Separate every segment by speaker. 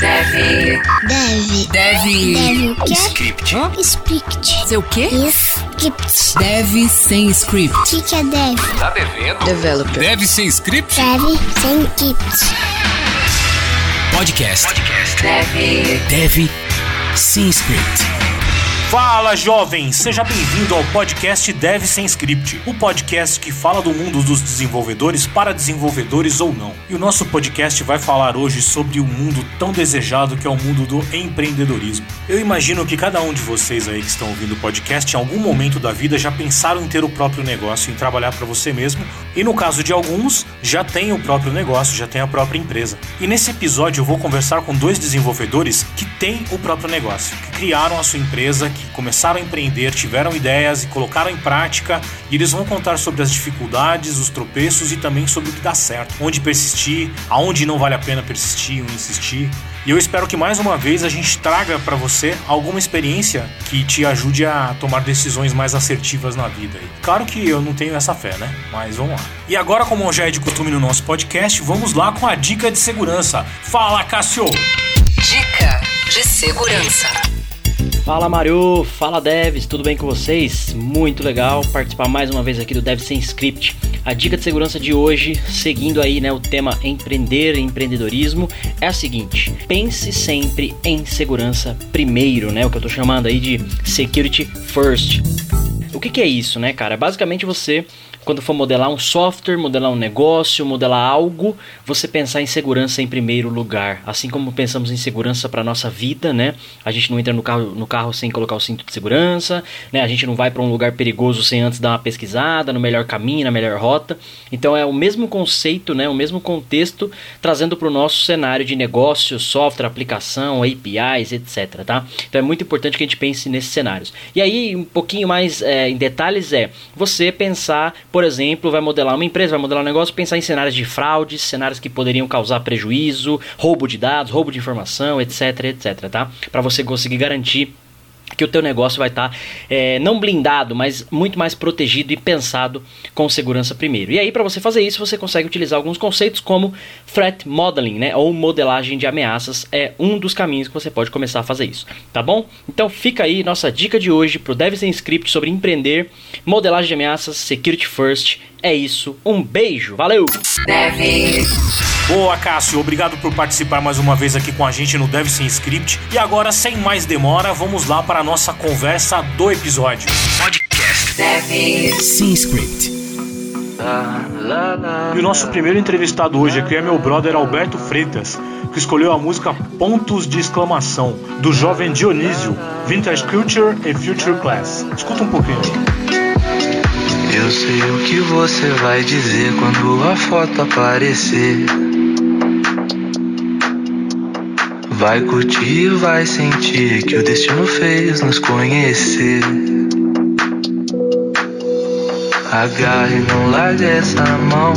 Speaker 1: Deve.
Speaker 2: Deve.
Speaker 1: Deve.
Speaker 2: Deve o quê?
Speaker 3: Script.
Speaker 2: Script.
Speaker 1: Seu quê?
Speaker 2: Script.
Speaker 1: Deve sem script.
Speaker 2: O que, que é deve?
Speaker 3: Tá devendo?
Speaker 1: Developer.
Speaker 4: Deve sem script?
Speaker 2: Deve sem script.
Speaker 4: Podcast.
Speaker 3: Podcast.
Speaker 1: Deve.
Speaker 4: Deve sem script.
Speaker 5: Fala jovem, seja bem-vindo ao podcast Dev Sem Script, o podcast que fala do mundo dos desenvolvedores para desenvolvedores ou não. E o nosso podcast vai falar hoje sobre o mundo tão desejado que é o mundo do empreendedorismo. Eu imagino que cada um de vocês aí que estão ouvindo o podcast, em algum momento da vida já pensaram em ter o próprio negócio, em trabalhar para você mesmo, e no caso de alguns, já tem o próprio negócio, já tem a própria empresa. E nesse episódio eu vou conversar com dois desenvolvedores que têm o próprio negócio, que criaram a sua empresa, que começaram a empreender, tiveram ideias e colocaram em prática, e eles vão contar sobre as dificuldades, os tropeços e também sobre o que dá certo, onde persistir, aonde não vale a pena persistir ou insistir. E eu espero que mais uma vez a gente traga para você alguma experiência que te ajude a tomar decisões mais assertivas na vida. Claro que eu não tenho essa fé, né? Mas vamos lá. E agora, como já é de costume no nosso podcast, vamos lá com a dica de segurança. Fala, Cássio!
Speaker 1: Dica de segurança.
Speaker 6: Fala Mario, fala devs, tudo bem com vocês? Muito legal participar mais uma vez aqui do Dev Sem Script. A dica de segurança de hoje, seguindo aí né, o tema empreender e empreendedorismo, é a seguinte: pense sempre em segurança primeiro, né? O que eu tô chamando aí de security first. O que, que é isso, né, cara? Basicamente você quando for modelar um software, modelar um negócio, modelar algo, você pensar em segurança em primeiro lugar. Assim como pensamos em segurança para nossa vida, né? A gente não entra no carro, no carro sem colocar o cinto de segurança, né? A gente não vai para um lugar perigoso sem antes dar uma pesquisada no melhor caminho, na melhor rota. Então é o mesmo conceito, né? O mesmo contexto trazendo para o nosso cenário de negócio, software, aplicação, APIs, etc. Tá? Então é muito importante que a gente pense nesses cenários. E aí um pouquinho mais é, em detalhes é você pensar por exemplo, vai modelar uma empresa, vai modelar um negócio, pensar em cenários de fraudes, cenários que poderiam causar prejuízo, roubo de dados, roubo de informação, etc, etc, tá? Para você conseguir garantir que o teu negócio vai estar tá, é, não blindado, mas muito mais protegido e pensado com segurança primeiro. E aí para você fazer isso, você consegue utilizar alguns conceitos como threat modeling, né, ou modelagem de ameaças é um dos caminhos que você pode começar a fazer isso, tá bom? Então fica aí nossa dica de hoje pro Dev Sem Script sobre empreender, modelagem de ameaças, security first. É isso, um beijo, valeu!
Speaker 1: Deve.
Speaker 5: Boa, Cássio, obrigado por participar mais uma vez aqui com a gente no Dev Sem Script. E agora, sem mais demora, vamos lá para a nossa conversa do episódio.
Speaker 3: Podcast.
Speaker 1: Deve.
Speaker 4: Sem script.
Speaker 5: E o nosso primeiro entrevistado hoje aqui é meu brother Alberto Freitas, que escolheu a música Pontos de Exclamação, do jovem Dionísio, Vintage Culture e Future Class. Escuta um pouquinho.
Speaker 7: Eu sei o que você vai dizer quando a foto aparecer. Vai curtir e vai sentir que o destino fez nos conhecer. Agarre, não largue essa mão.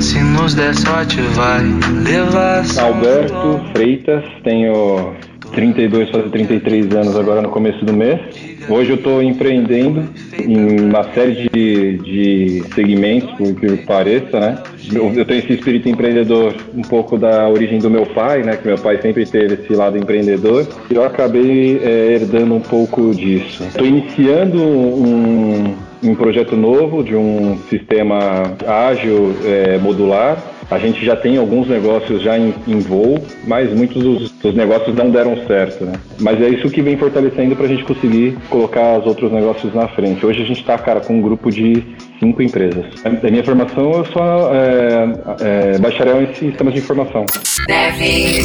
Speaker 7: Se nos der sorte, vai levar.
Speaker 8: Alberto Freitas, tenho 32 para 33 anos agora no começo do mês. Hoje eu estou empreendendo em uma série de, de segmentos, por que pareça, né? Eu tenho esse espírito empreendedor um pouco da origem do meu pai, né? Que meu pai sempre teve esse lado empreendedor. E eu acabei é, herdando um pouco disso. Estou iniciando um, um projeto novo de um sistema ágil é, modular. A gente já tem alguns negócios já em, em voo, mas muitos dos, dos, negócios não deram certo, né? Mas é isso que vem fortalecendo para a gente conseguir colocar os outros negócios na frente. Hoje a gente está, cara, com um grupo de cinco empresas. A minha formação, eu sou é, é, bacharel em sistemas de informação.
Speaker 1: Deve.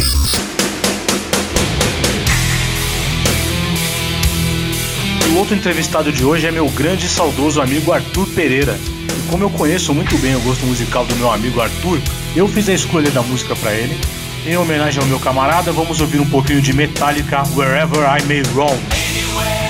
Speaker 5: O outro entrevistado de hoje é meu grande e saudoso amigo Arthur Pereira. Como eu conheço muito bem o gosto musical do meu amigo Arthur, eu fiz a escolha da música para ele. Em homenagem ao meu camarada, vamos ouvir um pouquinho de Metallica Wherever I May Roam.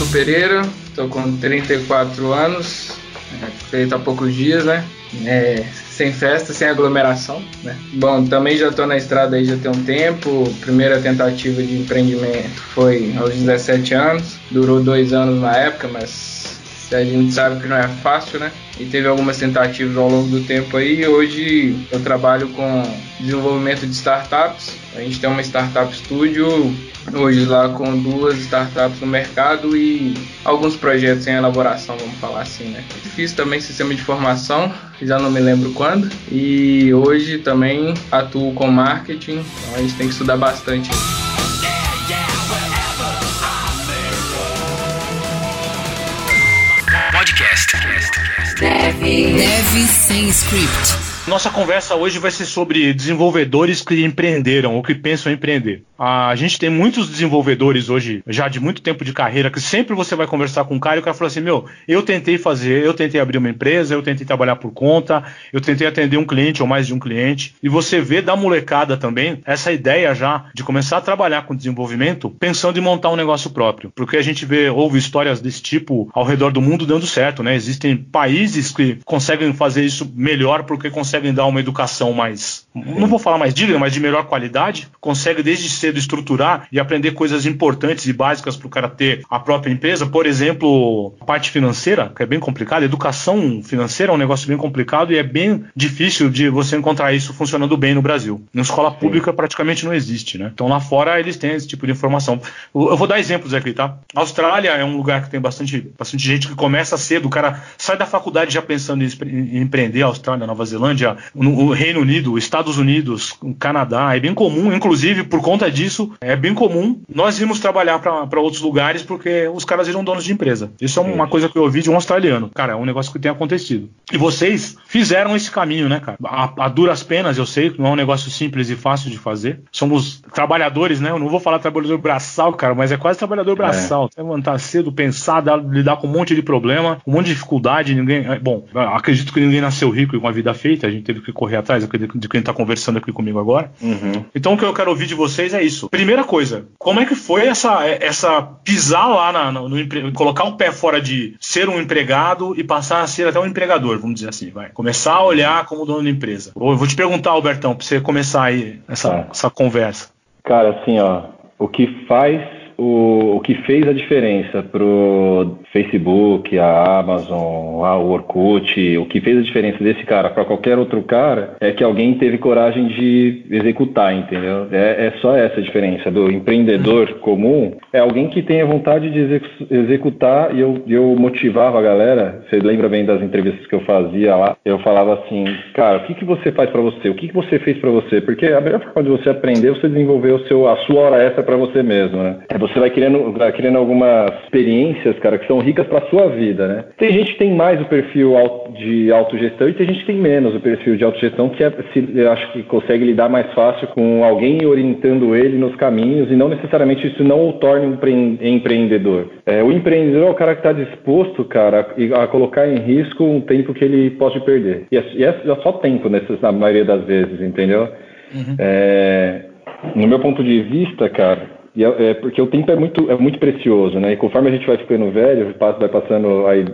Speaker 9: Arthur Pereira, estou com 34 anos, é, feito há poucos dias, né? é, sem festa, sem aglomeração, né? Bom, também já estou na estrada aí já tem um tempo. Primeira tentativa de empreendimento foi aos 17 anos, durou dois anos na época, mas a gente sabe que não é fácil, né? E teve algumas tentativas ao longo do tempo aí. Hoje eu trabalho com desenvolvimento de startups. A gente tem uma startup studio hoje lá com duas startups no mercado e alguns projetos em elaboração, vamos falar assim, né? Fiz também sistema de formação, já não me lembro quando, e hoje também atuo com marketing, então a gente tem que estudar bastante.
Speaker 4: Podcast.
Speaker 10: Deve.
Speaker 1: Deve sem script.
Speaker 5: Nossa conversa hoje vai ser sobre desenvolvedores que empreenderam ou que pensam em empreender. A gente tem muitos desenvolvedores hoje, já de muito tempo de carreira, que sempre você vai conversar com um cara e o cara fala assim: Meu, eu tentei fazer, eu tentei abrir uma empresa, eu tentei trabalhar por conta, eu tentei atender um cliente ou mais de um cliente. E você vê da molecada também essa ideia já de começar a trabalhar com desenvolvimento pensando em montar um negócio próprio. Porque a gente vê, ouve histórias desse tipo ao redor do mundo dando certo, né? Existem países que conseguem fazer isso melhor porque conseguem dar uma educação mais, não vou falar mais digna, mas de melhor qualidade, consegue desde cedo estruturar e aprender coisas importantes e básicas para o cara ter a própria empresa. Por exemplo, a parte financeira, que é bem complicada, educação financeira é um negócio bem complicado e é bem difícil de você encontrar isso funcionando bem no Brasil. Na escola pública praticamente não existe, né? Então lá fora eles têm esse tipo de informação. Eu vou dar exemplos aqui, tá? A Austrália é um lugar que tem bastante, bastante gente que começa cedo, o cara sai da faculdade já pensando em empreender, a Austrália, Nova Zelândia, no Reino Unido, Estados Unidos, Canadá, é bem comum, inclusive por conta disso, é bem comum nós irmos trabalhar para outros lugares porque os caras viram donos de empresa. Isso é uma coisa que eu ouvi de um australiano. Cara, é um negócio que tem acontecido. E vocês fizeram esse caminho, né, cara? A, a duras penas, eu sei que não é um negócio simples e fácil de fazer. Somos trabalhadores, né? Eu não vou falar trabalhador braçal, cara, mas é quase trabalhador braçal. É. Levantar cedo, pensar, dar, lidar com um monte de problema, um monte de dificuldade. Ninguém. Bom, acredito que ninguém nasceu rico e com a vida feita. A gente teve que correr atrás de quem está conversando aqui comigo agora.
Speaker 8: Uhum.
Speaker 5: Então o que eu quero ouvir de vocês é isso. Primeira coisa, como é que foi essa, essa pisar lá na, no, no, colocar o pé fora de ser um empregado e passar a ser até um empregador, vamos dizer assim, vai. Começar a olhar como dono da empresa. Eu vou te perguntar, Albertão, para você começar aí essa,
Speaker 8: Tá.
Speaker 5: essa conversa.
Speaker 8: Cara, assim, ó, o que faz, o, o que fez a diferença pro Facebook, a Amazon, a Orkut, o que fez a diferença desse cara para qualquer outro cara é que alguém teve coragem de executar, entendeu? É, é só essa a diferença do empreendedor comum. É alguém que tem a vontade de execu- executar e eu, eu motivava a galera. Você lembra bem das entrevistas que eu fazia lá? Eu falava assim, cara, o que, que você faz para você? O que, que você fez para você? Porque a melhor forma de você aprender é você desenvolver o seu, a sua hora extra para você mesmo, né? É você vai criando, vai criando algumas experiências, cara, que são ricas para sua vida, né? Tem gente que tem mais o perfil de autogestão e tem gente que tem menos o perfil de autogestão, que é, se, eu acho que consegue lidar mais fácil com alguém orientando ele nos caminhos e não necessariamente isso não o torne um empre- empreendedor. É, o empreendedor é o cara que está disposto, cara, a colocar em risco um tempo que ele pode perder. E é, e é só tempo, nessas, na maioria das vezes, entendeu? É, no meu ponto de vista, cara, e é, é porque o tempo é muito, é muito precioso, né? E conforme a gente vai ficando velho, vai passando, aí,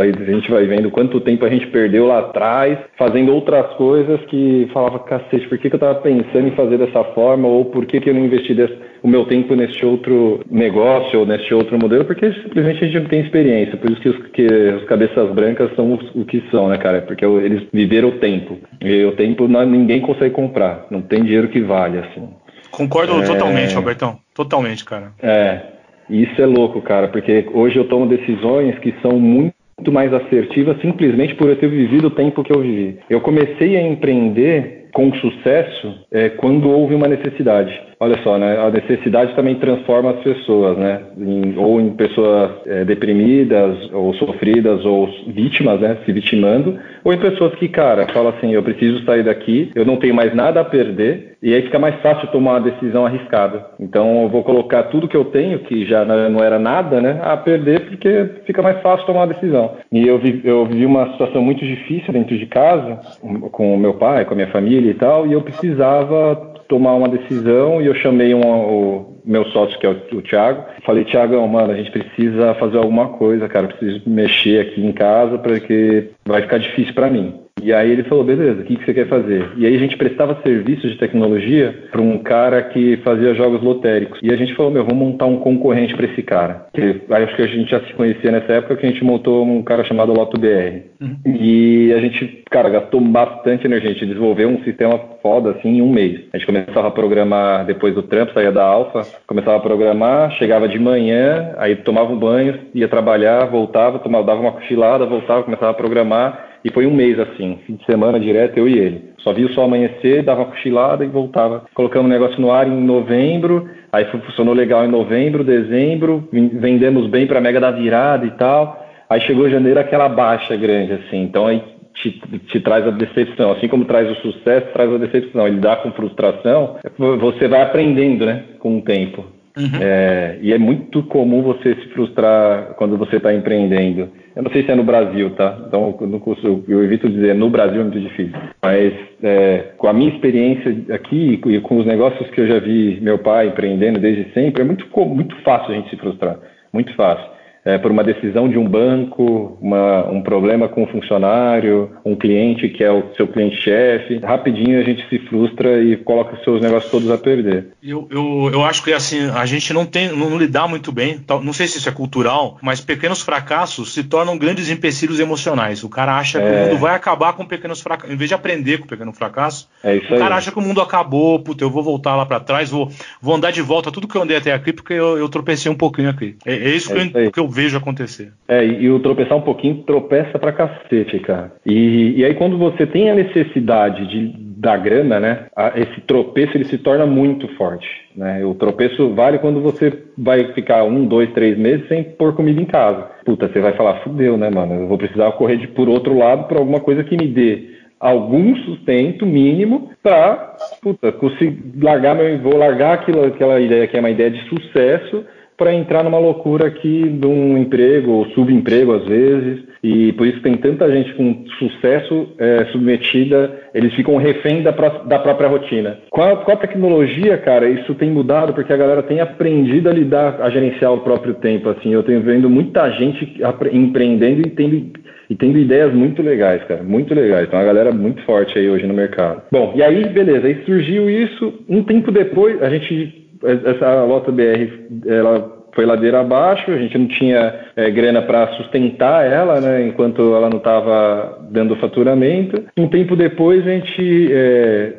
Speaker 8: aí a gente vai vendo quanto tempo a gente perdeu lá atrás, fazendo outras coisas que falava, cacete, por que, que eu tava pensando em fazer dessa forma? Ou por que, que eu não investi desse- o meu tempo neste outro negócio ou neste outro modelo? Porque simplesmente a gente não tem experiência. Por isso que os, que os cabeças brancas são os- o que são, né, cara? Porque eles viveram o tempo. E o tempo não- ninguém consegue comprar. Não tem dinheiro que vale, assim.
Speaker 5: Concordo
Speaker 8: É.
Speaker 5: totalmente, Albertão. Totalmente, cara.
Speaker 8: É, isso é louco, cara, porque hoje eu tomo decisões que são muito mais assertivas simplesmente por eu ter vivido o tempo que eu vivi. Eu comecei a empreender com sucesso é, quando houve uma necessidade. Olha só, né? A necessidade também transforma as pessoas, né? Em- ou em pessoas é, deprimidas, ou sofridas, ou vítimas, né? Se vitimando, ou em pessoas que, cara, falam assim, eu preciso sair daqui, eu não tenho mais nada a perder, e aí fica mais fácil tomar uma decisão arriscada. Então eu vou colocar tudo que eu tenho, que já não era nada, né? A perder, porque fica mais fácil tomar uma decisão. E eu vi, eu vivi uma situação muito difícil dentro de casa, com o meu pai, com a minha família e tal, e eu precisava tomar uma decisão e eu chamei um, o meu sócio, que é o, o Thiago. Falei, Thiago, mano, a gente precisa fazer alguma coisa, cara. Preciso mexer aqui em casa porque vai ficar difícil para mim. E aí ele falou, beleza, o que, que você quer fazer? E aí a gente prestava serviço de tecnologia para um cara que fazia jogos lotéricos. E a gente falou, meu, vamos montar um concorrente para esse cara. Que, acho que a gente já se conhecia nessa época que a gente montou um cara chamado Loto BR. Uhum. E a gente, cara, gastou bastante energia. A gente desenvolveu um sistema foda assim em um mês. A gente começava a programar depois do trampo, saía da alfa, começava a programar, chegava de manhã, aí tomava um banho, ia trabalhar, voltava, tomava, dava uma cochilada, voltava, começava a programar. E foi um mês assim, fim de semana direto, eu e ele. Só via o sol amanhecer, dava uma cochilada e voltava. Colocamos o negócio no ar em novembro, aí funcionou legal em novembro, dezembro, vendemos bem para Mega da Virada e tal. Aí chegou janeiro aquela baixa grande, assim. Então aí te, te, traz a decepção. Assim como traz o sucesso, traz a decepção. Ele dá com frustração, você vai aprendendo, né? Com o tempo. Uhum. É, e é muito comum você se frustrar quando você está empreendendo. Eu não sei se é no Brasil, tá? Então eu, eu, eu evito dizer no Brasil é muito difícil. Mas é, com a minha experiência aqui e com os negócios que eu já vi meu pai empreendendo desde sempre, é muito, muito fácil a gente se frustrar. Muito fácil é, por uma decisão de um banco, uma, um problema com um funcionário, um cliente que é o seu cliente-chefe. Rapidinho a gente se frustra e coloca os seus negócios todos a perder.
Speaker 11: Eu, eu, eu acho que assim, a gente não tem, não, não lidar muito bem, não sei se isso é cultural, mas pequenos fracassos se tornam grandes empecilhos emocionais. O cara acha que o é. mundo vai acabar com pequenos fracassos. Em vez de aprender com o pequeno fracasso,
Speaker 8: é o
Speaker 11: cara acha que o mundo acabou, puta, eu vou voltar lá para trás, vou, vou andar de volta tudo que eu andei até aqui, porque eu, eu tropecei um pouquinho aqui. É, é isso, é que, eu, que eu vejo acontecer.
Speaker 8: É, e o tropeçar um pouquinho tropeça pra cacete, cara. E, e aí quando você tem a necessidade de, da grana, né, esse tropeço ele se torna muito forte. Né? O tropeço vale quando você vai ficar um, dois, três meses sem pôr comida em casa. Puta, você vai falar, fudeu, né, mano? Eu vou precisar correr de, por outro lado para alguma coisa que me dê algum sustento mínimo para puta, conseguir largar meu, vou largar aquilo, aquela ideia que é uma ideia de sucesso para entrar numa loucura aqui de um emprego ou subemprego às vezes e por isso tem tanta gente com sucesso é, submetida eles ficam refém da, da própria rotina com a, com a, tecnologia cara isso tem mudado porque a galera tem aprendido a lidar a gerenciar o próprio tempo assim eu tenho vendo muita gente empreendendo e tendo e tendo ideias muito legais, cara, muito legais. Então, a galera muito forte aí hoje no mercado. Bom, e aí, beleza, aí surgiu isso. Um tempo depois, a gente essa Lota BR ela foi ladeira abaixo, a gente não tinha é, grana para sustentar ela, né, enquanto ela não estava dando faturamento. Um tempo depois a gente é,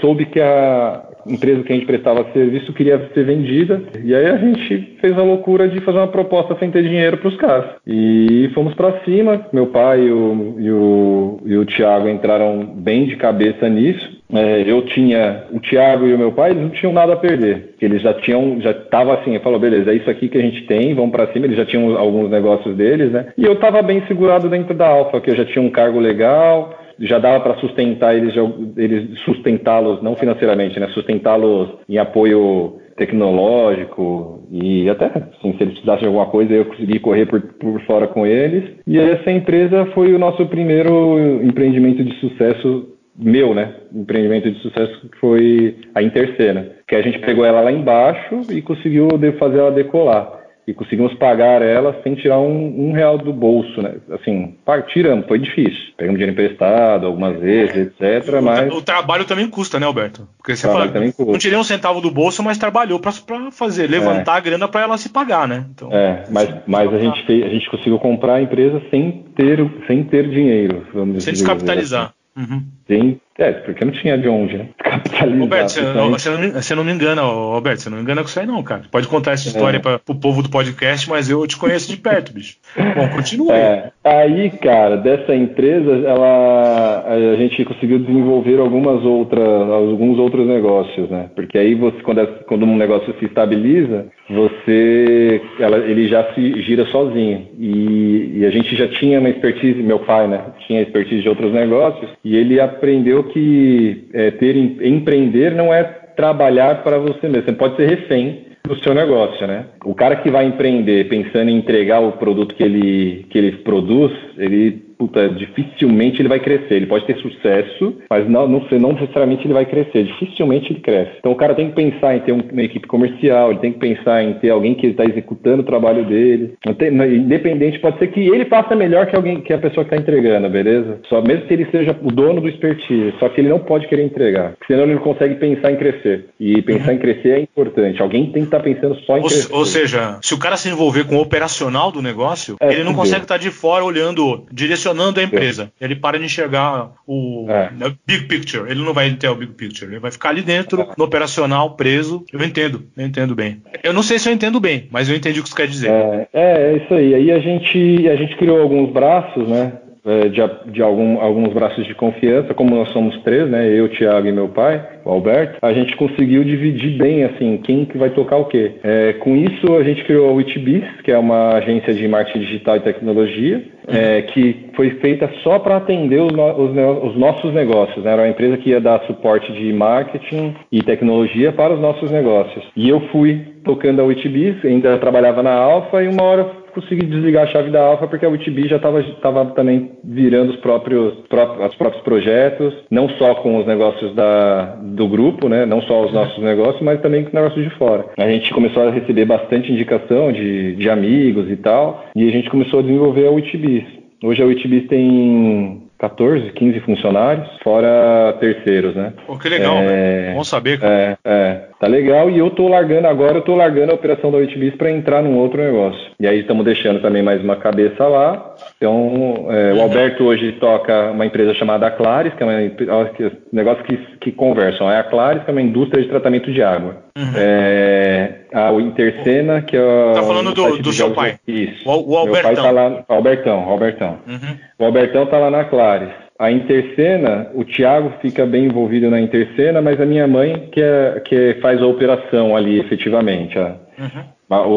Speaker 8: soube que a, empresa que a gente prestava serviço queria ser vendida. E aí a gente fez a loucura de fazer uma proposta sem ter dinheiro para os caras. E fomos para cima. Meu pai e o, e o, e o Thiago entraram bem de cabeça nisso. É, eu tinha, o Thiago e o meu pai, eles não tinham nada a perder. Eles já tinham, já tava assim, eu falou, beleza, é isso aqui que a gente tem, vamos para cima. Eles já tinham alguns negócios deles, né? E eu tava bem segurado dentro da Alfa, que eu já tinha um cargo legal, já dava para sustentar eles, eles sustentá-los, não financeiramente, né? Sustentá-los em apoio tecnológico e até assim, se eles precisassem de alguma coisa eu consegui correr por, por fora com eles. E essa empresa foi o nosso primeiro empreendimento de sucesso meu, né? Empreendimento de sucesso que foi a Intercena, que a gente pegou ela lá embaixo e conseguiu fazer ela decolar e conseguimos pagar ela sem tirar um, um, real do bolso, né? Assim, tiramos, foi difícil. Pegamos dinheiro emprestado algumas vezes, etc.
Speaker 11: O,
Speaker 8: mas...
Speaker 11: o trabalho também custa, né, Alberto? Porque você fala, não tirei um centavo do bolso, mas trabalhou para fazer, levantar é. a grana para ela se pagar, né?
Speaker 8: Então, é, mas, mas a, gente fez, a gente conseguiu comprar a empresa sem ter, sem ter dinheiro,
Speaker 11: vamos sem dizer. Sem descapitalizar.
Speaker 8: Assim. Uhum. Sem é, porque não tinha de onde, né?
Speaker 11: Capitalizar. Roberto, você não, você, não me, você não me engana, Roberto, você não me engana com isso aí não, cara. Pode contar essa história é. para o povo do podcast, mas eu te conheço de perto, bicho. Bom, continua.
Speaker 8: É. Aí, cara, dessa empresa, ela, a gente conseguiu desenvolver algumas outras, alguns outros negócios, né? Porque aí você, quando, é, quando um negócio se estabiliza, você, ela, ele já se gira sozinho. E, e a gente já tinha uma expertise, meu pai, né? Tinha expertise de outros negócios, e ele aprendeu que é, ter empreender não é trabalhar para você mesmo. Você pode ser refém do seu negócio, né? O cara que vai empreender pensando em entregar o produto que ele que ele produz, ele puta, dificilmente ele vai crescer. Ele pode ter sucesso, mas não, não, não necessariamente ele vai crescer. Dificilmente ele cresce. Então o cara tem que pensar em ter uma equipe comercial, ele tem que pensar em ter alguém que está executando o trabalho dele. Independente, pode ser que ele faça melhor que alguém, que a pessoa que está entregando, beleza? Só mesmo que ele seja o dono do expertise, só que ele não pode querer entregar, senão ele não consegue pensar em crescer. E pensar em crescer é importante. Alguém tem que estar tá pensando só em
Speaker 5: ou,
Speaker 8: crescer.
Speaker 5: Ou seja, se o cara se envolver com o operacional do negócio, é, ele não consegue estar tá de fora olhando, direcionando a empresa. Ele para de enxergar o é. Né, big picture. Ele não vai ter o big picture. Ele vai ficar ali dentro, é. no operacional, preso. Eu entendo, eu entendo bem. Eu não sei se eu entendo bem, mas eu entendi o que você quer dizer.
Speaker 8: É, é, é isso aí. Aí a gente, a gente criou alguns braços, né? É, de, de algum, alguns braços de confiança, como nós somos três, né? Eu, Thiago e meu pai, o Alberto, a gente conseguiu dividir bem, assim, quem que vai tocar o quê. É, com isso, a gente criou a Witbiz, que é uma agência de marketing digital e tecnologia, é, que foi feita só para atender os, os, os, nossos negócios. Né? Era uma empresa que ia dar suporte de marketing e tecnologia para os nossos negócios. E eu fui tocando a Witbiz, ainda trabalhava na Alfa e uma hora consegui desligar a chave da Alfa porque a UTB já estava também virando os próprios, os próprios projetos, não só com os negócios da, do grupo, né? não só os nossos negócios, mas também com negócios de fora. A gente começou a receber bastante indicação de, de amigos e tal, e a gente começou a desenvolver a UTBs. Hoje a UTBs tem 14, 15 funcionários, fora terceiros, né?
Speaker 5: Pô, que legal, é, Bom saber.
Speaker 8: Cara. É, é, tá legal. E eu tô largando agora, eu tô largando a operação da 8bis para entrar num outro negócio. E aí estamos deixando também mais uma cabeça lá. Então, é, o uhum. Alberto hoje toca uma empresa chamada Clares, que é um negócio que, que conversam. É a Clares, que é uma indústria de tratamento de água. Uhum. É, a Intercena, que é.
Speaker 5: Tá falando do, do seu pai?
Speaker 8: Isso. O, o Albertão. Meu pai tá lá, Albertão, Albertão. Uhum. O Albertão tá lá na Clares. A Intercena, o Thiago fica bem envolvido na Intercena, mas a minha mãe que, é, que faz a operação ali efetivamente. Uhum.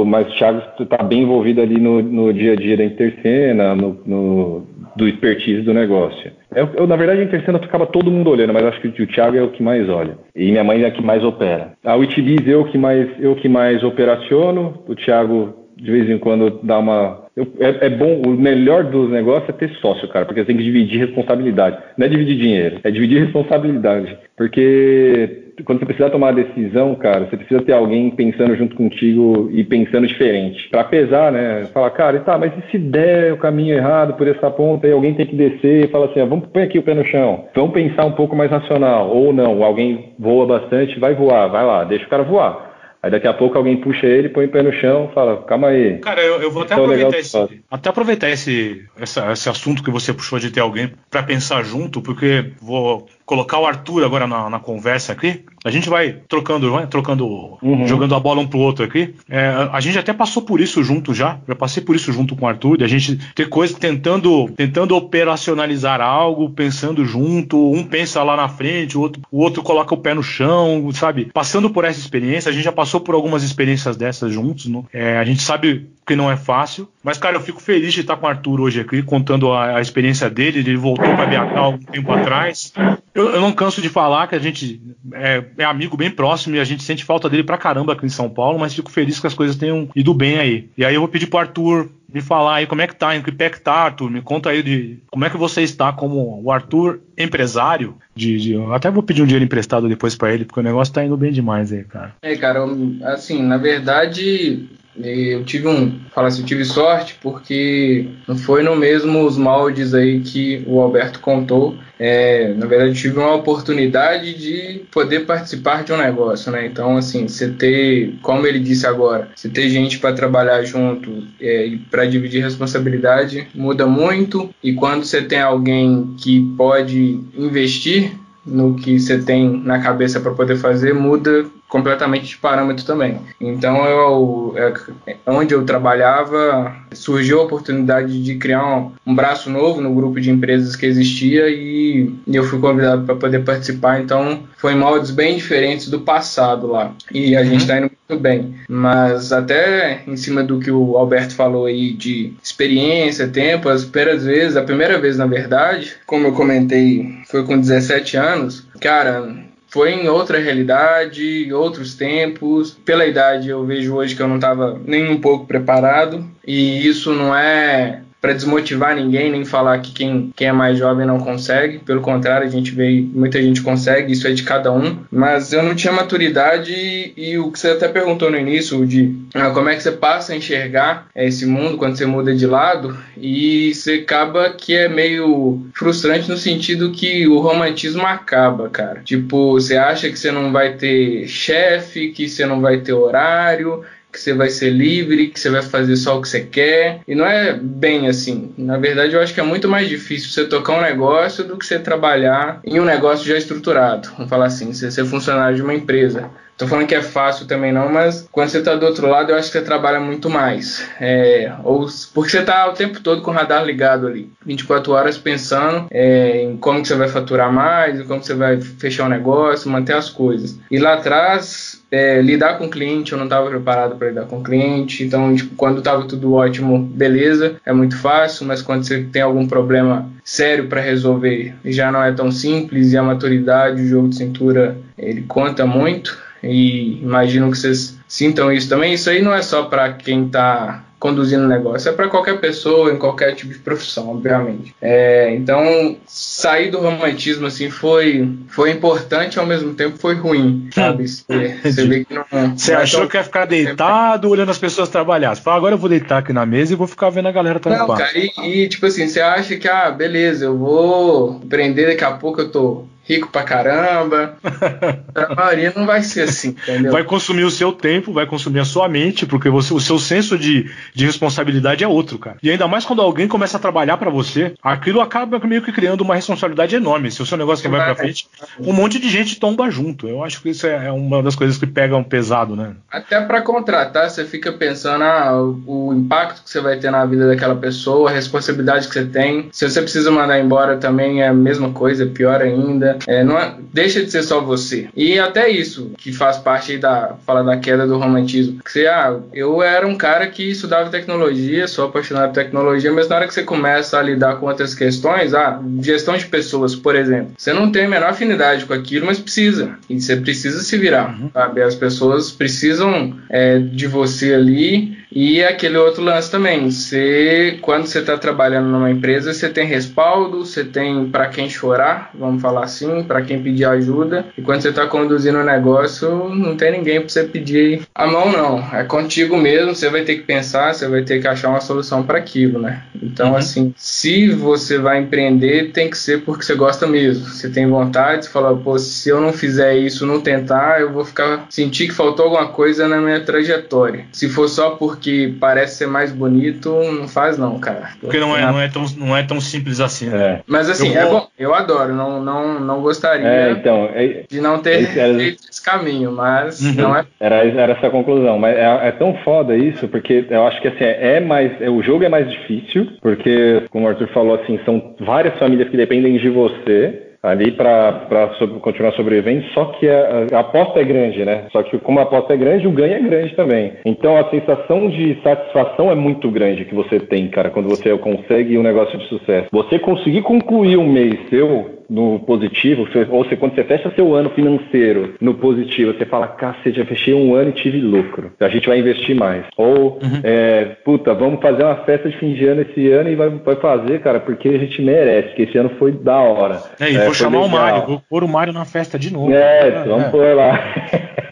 Speaker 8: Mas o Thiago está bem envolvido ali no, no, dia a dia da Intercena, no, no do expertise do negócio. Eu, eu, na verdade, a Intercena ficava todo mundo olhando, mas acho que o Thiago é o que mais olha. E minha mãe é a que mais opera. A Witbiz eu que mais eu que mais operaciono, o Thiago de vez em quando dá uma eu, é, é, bom, o melhor dos negócios é ter sócio, cara, porque você tem que dividir responsabilidade. Não é dividir dinheiro, é dividir responsabilidade. Porque quando você precisa tomar uma decisão, cara, você precisa ter alguém pensando junto contigo e pensando diferente. Para pesar, né? Falar, cara, tá, mas e se der o caminho errado por essa ponta e alguém tem que descer e fala assim, ah, vamos pôr aqui o pé no chão. Vamos pensar um pouco mais racional. Ou não, alguém voa bastante, vai voar, vai lá, deixa o cara voar. Aí daqui a pouco alguém puxa ele, põe o pé no chão, fala, calma aí.
Speaker 5: Cara, eu, eu vou até aproveitar, esse, até aproveitar esse, essa, esse assunto que você puxou de ter alguém para pensar junto, porque vou colocar o Arthur agora na, na conversa aqui. A gente vai trocando, vai trocando, uhum. jogando a bola um pro outro aqui. É, a gente até passou por isso junto já. Já passei por isso junto com o Arthur, de a gente ter coisas tentando, tentando operacionalizar algo, pensando junto. Um pensa lá na frente, o outro, o outro coloca o pé no chão, sabe? Passando por essa experiência, a gente já passou por algumas experiências dessas juntos. Né? É, a gente sabe que não é fácil. Mas, cara, eu fico feliz de estar com o Arthur hoje aqui, contando a, a experiência dele. Ele voltou para BH há um tempo atrás. Eu, eu, não canso de falar que a gente é, é, amigo bem próximo e a gente sente falta dele pra caramba aqui em São Paulo, mas fico feliz que as coisas tenham ido bem aí. E aí eu vou pedir pro Arthur me falar aí como é que tá, em que pé que tá, Arthur. Me conta aí de como é que você está como o Arthur empresário. De, de até vou pedir um dinheiro emprestado depois para ele, porque o negócio tá indo bem demais aí, cara.
Speaker 9: É, cara, assim, na verdade, eu tive um, fala assim, eu tive sorte porque não foi no mesmo os moldes aí que o Alberto contou. É, na verdade, eu tive uma oportunidade de poder participar de um negócio, né? Então, assim, você ter, como ele disse agora, você ter gente para trabalhar junto é, e para dividir responsabilidade muda muito. E quando você tem alguém que pode investir no que você tem na cabeça para poder fazer, muda completamente de parâmetro também. Então, eu, é, onde eu trabalhava, surgiu a oportunidade de criar um, um, braço novo no grupo de empresas que existia e, eu fui convidado para poder participar. Então, foi moldes bem diferentes do passado lá. E a uhum. gente está indo muito bem. Mas até em cima do que o Alberto falou aí de experiência, tempo, as primeiras vezes, a primeira vez na verdade, como eu comentei, foi com 17 anos, cara, foi em outra realidade, outros tempos. Pela idade, eu vejo hoje que eu não estava nem um pouco preparado. E isso não é para desmotivar ninguém, nem falar que quem, quem é mais jovem não consegue. Pelo contrário, a gente vê muita gente consegue, isso é de cada um. Mas eu não tinha maturidade e, e o que você até perguntou no início, de ah, como é que você passa a enxergar esse mundo quando você muda de lado, e você acaba que é meio frustrante no sentido que o romantismo acaba, cara. Tipo, você acha que você não vai ter chefe, que você não vai ter horário, que você vai ser livre, que você vai fazer só o que você quer. E não é bem assim. Na verdade, eu acho que é muito mais difícil você tocar um negócio do que você trabalhar em um negócio já estruturado. Vamos falar assim, você ser funcionário de uma empresa. Tô falando que é fácil também não, mas quando você tá do outro lado, eu acho que você trabalha muito mais. É, ou porque você tá o tempo todo com o radar ligado ali, 24 horas pensando é, em como que você vai faturar mais, em como você vai fechar o um negócio, manter as coisas. E lá atrás, é, lidar com o cliente, eu não estava preparado para lidar com o cliente, então tipo, quando estava tudo ótimo, beleza, é muito fácil, mas quando você tem algum problema sério para resolver, já não é tão simples e a maturidade, o jogo de cintura, ele conta muito e imagino que vocês sintam isso também. Isso aí não é só para quem está conduzindo o negócio, é para qualquer pessoa, em qualquer tipo de profissão, obviamente. É, então, sair do romantismo assim foi, foi importante ao mesmo tempo foi ruim, sabe? Você,
Speaker 5: você vê que não. Você não achou é que ia ficar deitado olhando as pessoas trabalhar? Você fala, agora eu vou deitar aqui na mesa e vou ficar vendo a galera trabalhar. Não,
Speaker 9: cara, e, e tipo assim, você acha que, ah, beleza, eu vou aprender daqui a pouco eu tô rico pra caramba. a maioria não vai ser assim, entendeu?
Speaker 5: Vai consumir o seu tempo, vai consumir a sua mente, porque você, o seu senso de, de responsabilidade é outro, cara. E ainda mais quando alguém começa a trabalhar para você, aquilo acaba meio que criando uma responsabilidade enorme. Se o seu negócio que vai pra frente, um monte de gente tomba junto. Eu acho que isso é, é uma das coisas que pegam pesado, né?
Speaker 9: Até para contratar, você fica pensando ah, o, o impacto que você vai ter na vida daquela pessoa, a responsabilidade que você tem. Se você precisa mandar embora também é a mesma coisa, pior ainda. É, não é, deixa de ser só você. E até isso, que faz parte da fala da queda do romantismo. Que você, ah, eu era um cara que estudava tecnologia, sou apaixonado por tecnologia, mas na hora que você começa a lidar com outras questões, ah, gestão de pessoas, por exemplo, você não tem a menor afinidade com aquilo, mas precisa. E você precisa se virar, uhum. sabe? As pessoas precisam é, de você ali e aquele outro lance também, você, quando você está trabalhando numa empresa, você tem respaldo, você tem para quem chorar, vamos falar assim, para quem pedir ajuda. E quando você está conduzindo o um negócio, não tem ninguém para você pedir a mão, não. É contigo mesmo, você vai ter que pensar, você vai ter que achar uma solução para aquilo, né? Então, uhum. assim, se você vai empreender, tem que ser porque você gosta mesmo. Você tem vontade, você fala, pô, se eu não fizer isso, não tentar, eu vou ficar sentir que faltou alguma coisa na minha trajetória. Se for só porque que parece ser mais bonito, não faz não, cara.
Speaker 5: Porque não é, não é, tão, não é tão simples assim, né?
Speaker 9: É. Mas assim, eu é bom, eu adoro, não, não, não gostaria
Speaker 8: é, então, é,
Speaker 9: de não ter era, feito esse caminho, mas uhum. não é.
Speaker 8: Era, era essa a conclusão, mas é, é, tão foda isso, porque eu acho que assim, é mais. o jogo é mais difícil, porque, como o Arthur falou, assim, são várias famílias que dependem de você ali para sobre, continuar sobrevivendo, só que a, a, aposta é grande, né? Só que como a aposta é grande, o ganho é grande também. Então a sensação de satisfação é muito grande que você tem, cara, quando você consegue um negócio de sucesso. Você conseguir concluir um mês seu no positivo, ou você, quando você fecha seu ano financeiro no positivo, você fala, cacete, já fechei um ano e tive lucro. A gente vai investir mais. Ou, uhum. é, puta, vamos fazer uma festa de fim de ano esse ano e vai, vai fazer, cara, porque a gente merece, porque esse ano foi da hora.
Speaker 5: É, e é, vou chamar legal. o Mário, vou pôr o Mário na festa de novo.
Speaker 8: É, é vamos é. pôr lá.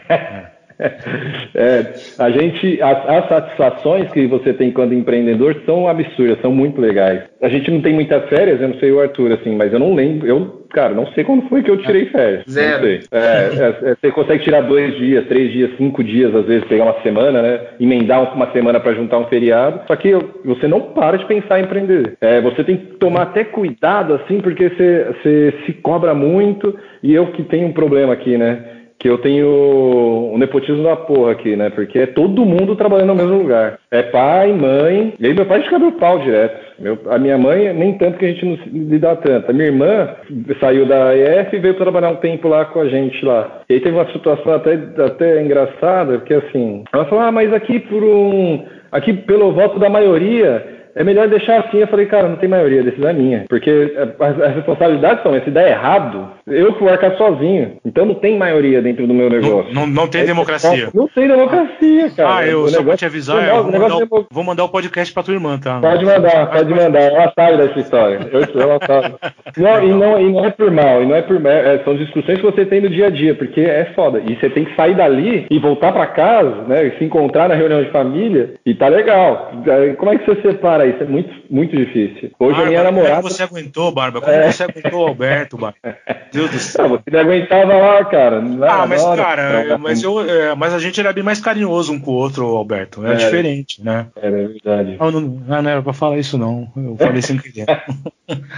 Speaker 8: É, a gente, as, as, satisfações que você tem quando empreendedor são absurdas, são muito legais. A gente não tem muitas férias, eu não sei o Arthur, assim, mas eu não lembro, eu, cara, não sei quando foi que eu tirei férias.
Speaker 9: Zero.
Speaker 8: É, é, é, você consegue tirar dois dias, três dias, cinco dias, às vezes, pegar uma semana, né? Emendar uma semana para juntar um feriado. Só que você não para de pensar em empreender. É, você tem que tomar até cuidado, assim, porque você, você se cobra muito. E eu que tenho um problema aqui, né? Que eu tenho um nepotismo da porra aqui, né? Porque é todo mundo trabalhando no mesmo lugar. É pai, mãe, e aí meu pai fica no pau direto. Meu, a minha mãe, nem tanto que a gente não lida tanto. A minha irmã saiu da EF e veio trabalhar um tempo lá com a gente lá. E aí teve uma situação até, até engraçada, porque assim, ela falou, ah, mas aqui por um. Aqui pelo voto da maioria, é melhor deixar assim. Eu falei, cara, não tem maioria, a decisão é minha. Porque as, as responsabilidades são, se der errado, eu vou arcar sozinho. Então não tem maioria dentro do meu negócio.
Speaker 5: Não, não tem
Speaker 8: Aí,
Speaker 5: democracia.
Speaker 8: Não tem democracia, cara.
Speaker 5: Ah, eu
Speaker 8: O
Speaker 5: só pra
Speaker 8: negócio-
Speaker 5: te avisar,
Speaker 8: o
Speaker 5: eu vou,
Speaker 8: o
Speaker 5: mandar,
Speaker 8: é
Speaker 5: o- vou mandar o podcast pra tua irmã, tá?
Speaker 8: Pode mandar, pode mandar. Ela sabe dessa história. Eu, ela sabe. Não, e, não, e não é por mal, e não é por mal. é- são discussões que você tem no dia a dia, porque é foda. E você tem que sair dali e voltar pra casa, né? E se encontrar na reunião de família, e tá legal. Como é que você separa isso? É muito, muito difícil. Hoje a minha
Speaker 5: Barba,
Speaker 8: namorada.
Speaker 5: Como você aguentou, Barba? Como
Speaker 8: É.
Speaker 5: você aguentou o Alberto, Barba? Deus do céu.
Speaker 8: Ah, você não aguentava lá, cara.
Speaker 5: Ah, mas
Speaker 8: hora-
Speaker 5: cara, é, mas, eu, é, mas a gente era bem mais carinhoso um com o outro, Alberto. É,
Speaker 8: É.
Speaker 5: diferente, né?
Speaker 8: Era verdade.
Speaker 5: Ah, não, ah, não era pra falar isso, não. Eu falei sem querer.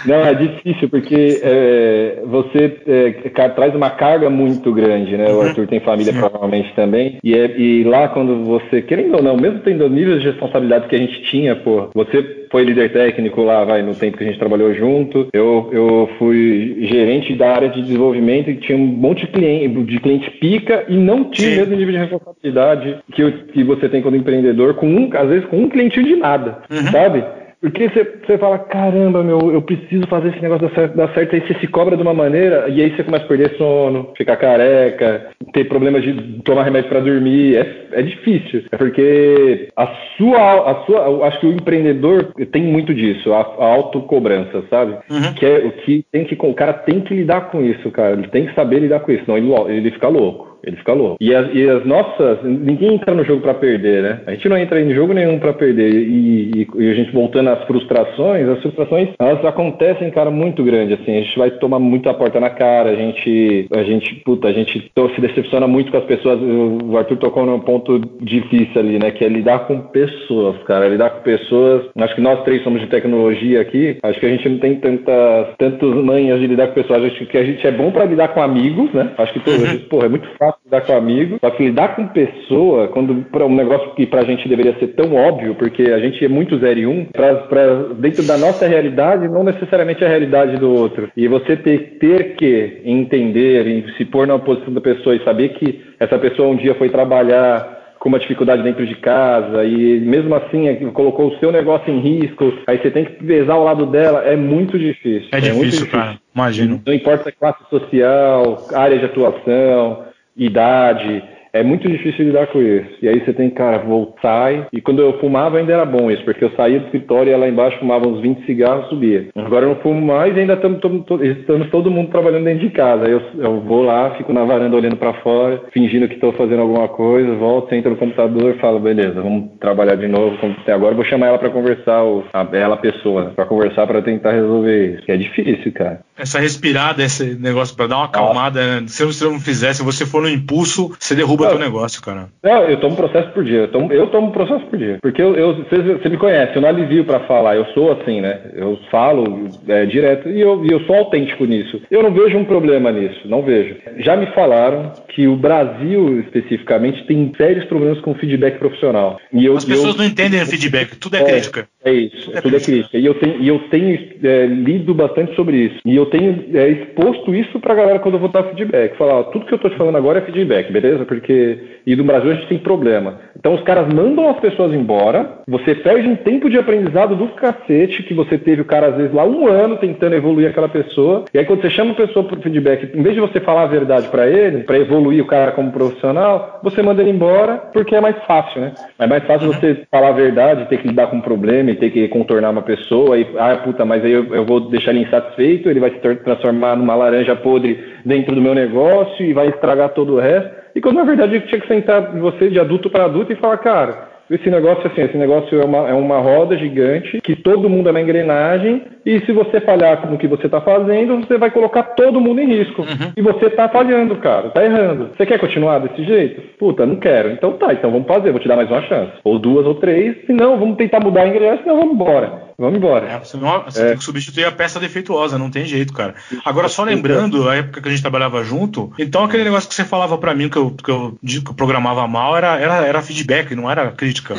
Speaker 8: Não, é difícil, porque é, você é, traz uma carga muito grande, né? O Arthur tem família provavelmente também. E, é- e lá quando você, querendo ou não, mesmo tendo níveis de responsabilidade que a gente tinha, pô, você foi líder técnico lá, vai, no tempo que a gente trabalhou junto. Eu, eu fui gerente da área de desenvolvimento e tinha um monte de cliente, de cliente pica e não tinha o mesmo nível de responsabilidade que, o- que você tem como empreendedor, com um, às vezes com um clientinho de nada, sabe? Porque você, fala, caramba, meu, eu preciso fazer esse negócio dar certo, dar certo, aí você se cobra de uma maneira, e aí você começa a perder sono, ficar careca, ter problemas de tomar remédio para dormir, é, é difícil. É porque a sua, a sua, eu acho que o empreendedor tem muito disso, a, a autocobrança, sabe? Que é o que tem que, o cara tem que lidar com isso, cara, ele tem que saber lidar com isso, senão ele, ele fica louco. Ele fica louco. E as, e as nossas. Ninguém entra no jogo pra perder, né? A gente não entra em jogo nenhum pra perder. E, e- e a gente voltando às frustrações, as frustrações elas acontecem, cara, muito grande. Assim, a gente vai tomar muita porta na cara, a gente. A gente, puta, a gente se decepciona muito com as pessoas. O Arthur tocou num ponto difícil ali, né? Que é lidar com pessoas, cara. Lidar com pessoas. Acho que nós três somos de tecnologia aqui. Acho que a gente não tem tantas, tantos manhas de lidar com pessoas. Acho que a gente é bom pra lidar com amigos, né? Acho que, pô, gente, porra, é muito fácil lidar com amigo. Só que lidar com pessoa, quando pra um negócio que pra gente deveria ser tão óbvio, porque a gente é muito zero e um, pra, pra, dentro da nossa realidade, não necessariamente a realidade do outro. E você ter, ter que entender e se pôr na posição da pessoa e saber que essa pessoa um dia foi trabalhar com uma dificuldade dentro de casa e mesmo assim é, colocou o seu negócio em risco, aí você tem que pesar o lado dela, é muito difícil.
Speaker 5: É
Speaker 8: muito
Speaker 5: difícil, cara. Imagino.
Speaker 8: Não importa classe social, área de atuação, idade, é muito difícil lidar com isso. E aí você tem que, cara, voltar. E quando eu fumava ainda era bom isso, porque eu saía do escritório e lá embaixo fumava uns 20 cigarros subia. Agora eu não fumo mais e ainda estamos todo mundo trabalhando dentro de casa. Aí eu, eu vou lá, fico na varanda olhando pra fora, fingindo que estou fazendo alguma coisa, volto, entro no computador e falo, beleza, vamos trabalhar de novo. até Agora eu vou chamar ela pra conversar, o- a, ela pessoa, pra conversar pra tentar resolver isso. Que é difícil, cara.
Speaker 5: Essa respirada, esse negócio pra dar uma acalmada, né? se você não fizer, se você for no impulso, você derruba teu negócio, cara.
Speaker 8: Não, eu tomo processo por dia. Eu tomo, eu tomo processo por dia. Porque eu, eu- você, você me conhece, eu não alivio pra falar. Eu sou assim, né? Eu falo é, direto e eu, e eu sou autêntico nisso. Eu não vejo um problema nisso, não vejo. Já me falaram que o Brasil, especificamente, tem sérios problemas com feedback profissional. E eu,
Speaker 5: As pessoas
Speaker 8: eu-
Speaker 5: não entendem o feedback, tudo é, crítica.
Speaker 8: É isso, é tudo é crítica. E eu tenho, e eu tenho é, lido bastante sobre isso. E eu tenho é, exposto isso pra galera quando eu vou dar feedback. Falar, ó, tudo que eu tô te falando agora é feedback, beleza? Porque. E no Brasil a gente tem problema. Então os caras mandam as pessoas embora, você perde um tempo de aprendizado do cacete, que você teve o cara, às vezes, lá um ano tentando evoluir aquela pessoa. E aí quando você chama a pessoa pro feedback, em vez de você falar a verdade pra ele, pra evoluir o cara como profissional, você manda ele embora porque é mais fácil, né? É mais fácil você falar a verdade, ter que lidar com um problema e ter que contornar uma pessoa e, ah, puta, mas aí eu, eu vou deixar ele insatisfeito, ele vai se transformar numa laranja podre dentro do meu negócio e vai estragar todo o resto. E quando na verdade tinha que sentar você de adulto para adulto e falar, cara, esse negócio assim, esse negócio é uma, é uma roda gigante que todo mundo é uma engrenagem e se você falhar no que você está fazendo, você vai colocar todo mundo em risco. E você tá falhando, cara, tá errando. Você quer continuar desse jeito? Puta, não quero. Então tá, então vamos fazer, vou te dar mais uma chance. Ou duas ou três, se não, vamos tentar mudar a engrenagem, senão vamos embora. Vamos embora.
Speaker 5: É, senão você tem que substituir a peça defeituosa, não tem jeito, cara. Agora, só lembrando, a época que a gente trabalhava junto, então aquele negócio que você falava pra mim que eu, que eu, que eu programava mal era, era, era feedback, não era crítica. Crítica?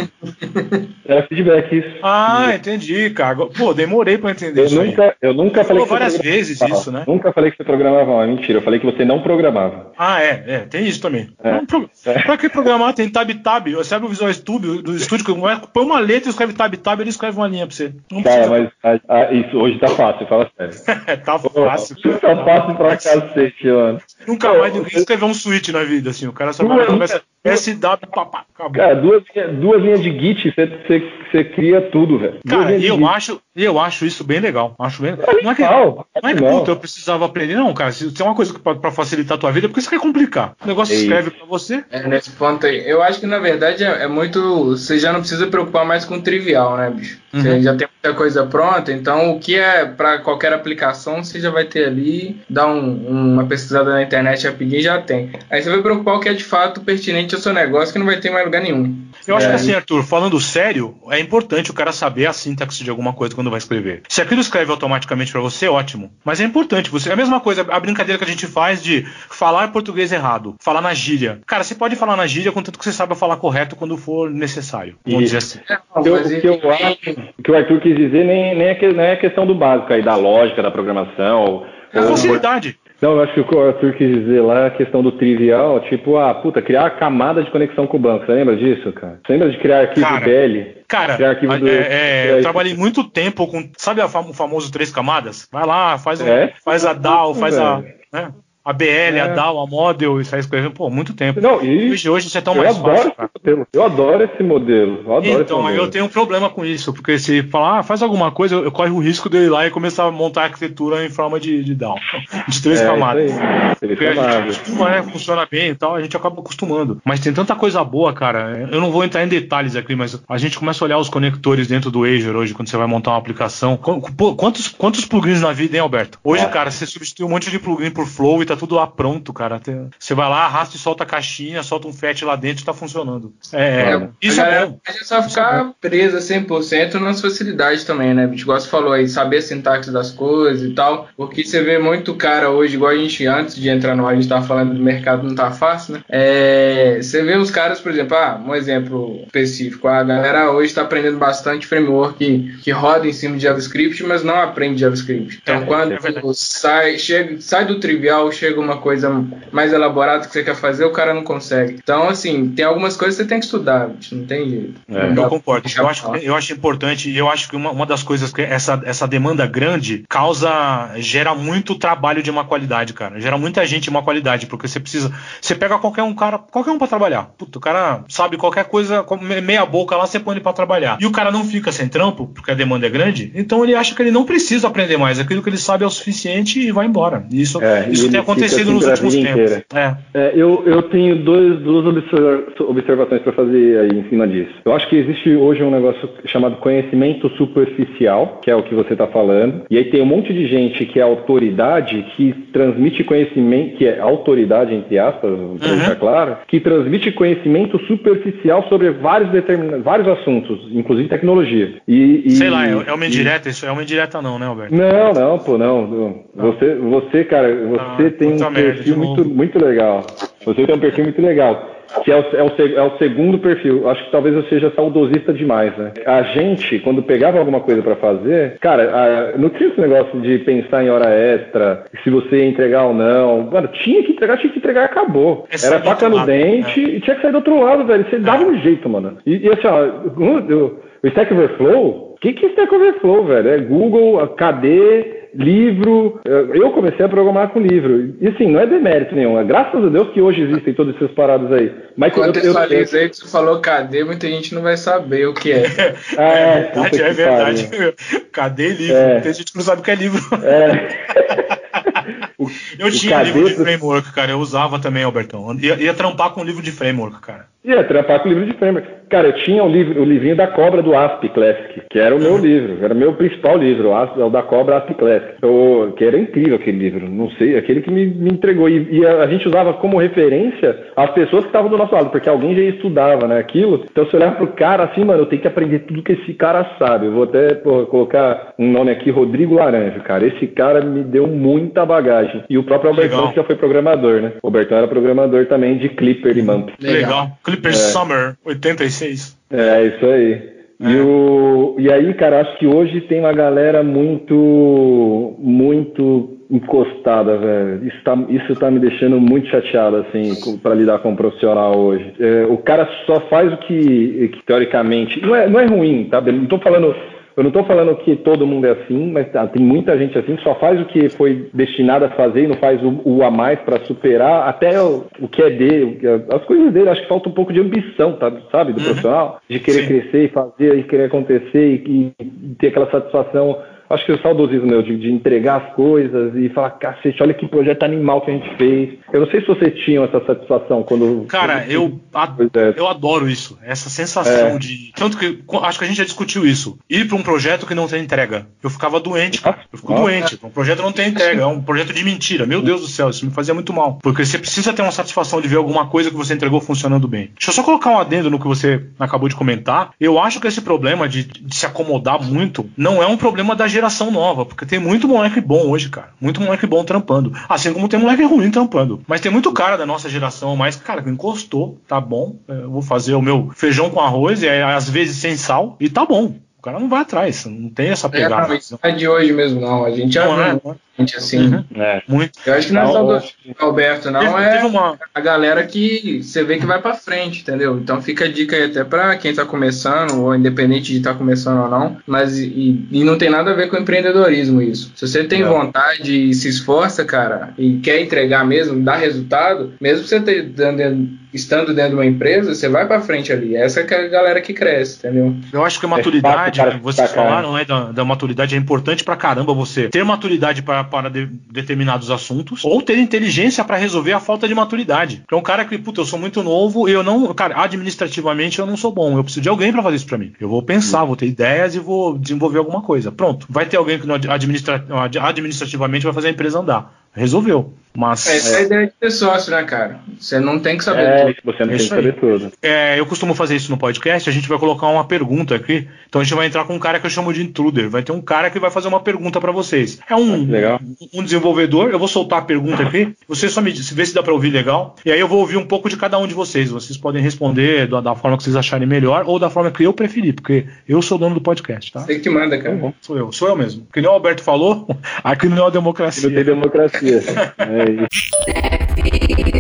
Speaker 8: Era feedback isso.
Speaker 5: Ah, entendi, cara. Pô, demorei pra entender
Speaker 8: Eu
Speaker 5: isso aí.
Speaker 8: nunca, eu nunca falei
Speaker 5: falou
Speaker 8: que
Speaker 5: várias vezes isso, né?
Speaker 8: Nunca falei que você programava mal, é mentira. Eu falei que você não programava.
Speaker 5: Ah, é, é, tem isso também.
Speaker 8: É.
Speaker 5: Não, pro- Pra que programar? Tem tab tab. Você abre o Visual Studio do estúdio, que põe uma letra e escreve tab tab, ele escreve uma linha pra você. Não
Speaker 8: Cara,
Speaker 5: precisa.
Speaker 8: mas ah, ah, isso hoje tá fácil, fala sério.
Speaker 5: tá fácil.
Speaker 8: Tá fácil pra cacete, mano.
Speaker 5: Nunca mais ninguém escreveu um switch na vida, assim. O cara só vai
Speaker 8: Duas-
Speaker 5: começa SW, papá, acabou.
Speaker 8: Cara, duas, linhas- duas linhas de Git, você, cria tudo, velho.
Speaker 5: Cara, eu acho, e eu acho isso bem legal. Acho bem.
Speaker 8: É
Speaker 5: Não é que,
Speaker 8: legal,
Speaker 5: não é que
Speaker 8: não.
Speaker 5: puta, eu precisava aprender, não, cara. Se tem uma coisa que pode- pra facilitar a tua vida, porque você quer complicar. O negócio
Speaker 8: É
Speaker 5: escreve pra você.
Speaker 9: É, nesse ponto aí. Eu acho que na verdade é, é muito. Você já não precisa preocupar mais com o trivial, né, bicho? Você
Speaker 5: Uhum.
Speaker 9: já tem muita coisa pronta, então o que é pra qualquer aplicação você já vai ter ali, dá um- uma pesquisada na internet rapidinho e já tem. Aí você vai preocupar o que é de fato pertinente ao seu negócio, que não vai ter mais lugar nenhum.
Speaker 5: Eu acho
Speaker 8: É.
Speaker 5: que assim, Arthur, falando sério, é importante o cara saber a sintaxe de alguma coisa quando vai escrever. Se aquilo escreve automaticamente pra você, ótimo. Mas é importante. Você, é a mesma coisa, a brincadeira que a gente faz de falar português errado, falar na gíria. Cara, você pode falar na gíria contanto que você saiba falar correto quando for necessário. Vamos dizer assim.
Speaker 9: É, não,
Speaker 8: O que eu-
Speaker 9: mas
Speaker 8: o que eu acho, o que o Arthur quis dizer nem, nem, é, que, nem é a questão do básico aí, da lógica, da programação. ou-
Speaker 5: É a
Speaker 8: ou-
Speaker 5: facilidade.
Speaker 8: Não, eu acho que o que o Arthur quis dizer lá é a questão do trivial, tipo, ah, puta, criar a camada de conexão com o banco. Você lembra disso, cara? Você lembra de criar arquivo
Speaker 5: Cara,
Speaker 8: DL?
Speaker 5: Cara, a-
Speaker 8: do-
Speaker 5: é, é,
Speaker 8: é,
Speaker 5: eu trabalhei muito tempo com. Sabe a fam- o famoso três camadas? Vai lá, faz, um-
Speaker 8: É?
Speaker 5: faz a DAO, faz a. Né, a BL, a
Speaker 8: É.
Speaker 5: DAO, a Model, e sai escrevendo, pô, muito tempo.
Speaker 8: Não, e
Speaker 5: Hoje, hoje isso é tão
Speaker 8: eu
Speaker 5: mais
Speaker 8: adoro
Speaker 5: fácil, cara.
Speaker 8: esse modelo. Eu adoro esse modelo. Eu adoro
Speaker 5: Então,
Speaker 8: modelo.
Speaker 5: eu tenho um problema com isso, porque se falar, ah, faz alguma coisa, eu, eu corro o risco de eu ir lá e começar a montar a arquitetura em forma de, de DAO, de três
Speaker 8: É,
Speaker 5: camadas. Porque a gente né? Funciona bem e tal, a gente acaba acostumando. Mas tem tanta coisa boa, cara. Eu não vou entrar em detalhes aqui, mas a gente começa a olhar os conectores dentro do Azure hoje, quando você vai montar uma aplicação. Pô, Quantos, quantos plugins na vida, hein, Alberto? Hoje,
Speaker 8: Nossa.
Speaker 5: cara, você substitui um monte de plugin por Flow e tá tudo lá pronto, cara. Você vai lá, arrasta e solta a caixinha, solta um FAT lá dentro e tá funcionando. É,
Speaker 9: É,
Speaker 5: isso
Speaker 9: a
Speaker 5: é
Speaker 9: galera
Speaker 5: bom.
Speaker 9: pode só ficar presa 100% nas facilidades também, né? Igual você falou aí, saber a sintaxe das coisas e tal. Porque você vê muito cara hoje, igual a gente, antes de entrar no ar, a gente tava falando do mercado não tá fácil, né? É, você vê os caras, por exemplo, ah, um exemplo específico. A galera hoje tá aprendendo bastante framework que, que roda em cima de JavaScript, mas não aprende JavaScript. Então,
Speaker 5: É,
Speaker 9: quando
Speaker 5: é
Speaker 9: sai, chega, sai do trivial, chega uma coisa mais elaborada que você quer fazer, o cara não consegue. Então, assim, tem algumas coisas que você tem que estudar, não tem jeito.
Speaker 8: É.
Speaker 9: Não
Speaker 5: Eu concordo. Eu acho, eu acho importante e eu acho que uma, uma das coisas que essa, essa demanda grande causa, gera muito trabalho de má qualidade, cara. Gera muita gente de má qualidade, porque você precisa. Você pega qualquer um cara, qualquer um pra trabalhar. Puta, o cara sabe qualquer coisa, meia boca lá, você põe ele pra trabalhar. E o cara não fica sem trampo, porque a demanda é grande, então ele acha que ele não precisa aprender mais. Aquilo que ele sabe é o suficiente e vai embora. Isso,
Speaker 8: É,
Speaker 5: isso
Speaker 8: ele
Speaker 5: tem
Speaker 8: fica
Speaker 5: acontecido
Speaker 8: assim
Speaker 5: nos últimos tempos. É.
Speaker 8: É, eu, eu tenho dois, duas observa- observações para fazer aí em cima disso. Eu acho que existe hoje um negócio chamado conhecimento superficial, que é o que você está falando, e aí tem um monte de gente que é autoridade, que transmite conhecimento, que é autoridade, entre aspas, para
Speaker 5: Uhum.
Speaker 8: deixar claro, que transmite conhecimento superficial sobre vários, determinados, vários assuntos, inclusive tecnologia. E, e-
Speaker 5: Sei lá, é, é uma
Speaker 8: e-
Speaker 5: indireta, isso é uma indireta não, né, Alberto?
Speaker 8: não, não, pô, não. não. Você, você, cara, você
Speaker 5: Ah,
Speaker 8: tem
Speaker 5: puta
Speaker 8: um perfil muito, muito legal. Você tem um perfil muito legal. Que é o, é, o, é o segundo perfil. Acho que talvez eu seja saudosista demais, né? A gente, quando pegava alguma coisa pra fazer, cara, a- não tinha esse negócio de pensar em hora extra, se você ia entregar ou não. Mano, tinha que entregar, tinha que entregar e acabou.
Speaker 5: É
Speaker 8: Era faca no
Speaker 5: lado,
Speaker 8: dente e tinha que sair do outro lado, velho. Você dava um jeito, mano. E, e assim, ó, o, o Stack Overflow, o que, que é Stack Overflow, velho? É Google, KD, livro. Eu comecei a programar com livro. E assim, não é demérito nenhum. É graças a Deus que hoje existem todas essas paradas aí. Mas eu, eu, eu,
Speaker 9: Contextualiza aí que você falou cadê, muita gente não vai saber o que é.
Speaker 8: é,
Speaker 5: verdade,
Speaker 8: puta
Speaker 5: é
Speaker 8: que
Speaker 5: verdade.
Speaker 8: pariu.
Speaker 5: Cadê livro?
Speaker 8: É.
Speaker 5: Tem gente que não sabe o que é livro.
Speaker 8: É. O-
Speaker 5: Eu
Speaker 8: o
Speaker 5: tinha livro de framework, cara. Eu usava também, Albertão. Ia, ia trampar com livro de framework, cara.
Speaker 8: Ia trampar com livro de framework. Cara, eu tinha o, livro, o livrinho da cobra do ASP Classic, que era o meu livro, era o meu principal livro, o, o da cobra ASP Classic. Eu- que era incrível aquele livro, não sei, aquele que me, me entregou. E, e a, a gente usava como referência as pessoas que estavam do nosso lado, porque alguém já estudava né, aquilo. Então você olhava pro cara assim, mano, eu tenho que aprender tudo que esse cara sabe. Eu vou até pô, colocar um nome aqui, Rodrigo Laranja, cara. Esse cara me deu muita bagagem. E o próprio Albertão,
Speaker 5: Legal.
Speaker 8: já foi programador, né? O Albertão era programador também de Clipper e Mump.
Speaker 5: Legal. Clipper
Speaker 8: É.
Speaker 5: Summer 86.
Speaker 8: É, isso aí. E, o, e aí, cara, acho que hoje tem uma galera muito, muito encostada, velho. Isso tá, isso tá me deixando muito chateado, assim, para lidar com um profissional hoje. É, o cara só faz o que, que teoricamente. Não é, não é ruim, tá? Não tô falando eu não estou falando que todo mundo é assim, mas ah, tem muita gente assim que só faz o que foi destinado a fazer e não faz o, o a mais para superar até o, o, que é dele, as coisas dele. Acho que falta um pouco de ambição, tá, sabe, do uhum. profissional, de querer Sim. crescer e fazer e querer acontecer e, e ter aquela satisfação acho que o saudosismo meu de, de, entregar as coisas e falar, cacete, olha que projeto animal que a gente fez. Eu não sei se vocês tinham essa satisfação quando.
Speaker 5: Cara,
Speaker 8: quando...
Speaker 5: eu, ad eu adoro isso. Essa sensação é. de. Tanto que acho que a gente já discutiu isso. Ir para um projeto que não tem entrega. Eu ficava doente, cara. Eu fico doente. Um projeto não tem entrega. É um projeto de mentira. Meu Deus do céu, isso me fazia muito mal. Porque você precisa ter uma satisfação de ver alguma coisa que você entregou funcionando bem. Deixa eu só colocar um adendo no que você acabou de comentar. Eu acho que esse problema de, de se acomodar muito não é um problema da geração nova porque tem muito moleque bom hoje, cara. Muito moleque bom trampando. Assim como tem moleque ruim trampando. Mas tem muito cara da nossa geração mais, cara, que encostou, tá bom. Eu vou fazer o meu feijão com arroz, e às vezes sem sal, e tá bom. O cara não vai atrás, não tem essa pegada.
Speaker 9: É, não é de hoje mesmo, não. A gente já não, não é gente assim. Uhum.
Speaker 5: É. Muito.
Speaker 9: Eu acho que não é só do Alberto, não. Teve, é teve uma... a galera que você vê que vai para frente, entendeu? Então fica a dica aí até para quem tá começando, ou independente de estar tá começando ou não. Mas e, e, não tem nada a ver com empreendedorismo isso. Se você tem é. vontade e se esforça, cara, e quer entregar mesmo, dar resultado, mesmo você ter, dando, estando dentro de uma empresa, você vai para frente ali. Essa é a galera que cresce, entendeu?
Speaker 5: Eu acho que a maturidade, é fácil, vocês falaram, né, da, da maturidade é importante para caramba você ter maturidade para para de, determinados assuntos, ou ter inteligência para resolver a falta de maturidade. é um cara que, puta, eu sou muito novo e eu não, cara, administrativamente eu não sou bom, eu preciso de alguém para fazer isso para mim. Eu vou pensar, vou ter ideias e vou desenvolver alguma coisa. Pronto, vai ter alguém que administra, administrativamente vai fazer a empresa andar. Resolveu. Mas,
Speaker 9: Essa é a ideia de ter sócio, né, cara? Você não tem que saber é,
Speaker 8: tudo. Você não é tem que saber tudo.
Speaker 5: É, eu costumo fazer isso no podcast, a gente vai colocar uma pergunta aqui. Então a gente vai entrar com um cara que eu chamo de intruder. Vai ter um cara que vai fazer uma pergunta para vocês. É um, ah, um desenvolvedor, eu vou soltar a pergunta aqui. Você só me vê se dá para ouvir legal. E aí eu vou ouvir um pouco de cada um de vocês. Vocês podem responder da, da, forma que vocês acharem melhor ou da forma que eu preferir, porque eu sou dono do podcast, tá?
Speaker 9: Você que manda, cara. Então,
Speaker 5: sou eu, sou eu mesmo. Que nem o Alberto falou, aqui não é democracia.
Speaker 8: Não tem democracia. É isso.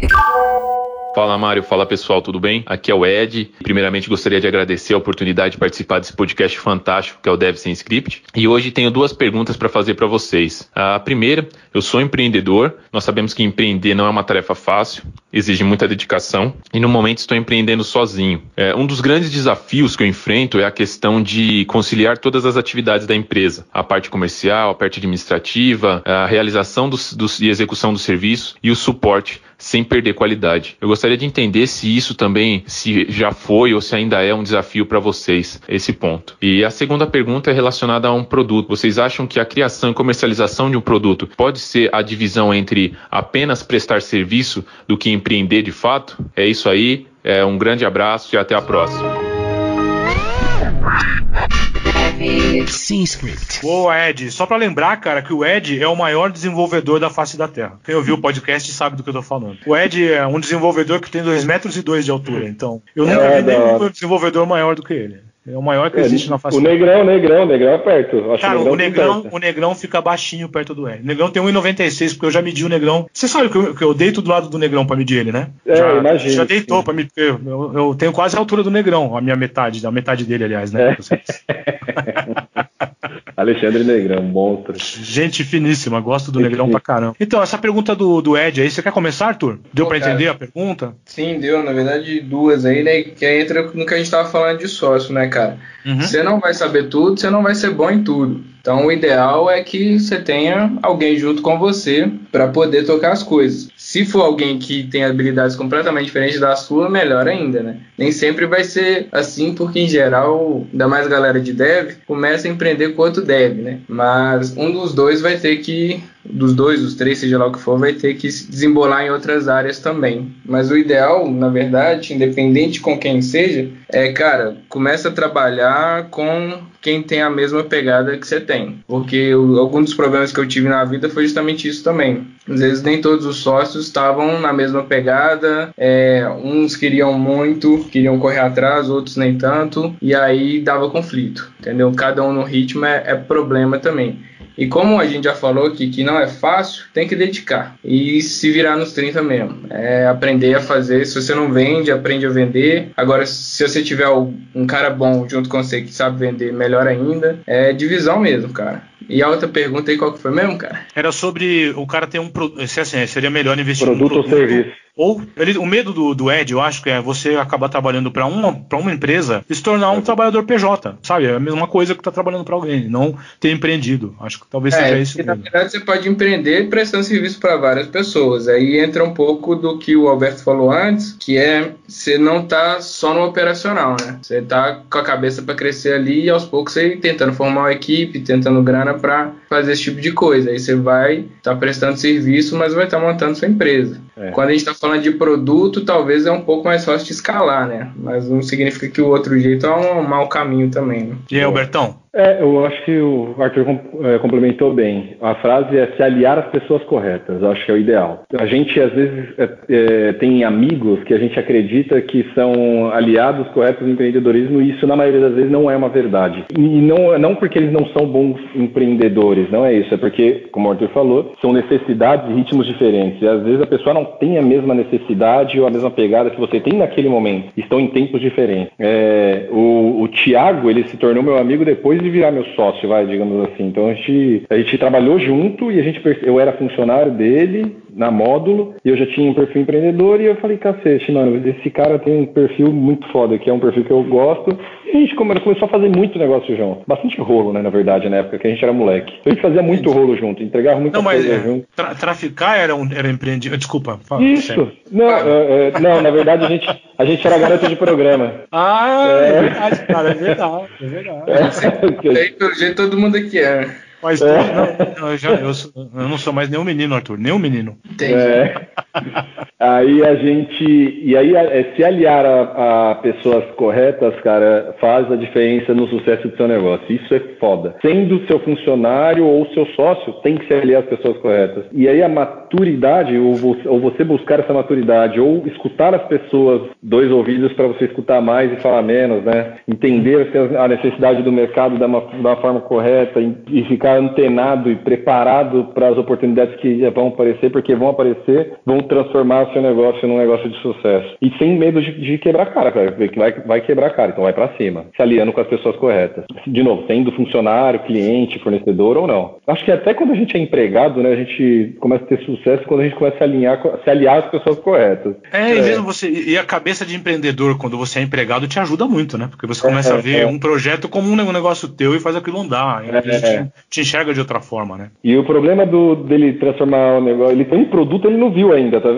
Speaker 12: Fala Mário, fala pessoal, tudo bem? Aqui é o Ed. Primeiramente gostaria de agradecer a oportunidade de participar desse podcast fantástico que é o Dev Sem Script. E hoje tenho duas perguntas para fazer para vocês. A primeira, eu sou empreendedor. Nós sabemos que empreender não é uma tarefa fácil, exige muita dedicação e no momento estou empreendendo sozinho. É, um dos grandes desafios que eu enfrento é a questão de conciliar todas as atividades da empresa, a parte comercial, a parte administrativa, a realização dos, dos, e execução do serviço e o suporte sem perder qualidade. Eu gostaria de entender se isso também se já foi ou se ainda é um desafio para vocês esse ponto. E a segunda pergunta é relacionada a um produto. Vocês acham que a criação e comercialização de um produto pode ser a divisão entre apenas prestar serviço do que empreender de fato? É isso aí. É um grande abraço e até a próxima.
Speaker 5: Sim, script. Boa, Ed. Só para lembrar, cara, que o Ed é o maior desenvolvedor da face da Terra. Quem ouviu o podcast sabe do que eu tô falando. O Ed é um desenvolvedor que tem 2 metros e dois de altura. Então, eu nunca é, vi nenhum desenvolvedor maior do que ele. É o maior que é, existe na face.
Speaker 8: O Negrão, o Negrão, o Negrão é perto.
Speaker 5: Acho Cara, o Negrão, o Negrão fica baixinho perto do Ed. O Negrão tem 1,96, porque eu já medi o Negrão. Você sabe que eu, que eu deito do lado do Negrão pra medir ele, né?
Speaker 8: É,
Speaker 5: já,
Speaker 8: imagino.
Speaker 5: Já deitou sim. pra mim, eu, eu, eu, tenho quase a altura do Negrão, a minha metade, a metade dele, aliás, né?
Speaker 8: É. Alexandre Negrão, monstro.
Speaker 5: Gente finíssima, gosto do Negrão pra caramba. Então, essa pergunta do, do Ed aí, você quer começar, Arthur? Deu para entender a pergunta?
Speaker 9: Sim, deu. Na verdade, duas aí, né? Que entra no que a gente tava falando de sócio, né, cara? Uhum. Você não vai saber tudo, você não vai ser bom em tudo. Então, o ideal é que você tenha alguém junto com você para poder tocar as coisas. Se for alguém que tem habilidades completamente diferentes da sua, melhor ainda, né? Nem sempre vai ser assim, porque em geral, ainda mais galera de dev, começa a empreender com outro dev, né? Mas um dos dois vai ter que dos dois, dos três, seja lá o que for, vai ter que se desembolar em outras áreas também. Mas o ideal, na verdade, independente com quem seja, é, cara, começa a trabalhar com quem tem a mesma pegada que você tem. Porque o, algum dos problemas que eu tive na vida foi justamente isso também. Às vezes nem todos os sócios estavam na mesma pegada, é, uns queriam muito, queriam correr atrás, outros nem tanto, e aí dava conflito, entendeu? Cada um no ritmo é, é problema também. E como a gente já falou aqui que não é fácil, tem que dedicar e se virar nos 30 mesmo. É aprender a fazer. Se você não vende, aprende a vender. Agora, se você tiver um cara bom junto com você que sabe vender, melhor ainda. É divisão mesmo, cara. E a outra pergunta aí, qual que foi mesmo, cara?
Speaker 11: Era sobre o cara ter um produto. Se assim, seria melhor investir
Speaker 8: produto, produto ou serviço.
Speaker 11: Ou ele, o medo do, do Ed, eu acho que é você acabar trabalhando para uma, pra uma empresa e se tornar um é. trabalhor PJ, sabe? É a mesma coisa que tá trabalhando para alguém, não ter empreendido. Acho que talvez é, seja isso.
Speaker 9: Na verdade, você pode empreender prestando serviço para várias pessoas. Aí entra um pouco do que o Alberto falou antes, que é você não tá só no operacional, né? Você tá com a cabeça para crescer ali e aos poucos você tentando formar uma equipe, tentando grana para fazer esse tipo de coisa. Aí você vai estar tá prestando serviço, mas vai estar tá montando sua empresa. É. Quando a gente está falando de produto, talvez é um pouco mais fácil de escalar, né? Mas não significa que o outro jeito é um mau caminho também. Né?
Speaker 11: E aí, Albertão?
Speaker 8: É, eu acho que o Arthur é, complementou bem. A frase é se aliar às pessoas corretas. Acho que é o ideal. A gente, às vezes, é, é, tem amigos que a gente acredita que são aliados corretos do empreendedorismo e isso, na maioria das vezes, não é uma verdade. E não, não porque eles não são bons empreendedores, não é isso. É porque, como o Arthur falou, são necessidades e ritmos diferentes. E, às vezes, a pessoa não tem a mesma necessidade ou a mesma pegada que você tem naquele momento. Estão em tempos diferentes. É, o, o Tiago, ele se tornou meu amigo depois de virar meu sócio, vai, digamos assim. Então a gente, a gente trabalhou junto e a gente eu era funcionário dele na módulo e eu já tinha um perfil empreendedor e eu falei, cacete, mano, esse cara tem um perfil muito foda, que é um perfil que eu gosto. E a gente começou a fazer muito negócio junto. Bastante rolo, né, na verdade, na época que a gente era moleque. Então a gente fazia muito rolo junto, entregava muita
Speaker 11: não, mas,
Speaker 8: coisa
Speaker 11: é,
Speaker 8: junto.
Speaker 11: Tra traficar era, um, era empreendimento. Desculpa.
Speaker 8: Fala, Isso. Não, é, é, não, na verdade a gente, a gente era garoto de programa.
Speaker 11: Ah, é, é verdade, cara, é verdade. É verdade.
Speaker 9: É, pelo jeito todo mundo aqui é.
Speaker 11: Mas é. não, eu, já, eu, eu, não sou mais nenhum menino, Arthur, nenhum menino.
Speaker 8: Entendi. É. Aí a gente. E aí, é, se aliar a, a, pessoas corretas, cara, faz a diferença no sucesso do seu negócio. Isso é foda. Sendo seu funcionário ou seu sócio, tem que se aliar às pessoas corretas. E aí a maturidade, ou você buscar essa maturidade, ou escutar as pessoas, dois ouvidos para você escutar mais e falar menos, né? Entender a necessidade do mercado da uma, uma forma correta e ficar antenado e preparado para as oportunidades que vão aparecer, porque vão aparecer, vão transformar seu negócio num negócio de sucesso. E sem medo de, de quebrar cara, cara, vai, vai quebrar cara, então vai para cima, se aliando com as pessoas corretas. De novo, sendo funcionário, cliente, fornecedor ou não. Acho que até quando a gente é empregado, né, a gente começa a ter sucesso quando a gente começa a alinhar, se aliar às pessoas corretas.
Speaker 11: É, e é. mesmo você, e a cabeça de empreendedor, quando você é empregado, te ajuda muito, né? Porque você começa é, a ver é. um projeto como um negócio teu e faz aquilo andar. É, é. Te enxerga de outra forma, né?
Speaker 8: E o problema do, dele transformar o negócio, ele tem um produto, ele não viu ainda, tá?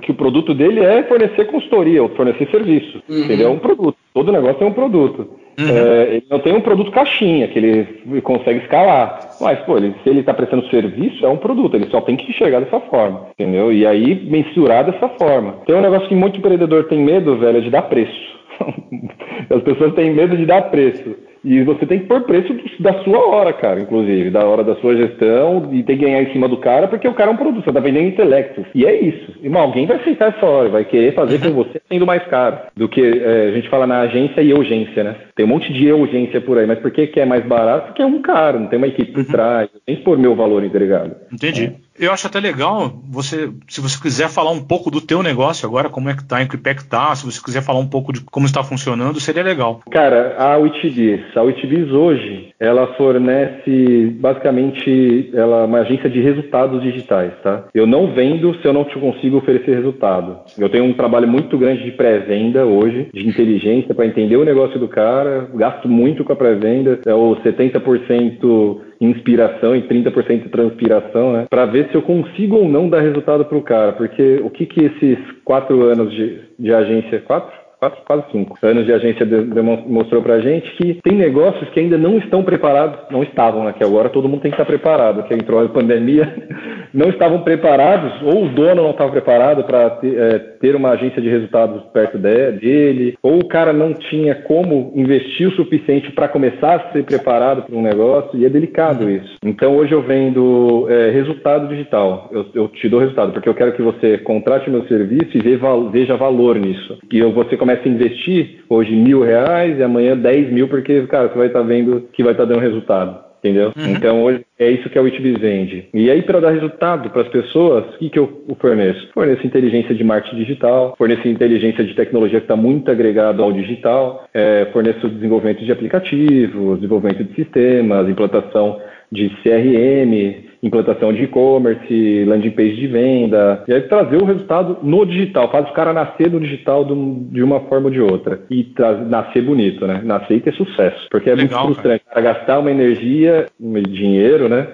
Speaker 8: que o produto dele é fornecer consultoria, ou fornecer serviço. Uhum. Ele é um produto. Todo negócio é um produto. Uhum. É, ele não tem um produto caixinha que ele consegue escalar. Mas, pô, ele, se ele está prestando serviço, é um produto. Ele só tem que enxergar dessa forma, entendeu? E aí mensurar dessa forma. Tem um negócio que muito empreendedor tem medo, velho, é de dar preço. As pessoas têm medo de dar preço. E você tem que pôr preço da sua hora, cara, inclusive, da hora da sua gestão, e tem que ganhar em cima do cara, porque o cara é um produto, você tá vendendo intelecto. E é isso. E alguém vai aceitar essa hora, vai querer fazer com você sendo mais caro do que é, a gente fala na agência e urgência, né? Tem um monte de urgência por aí, mas por que, que é mais barato? Porque é um cara, não tem uma equipe por uhum. trás, tem que pôr meu valor entregado.
Speaker 11: Entendi. É. Eu acho até legal você, se você quiser falar um pouco do teu negócio agora, como é que tá, em que pé que tá, se você quiser falar um pouco de como está funcionando, seria legal.
Speaker 8: Cara, a Witbiz, a Witbiz hoje, ela fornece basicamente ela é uma agência de resultados digitais, tá? Eu não vendo se eu não te consigo oferecer resultado. Eu tenho um trabalho muito grande de pré-venda hoje, de inteligência para entender o negócio do cara, gasto muito com a pré-venda, é o 70% inspiração e 30% transpiração, né? Para ver se eu consigo ou não dar resultado para o cara. Porque o que que esses quatro anos de, de agência, quatro? Quase, quase cinco anos de agência de, de, mostrou pra gente que tem negócios que ainda não estão preparados, não estavam, né? Que agora todo mundo tem que estar preparado, que entrou a pandemia, não estavam preparados, ou o dono não estava preparado para ter, é, ter, uma agência de resultados perto de, dele, ou o cara não tinha como investir o suficiente para começar a ser preparado para um negócio, e é delicado isso. Então hoje eu vendo é, resultado digital, eu, eu, te dou resultado, porque eu quero que você contrate meu serviço e veja valor nisso. E você começa a investir hoje mil reais e amanhã 10 mil, porque, cara, você vai estar tá vendo que vai estar tá dando resultado entendeu? Uhum. Então hoje é isso que a Witbiz vende. E aí para dar resultado para as pessoas, o que, que eu forneço? Forneço inteligência de marketing digital, forneço inteligência de tecnologia que está muito agregado ao digital, é, forneço desenvolvimento de aplicativos, desenvolvimento de sistemas, implantação de CRM, implantação de e-commerce, landing page de venda, e aí trazer o resultado no digital, faz o cara nascer no digital de uma forma ou de outra e nascer bonito, né? Nascer e ter sucesso, porque é Legal, muito frustrante cara. gastar uma energia, um dinheiro, né,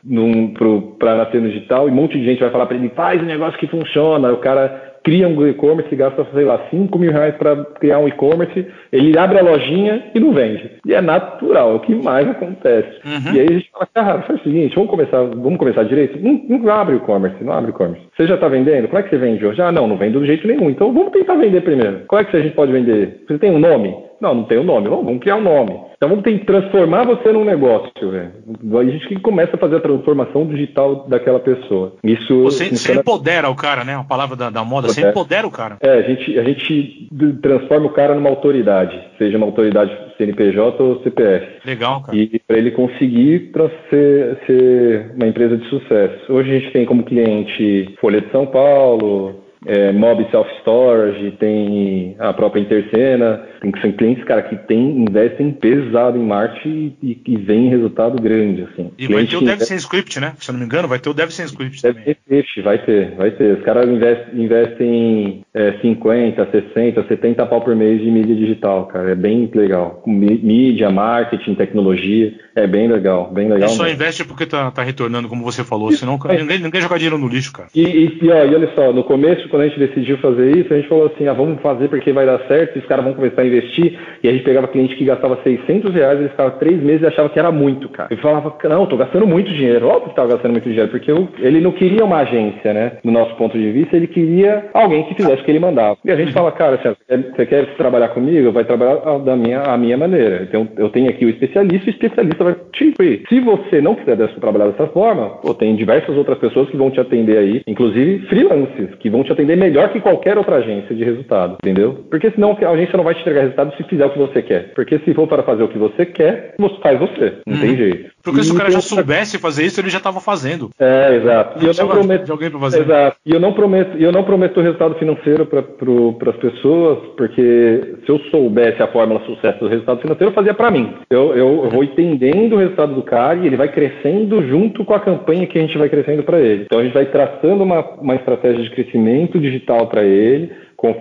Speaker 8: para nascer no digital e um monte de gente vai falar para ele faz um negócio que funciona, o cara cria um e-commerce, gasta, sei lá, 5 mil reais para criar um e-commerce, ele abre a lojinha e não vende. E é natural, é o que mais acontece. Uhum. E aí a gente fala, cara, faz o seguinte, vamos começar, vamos começar direito? Não, não abre o e-commerce, não abre o e-commerce. Você já está vendendo? Como é que você vende hoje? Ah, não, não vendo de jeito nenhum. Então vamos tentar vender primeiro. Qual é que a gente pode vender? Você tem um nome? Não, não tem um nome. Vamos, vamos criar um nome. Então vamos ter que transformar você num negócio, velho. A gente que começa a fazer a transformação digital daquela pessoa. Isso
Speaker 5: você, funciona... você empodera o cara, né? A palavra da, da moda, você empodera o cara.
Speaker 8: É, a gente, a gente transforma o cara numa autoridade, seja uma autoridade CNPJ ou CPF.
Speaker 5: Legal, cara.
Speaker 8: E para ele conseguir ser, ser uma empresa de sucesso. Hoje a gente tem como cliente Folha de São Paulo, é, Mob Self Storage, tem a própria Intercena, tem que ser clientes, cara, que tem, investem pesado em marketing e, e vem resultado grande, assim.
Speaker 5: E vai ter o DevSense Script, né? Se eu não me engano, vai ter o DevSense Script também.
Speaker 8: Script, vai ter, vai ter. Os caras investem, investem é, 50, 60, 70 pau por mês de mídia digital, cara. É bem legal. Mídia, marketing, tecnologia, é bem legal, bem legal. E
Speaker 5: só investe porque tá, tá retornando, como você falou, senão é. ninguém, ninguém joga dinheiro no lixo, cara.
Speaker 8: E, e, e, ó, e olha só, no começo, quando a gente decidiu fazer isso, a gente falou assim, ah, vamos fazer porque vai dar certo, os caras vão começar a investir, e a gente pegava cliente que gastava 600 reais, ele ficava três meses e achava que era muito, cara. Ele falava, não, tô gastando muito dinheiro, óbvio que tava gastando muito dinheiro, porque eu, ele não queria uma agência, né, do nosso ponto de vista, ele queria alguém que fizesse o que ele mandava. E a gente fala, cara, assim, você quer trabalhar comigo? Vai trabalhar da minha, a minha maneira. Então, eu tenho aqui o especialista, o especialista vai te ir. Se você não quiser trabalhar dessa forma, pô, tem diversas outras pessoas que vão te atender aí, inclusive freelancers, que vão te atender melhor melhor que qualquer outra agência de resultado, entendeu? Porque senão a agência não vai te entregar resultado se fizer o que você quer. Porque se for para fazer o que você quer, você faz você. Não tem uhum. jeito.
Speaker 5: Porque se o cara já soubesse fazer isso, ele já estava fazendo.
Speaker 8: É, exato. E eu não prometo de alguém para fazer. Exato. E eu não prometo, eu não prometo resultado financeiro para pra, as pessoas, porque se eu soubesse a fórmula sucesso do resultado financeiro, eu fazia para mim. Eu, eu, eu, vou entendendo o resultado do cara e ele vai crescendo junto com a campanha que a gente vai crescendo para ele. Então a gente vai traçando uma, uma estratégia de crescimento digital para ele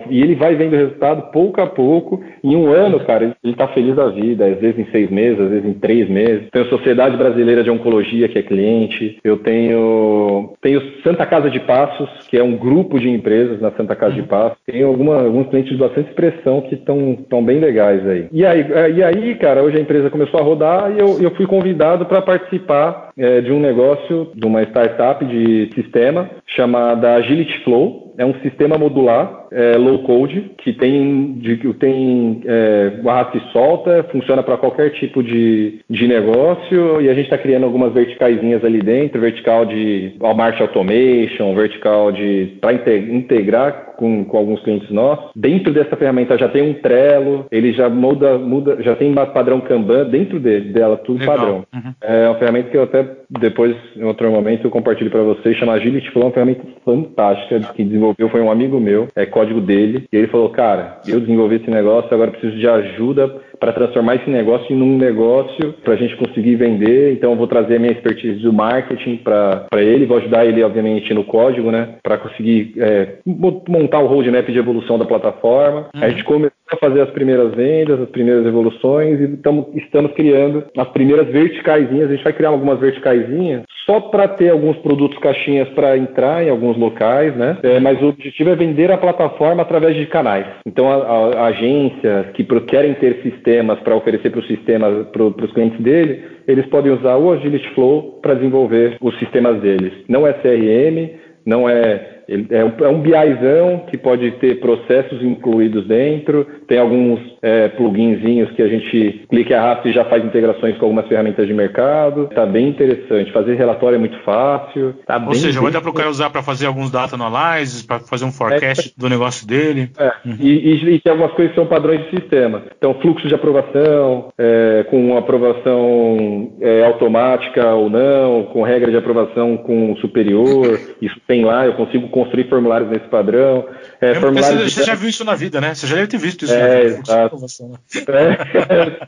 Speaker 8: e ele vai vendo o resultado pouco a pouco. Em um ano, cara, ele está feliz da vida, às vezes em seis meses, às vezes em três meses. Tenho a Sociedade Brasileira de Oncologia, que é cliente. Eu tenho, tenho Santa Casa de Passos, que é um grupo de empresas na Santa Casa de uhum. Passos. Tenho alguma, alguns clientes de bastante expressão que estão bem legais aí. E, aí. e aí, cara, hoje a empresa começou a rodar e eu, eu fui convidado para participar é, de um negócio, de uma startup de sistema chamada Agility Flow é um sistema modular é, low code que tem, de, tem é, arrasta e solta, funciona para qualquer tipo de, de negócio e a gente está criando algumas verticaisinhas ali dentro, vertical de Walmart Automation, vertical de para integrar com, com alguns clientes nossos. Dentro dessa ferramenta já tem um Trello, ele já muda, muda já tem padrão Kanban dentro dele, dela, tudo Legal. padrão. Uhum. É uma ferramenta que eu até depois, em outro momento, eu compartilho para vocês, chama Agility Flow, é uma ferramenta fantástica, que desenvolveu foi um amigo meu, é código dele, e ele falou, cara, eu desenvolvi esse negócio, agora preciso de ajuda para transformar esse negócio em um negócio para a gente conseguir vender. Então, eu vou trazer a minha expertise do marketing para ele, vou ajudar ele, obviamente, no código, né, para conseguir é, montar o roadmap de evolução da plataforma. Uhum. A gente começou a fazer as primeiras vendas, as primeiras evoluções e tamo, estamos criando as primeiras verticaisinhas. A gente vai criar algumas verticaisinhas só para ter alguns produtos caixinhas para entrar em alguns locais, né? É, mas o objetivo é vender a plataforma através de canais. Então, a, a, agências que querem ter sistemas para oferecer para os sistemas, para os clientes dele, eles podem usar o Agility Flow para desenvolver os sistemas deles. Não é CRM, não é é um, é um BIzão que pode ter processos incluídos dentro, tem alguns é, pluginzinhos que a gente clica e arrasta e já faz integrações com algumas ferramentas de mercado. Tá bem interessante. Fazer relatório é muito fácil. Tá
Speaker 5: Ou seja, vai dar para o cara usar para fazer alguns data analysis, para fazer um forecast é, do negócio dele.
Speaker 8: É, uhum. e, e, e, tem algumas coisas que são padrões de sistema. Então, fluxo de aprovação, é, com aprovação é, automática ou não, com regra de aprovação com superior. Isso tem lá, eu consigo construir formulários nesse padrão.
Speaker 5: É, formulários você, você já viu isso na vida, né? Você já deve ter visto isso.
Speaker 8: É, exato. Né?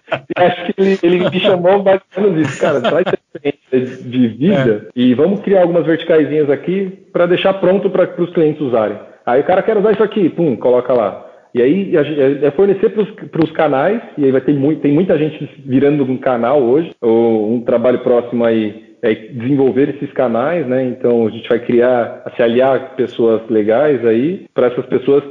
Speaker 8: É, acho que ele, ele me chamou basicamente disso, cara, traz experiência de vida é. e vamos criar algumas verticaisinhas aqui para deixar pronto para os clientes usarem. Aí o cara quer usar isso aqui, pum, coloca lá. E aí é fornecer para os canais, e aí vai ter muito, tem muita gente virando um canal hoje, ou um trabalho próximo aí é, desenvolver esses canais, né? Então a gente vai criar, se aliar pessoas legais aí para essas pessoas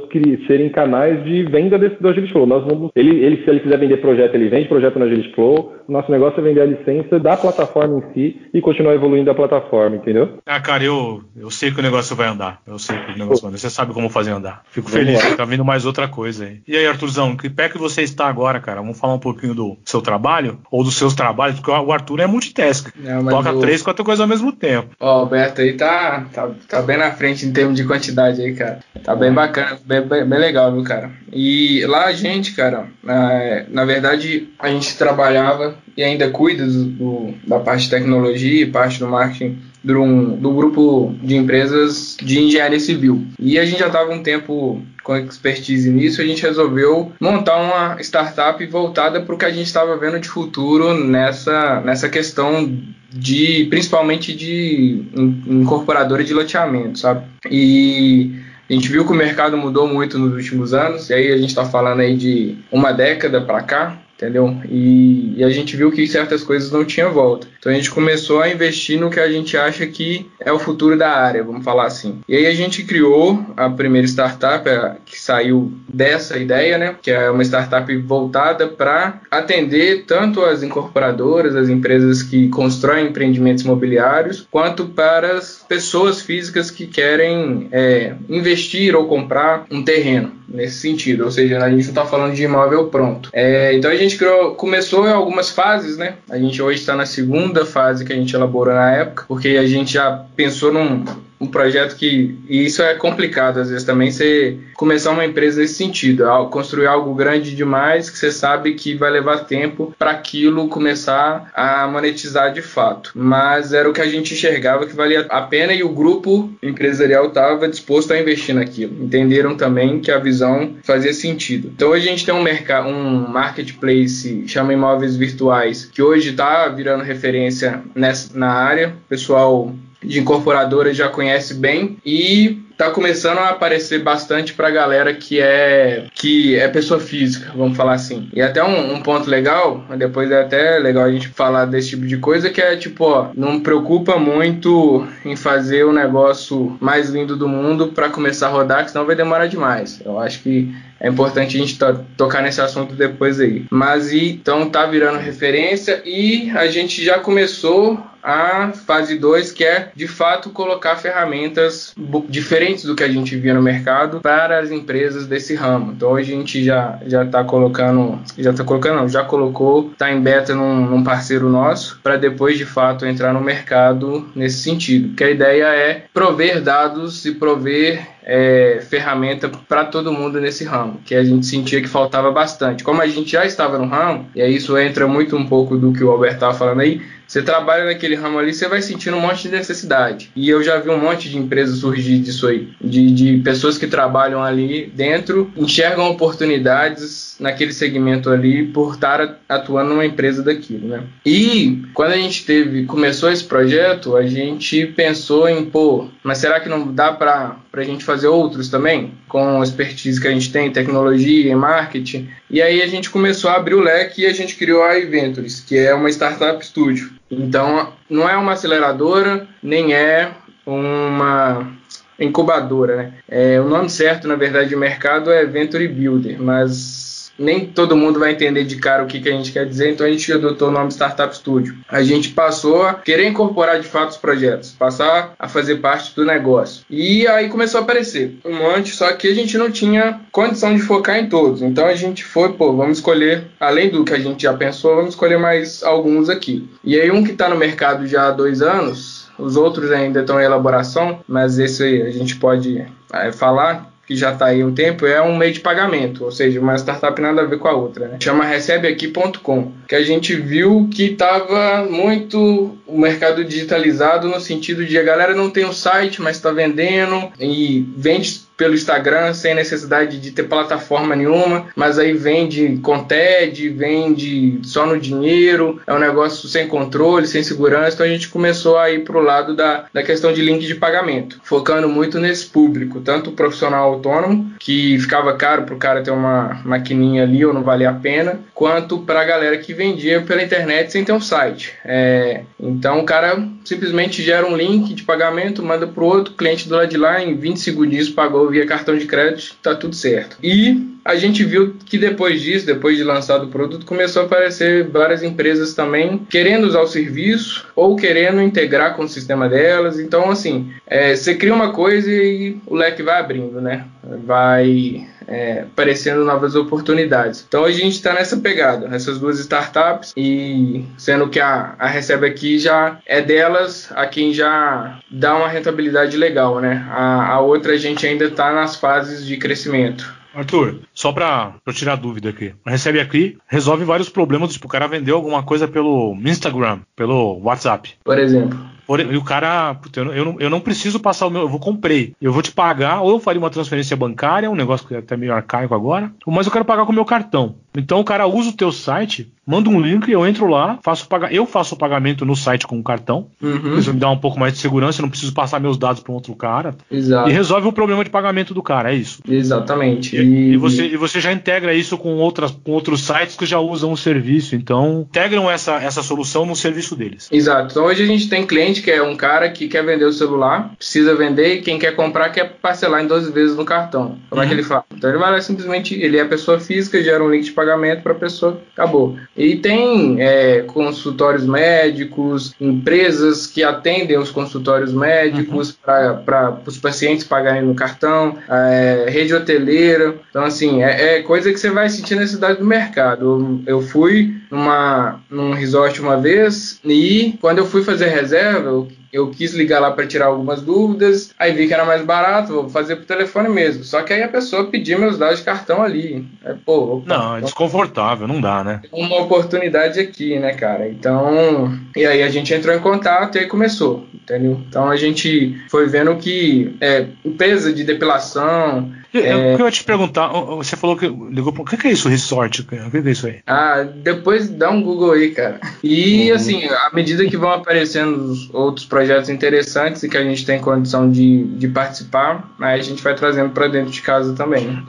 Speaker 8: serem canais de venda desse, do Agility Flow. Nós vamos, ele, ele, se ele quiser vender projeto, ele vende projeto no Agility Flow. Nosso negócio é vender a licença da plataforma em si e continuar evoluindo a plataforma, entendeu?
Speaker 5: Ah, cara, eu, eu sei que o negócio vai andar. Eu sei que o negócio vai andar. Você sabe como fazer andar. Fico vamos feliz que tá vindo mais outra coisa aí. E aí, Arthurzão, que pé que você está agora, cara? Vamos falar um pouquinho do seu trabalho ou dos seus trabalhos, porque o Arthur é multitask. Não, Toca o... três, quatro coisas ao mesmo tempo.
Speaker 9: Ó, o Alberto aí tá, tá, tá bem na frente em termos de quantidade aí, cara. Tá bem bacana, bem, bem, bem legal, viu, cara? E lá a gente, cara, na, na verdade, a gente trabalhava e ainda cuida do, do, da parte de tecnologia e parte do marketing do, do grupo de empresas de engenharia civil. E a gente já estava um tempo com expertise nisso, a gente resolveu montar uma startup voltada para o que a gente estava vendo de futuro nessa, nessa questão de principalmente de incorporadora de loteamento, sabe? E a gente viu que o mercado mudou muito nos últimos anos, e aí a gente está falando aí de uma década para cá, entendeu? E, e, a gente viu que certas coisas não tinham volta. Então a gente começou a investir no que a gente acha que é o futuro da área, vamos falar assim. E aí a gente criou a primeira startup é, que saiu dessa ideia, né? Que é uma startup voltada para atender tanto as incorporadoras, as empresas que constroem empreendimentos imobiliários, quanto para as pessoas físicas que querem é, investir ou comprar um terreno nesse sentido. Ou seja, a gente não está falando de imóvel pronto. É, então a gente criou, começou em algumas fases, né? A gente hoje está na segunda fase que a gente elaborou na época, porque a gente já pensou num um projeto que e isso é complicado às vezes também você começar uma empresa nesse sentido construir algo grande demais que você sabe que vai levar tempo para aquilo começar a monetizar de fato. Mas era o que a gente enxergava que valia a pena e o grupo empresarial estava disposto a investir naquilo. Entenderam também que a visão fazia sentido. Então hoje a gente tem um mercado um marketplace chama imóveis virtuais que hoje está virando referência nessa na área. O pessoal de incorporadora já conhece bem e tá começando a aparecer bastante pra galera que é que é pessoa física, vamos falar assim. E até um, um, ponto legal, depois é até legal a gente falar desse tipo de coisa, que é tipo, ó, não preocupa muito em fazer o negócio mais lindo do mundo para começar a rodar, que senão vai demorar demais. Eu acho que é importante a gente to tocar nesse assunto depois aí. Mas então tá virando referência e a gente já começou a fase 2, que é de fato colocar ferramentas diferentes do que a gente via no mercado para as empresas desse ramo. Então a gente já já está colocando, já está colocando, não, já colocou, está em beta num, num parceiro nosso para depois de fato entrar no mercado nesse sentido. Que a ideia é prover dados e prover é, ferramenta para todo mundo nesse ramo, que a gente sentia que faltava bastante. Como a gente já estava no ramo, e aí isso entra muito um pouco do que o Alberto estava falando aí, você trabalha naquele ramo ali, você vai sentindo um monte de necessidade. E eu já vi um monte de empresas surgir disso aí. De, de pessoas que trabalham ali dentro, enxergam oportunidades naquele segmento ali por estar atuando numa empresa daquilo, né? E quando a gente teve, começou esse projeto, a gente pensou em, pô, mas será que não dá para a gente fazer outros também? Com a expertise que a gente tem em tecnologia, em marketing. E aí a gente começou a abrir o leque e a gente criou a Inventors, que é uma startup studio. Então, não é uma aceleradora, nem é uma incubadora, né? É, o nome certo, na verdade, de mercado é Venture Builder, mas nem todo mundo vai entender de cara o que, que a gente quer dizer, então a gente adotou o nome Startup Studio. A gente passou a querer incorporar de fato os projetos, passar a fazer parte do negócio. E aí começou a aparecer um monte, só que a gente não tinha condição de focar em todos. Então a gente foi, pô, vamos escolher, além do que a gente já pensou, vamos escolher mais alguns aqui. E aí um que está no mercado já há dois anos, os outros ainda estão em elaboração, mas esse aí a gente pode é, falar que já está aí um tempo, é um meio de pagamento, ou seja, uma startup nada a ver com a outra. Né? Chama recebeaqui.com, que a gente viu que estava muito o mercado digitalizado no sentido de a galera não tem um site, mas está vendendo e vende pelo Instagram sem necessidade de ter plataforma nenhuma, mas aí vende com TED, vende só no dinheiro, é um negócio sem controle, sem segurança, então a gente começou a ir para o lado da, da questão de link de pagamento, focando muito nesse público, tanto o profissional autônomo, que ficava caro para o cara ter uma maquininha ali ou não valia a pena, quanto para a galera que vendia pela internet sem ter um site. É, então o cara simplesmente gera um link de pagamento, manda para o outro, cliente do lado de lá, em 20 segundos pagou via cartão de crédito, tá tudo certo. E a gente viu que depois disso, depois de lançado o produto, começou a aparecer várias empresas também querendo usar o serviço ou querendo integrar com o sistema delas. Então, assim, é, você cria uma coisa e o leque vai abrindo, né? Vai é, aparecendo novas oportunidades. Então a gente está nessa pegada, essas duas startups, e sendo que a, a Recebe aqui já é delas a quem já dá uma rentabilidade legal, né? A, a outra a gente ainda está nas fases de crescimento.
Speaker 5: Arthur, só pra eu tirar dúvida aqui. Recebe aqui, resolve vários problemas, tipo, o cara vendeu alguma coisa pelo Instagram, pelo WhatsApp.
Speaker 9: Por exemplo.
Speaker 5: E o cara, puta, eu, não, eu não preciso passar o meu, eu vou comprei, eu vou te pagar, ou eu faria uma transferência bancária, um negócio que é até meio arcaico agora, mas eu quero pagar com o meu cartão. Então o cara usa o teu site, manda um link, eu entro lá, faço paga eu faço o pagamento no site com o cartão. Uhum. Isso me dá um pouco mais de segurança, eu não preciso passar meus dados para um outro cara.
Speaker 9: Exato.
Speaker 5: E resolve o problema de pagamento do cara, é isso.
Speaker 9: Exatamente.
Speaker 5: E, e, você, e você já integra isso com, outras, com outros sites que já usam o serviço. Então, integram essa, essa solução no serviço deles.
Speaker 9: Exato. Então hoje a gente tem cliente que é um cara que quer vender o celular, precisa vender, e quem quer comprar quer parcelar em 12 vezes no cartão. Como uhum. é que uhum. ele faz? Então ele vai lá simplesmente, ele é a pessoa física, gera um link de pagamento para a pessoa, acabou. E tem é, consultórios médicos, empresas que atendem os consultórios médicos uhum. para os pacientes pagarem no cartão, é, rede hoteleira. Então, assim, é, é, coisa que você vai sentir na cidade do mercado. Eu, eu fui numa, num resort uma vez e quando eu fui fazer reserva, eu eu quis ligar lá para tirar algumas dúvidas, aí vi que era mais barato, vou fazer por telefone mesmo. Só que aí a pessoa pediu meus dados de cartão ali. É, pô,
Speaker 5: opa, não, é desconfortável, não dá, né?
Speaker 9: Uma oportunidade aqui, né, cara? Então, e aí a gente entrou em contato e aí começou, entendeu? Então a gente foi vendo que é, empresa de depilação,
Speaker 5: é... Eu, eu ia te perguntar, você falou que ligou O que é isso, resort? O que é isso aí?
Speaker 9: Ah, depois dá um Google aí, cara. E uhum. assim, à medida que vão aparecendo outros projetos interessantes e que a gente tem condição de, de participar, aí a gente vai trazendo para dentro de casa também.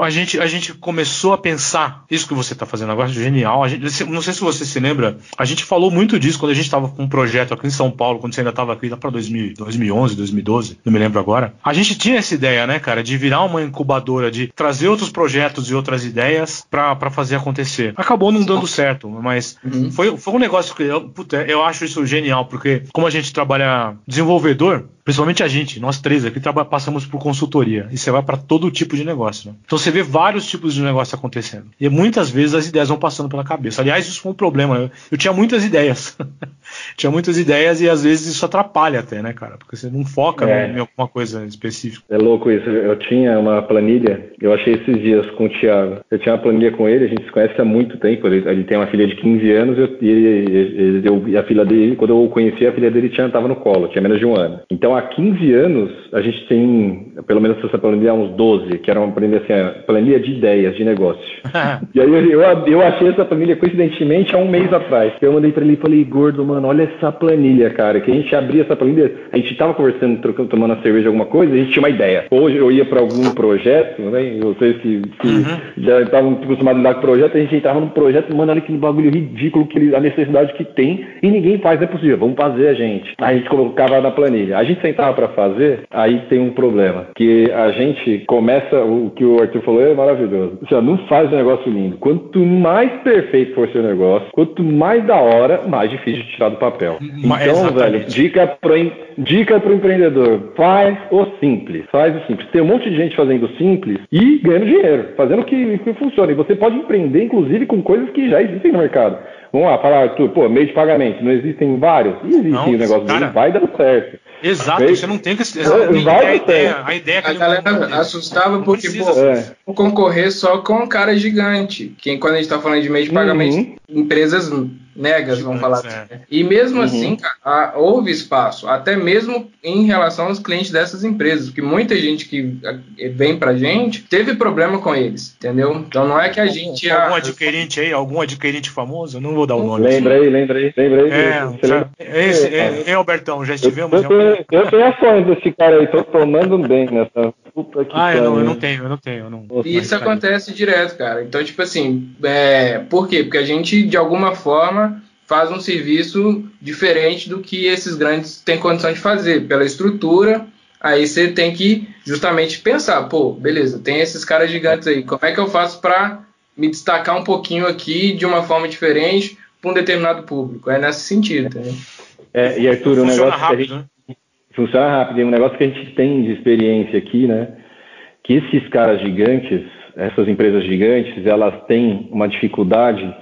Speaker 5: A gente, a gente começou a pensar, isso que você está fazendo agora, genial. Gente, não sei se você se lembra, a gente falou muito disso quando a gente estava com um projeto aqui em São Paulo, quando você ainda estava aqui, lá para 2011, 2012, não me lembro agora. A gente tinha essa ideia, né, cara, de virar uma incubadora de trazer outros projetos e outras ideias para fazer acontecer. Acabou não dando certo, mas uhum. foi, foi um negócio que eu, puta, eu acho isso genial, porque como a gente trabalha desenvolvedor, principalmente a gente, nós três aqui passamos por consultoria. E você vai para todo tipo de negócio. Né? Então você vê vários tipos de negócio acontecendo. E muitas vezes as ideias vão passando pela cabeça. Aliás, isso foi um problema. Eu, eu tinha muitas ideias. tinha muitas ideias e às vezes isso atrapalha até, né, cara? Porque você não foca
Speaker 8: É.
Speaker 5: em alguma coisa específica.
Speaker 8: É louco isso. Eu tinha uma planilha, eu achei esses dias com o Thiago. Eu tinha uma planilha com ele, a gente se conhece há muito tempo. Ele, ele tem uma filha de 15 anos eu, e, ele- eu- e a filha dele, quando eu o conheci, a filha dele tinha, tava no colo, tinha menos de um ano. Então, há 15 anos, a gente tem, pelo menos essa planilha, há uns 12, que era uma planilha assim, a planilha de ideias de negócio. E aí eu, eu, eu achei essa planilha coincidentemente há um mês atrás. Eu mandei pra ele e falei, gordo, mano, olha essa planilha, cara. Que a gente abria essa planilha, a gente tava conversando, trocando, tomando uma cerveja, alguma coisa, e a gente tinha uma ideia. Hoje eu ia pra algum projeto, né? Vocês que, que já estavam acostumados a lidar com projeto, a gente entrava num projeto, mano, olha aquele bagulho ridículo, que a necessidade que tem, e ninguém faz, não é possível, vamos fazer a gente. A gente colocava na planilha. A gente sentava pra fazer, aí tem um problema. Que a gente começa, o que o Arthur falou é maravilhoso. Já não faz um negócio lindo. Quanto mais perfeito for seu negócio, quanto mais da hora, mais difícil de tirar do papel.
Speaker 5: Ma-
Speaker 8: Então,
Speaker 5: exatamente.
Speaker 8: velho, dica pro, em- dica pro empreendedor: faz o simples. Faz o simples. Tem um monte de gente fazendo simples e ganhando dinheiro, fazendo o que, que funciona. E você pode empreender, inclusive, com coisas que já existem no mercado. Vamos lá, falar, Arthur, pô, meio de pagamento, não existem vários? Existem
Speaker 5: Não,
Speaker 8: o negócio
Speaker 5: cara.
Speaker 8: dele, vai dando certo.
Speaker 5: Exato, você não tem que.
Speaker 8: É,
Speaker 5: Exatamente,
Speaker 8: vai
Speaker 5: a, ideia, a ideia é que
Speaker 9: A galera assustava
Speaker 5: não
Speaker 9: porque, pô,
Speaker 8: É.
Speaker 9: concorrer só com um cara gigante. Que quando a gente tá falando de meio de pagamento,
Speaker 8: Uhum.
Speaker 9: empresas megas, vamos falar assim. né? E mesmo
Speaker 8: Uhum.
Speaker 9: assim, cara, houve espaço, até mesmo em relação aos clientes dessas empresas, porque muita gente que eh, vem pra gente teve problema com eles, entendeu? Então não é que a gente.
Speaker 5: Algum
Speaker 9: ah,
Speaker 5: adquirente aí, algum adquirente famoso? Eu não vou dar o nome.
Speaker 8: Lembra aí, lembra aí, lembra aí.
Speaker 5: É, já,
Speaker 8: lembra?
Speaker 5: esse, é, é, Albertão, já
Speaker 8: Eu,
Speaker 5: estivemos.
Speaker 8: eu,
Speaker 5: em
Speaker 8: eu tenho ações desse cara aí, tô tomando bem nessa. Puta que
Speaker 5: Ah, eu não, eu não tenho, eu não tenho. Eu não...
Speaker 9: E isso
Speaker 5: tá aí.
Speaker 9: acontece direto, cara. Então, tipo assim, é... por quê? Porque a gente, de alguma forma, faz um serviço diferente do que esses grandes têm condição de fazer, pela estrutura. Aí você tem que justamente pensar, pô, beleza, tem esses caras gigantes aí, como é que eu faço para me destacar um pouquinho aqui de uma forma diferente para um determinado público? É nesse sentido, entendeu?
Speaker 8: É, e Arthur, um negócio que a
Speaker 5: rápido,
Speaker 8: gente
Speaker 5: né?
Speaker 8: Funciona rápido. E um negócio que a gente tem de experiência aqui, né? Que esses caras gigantes, essas empresas gigantes, elas têm uma dificuldade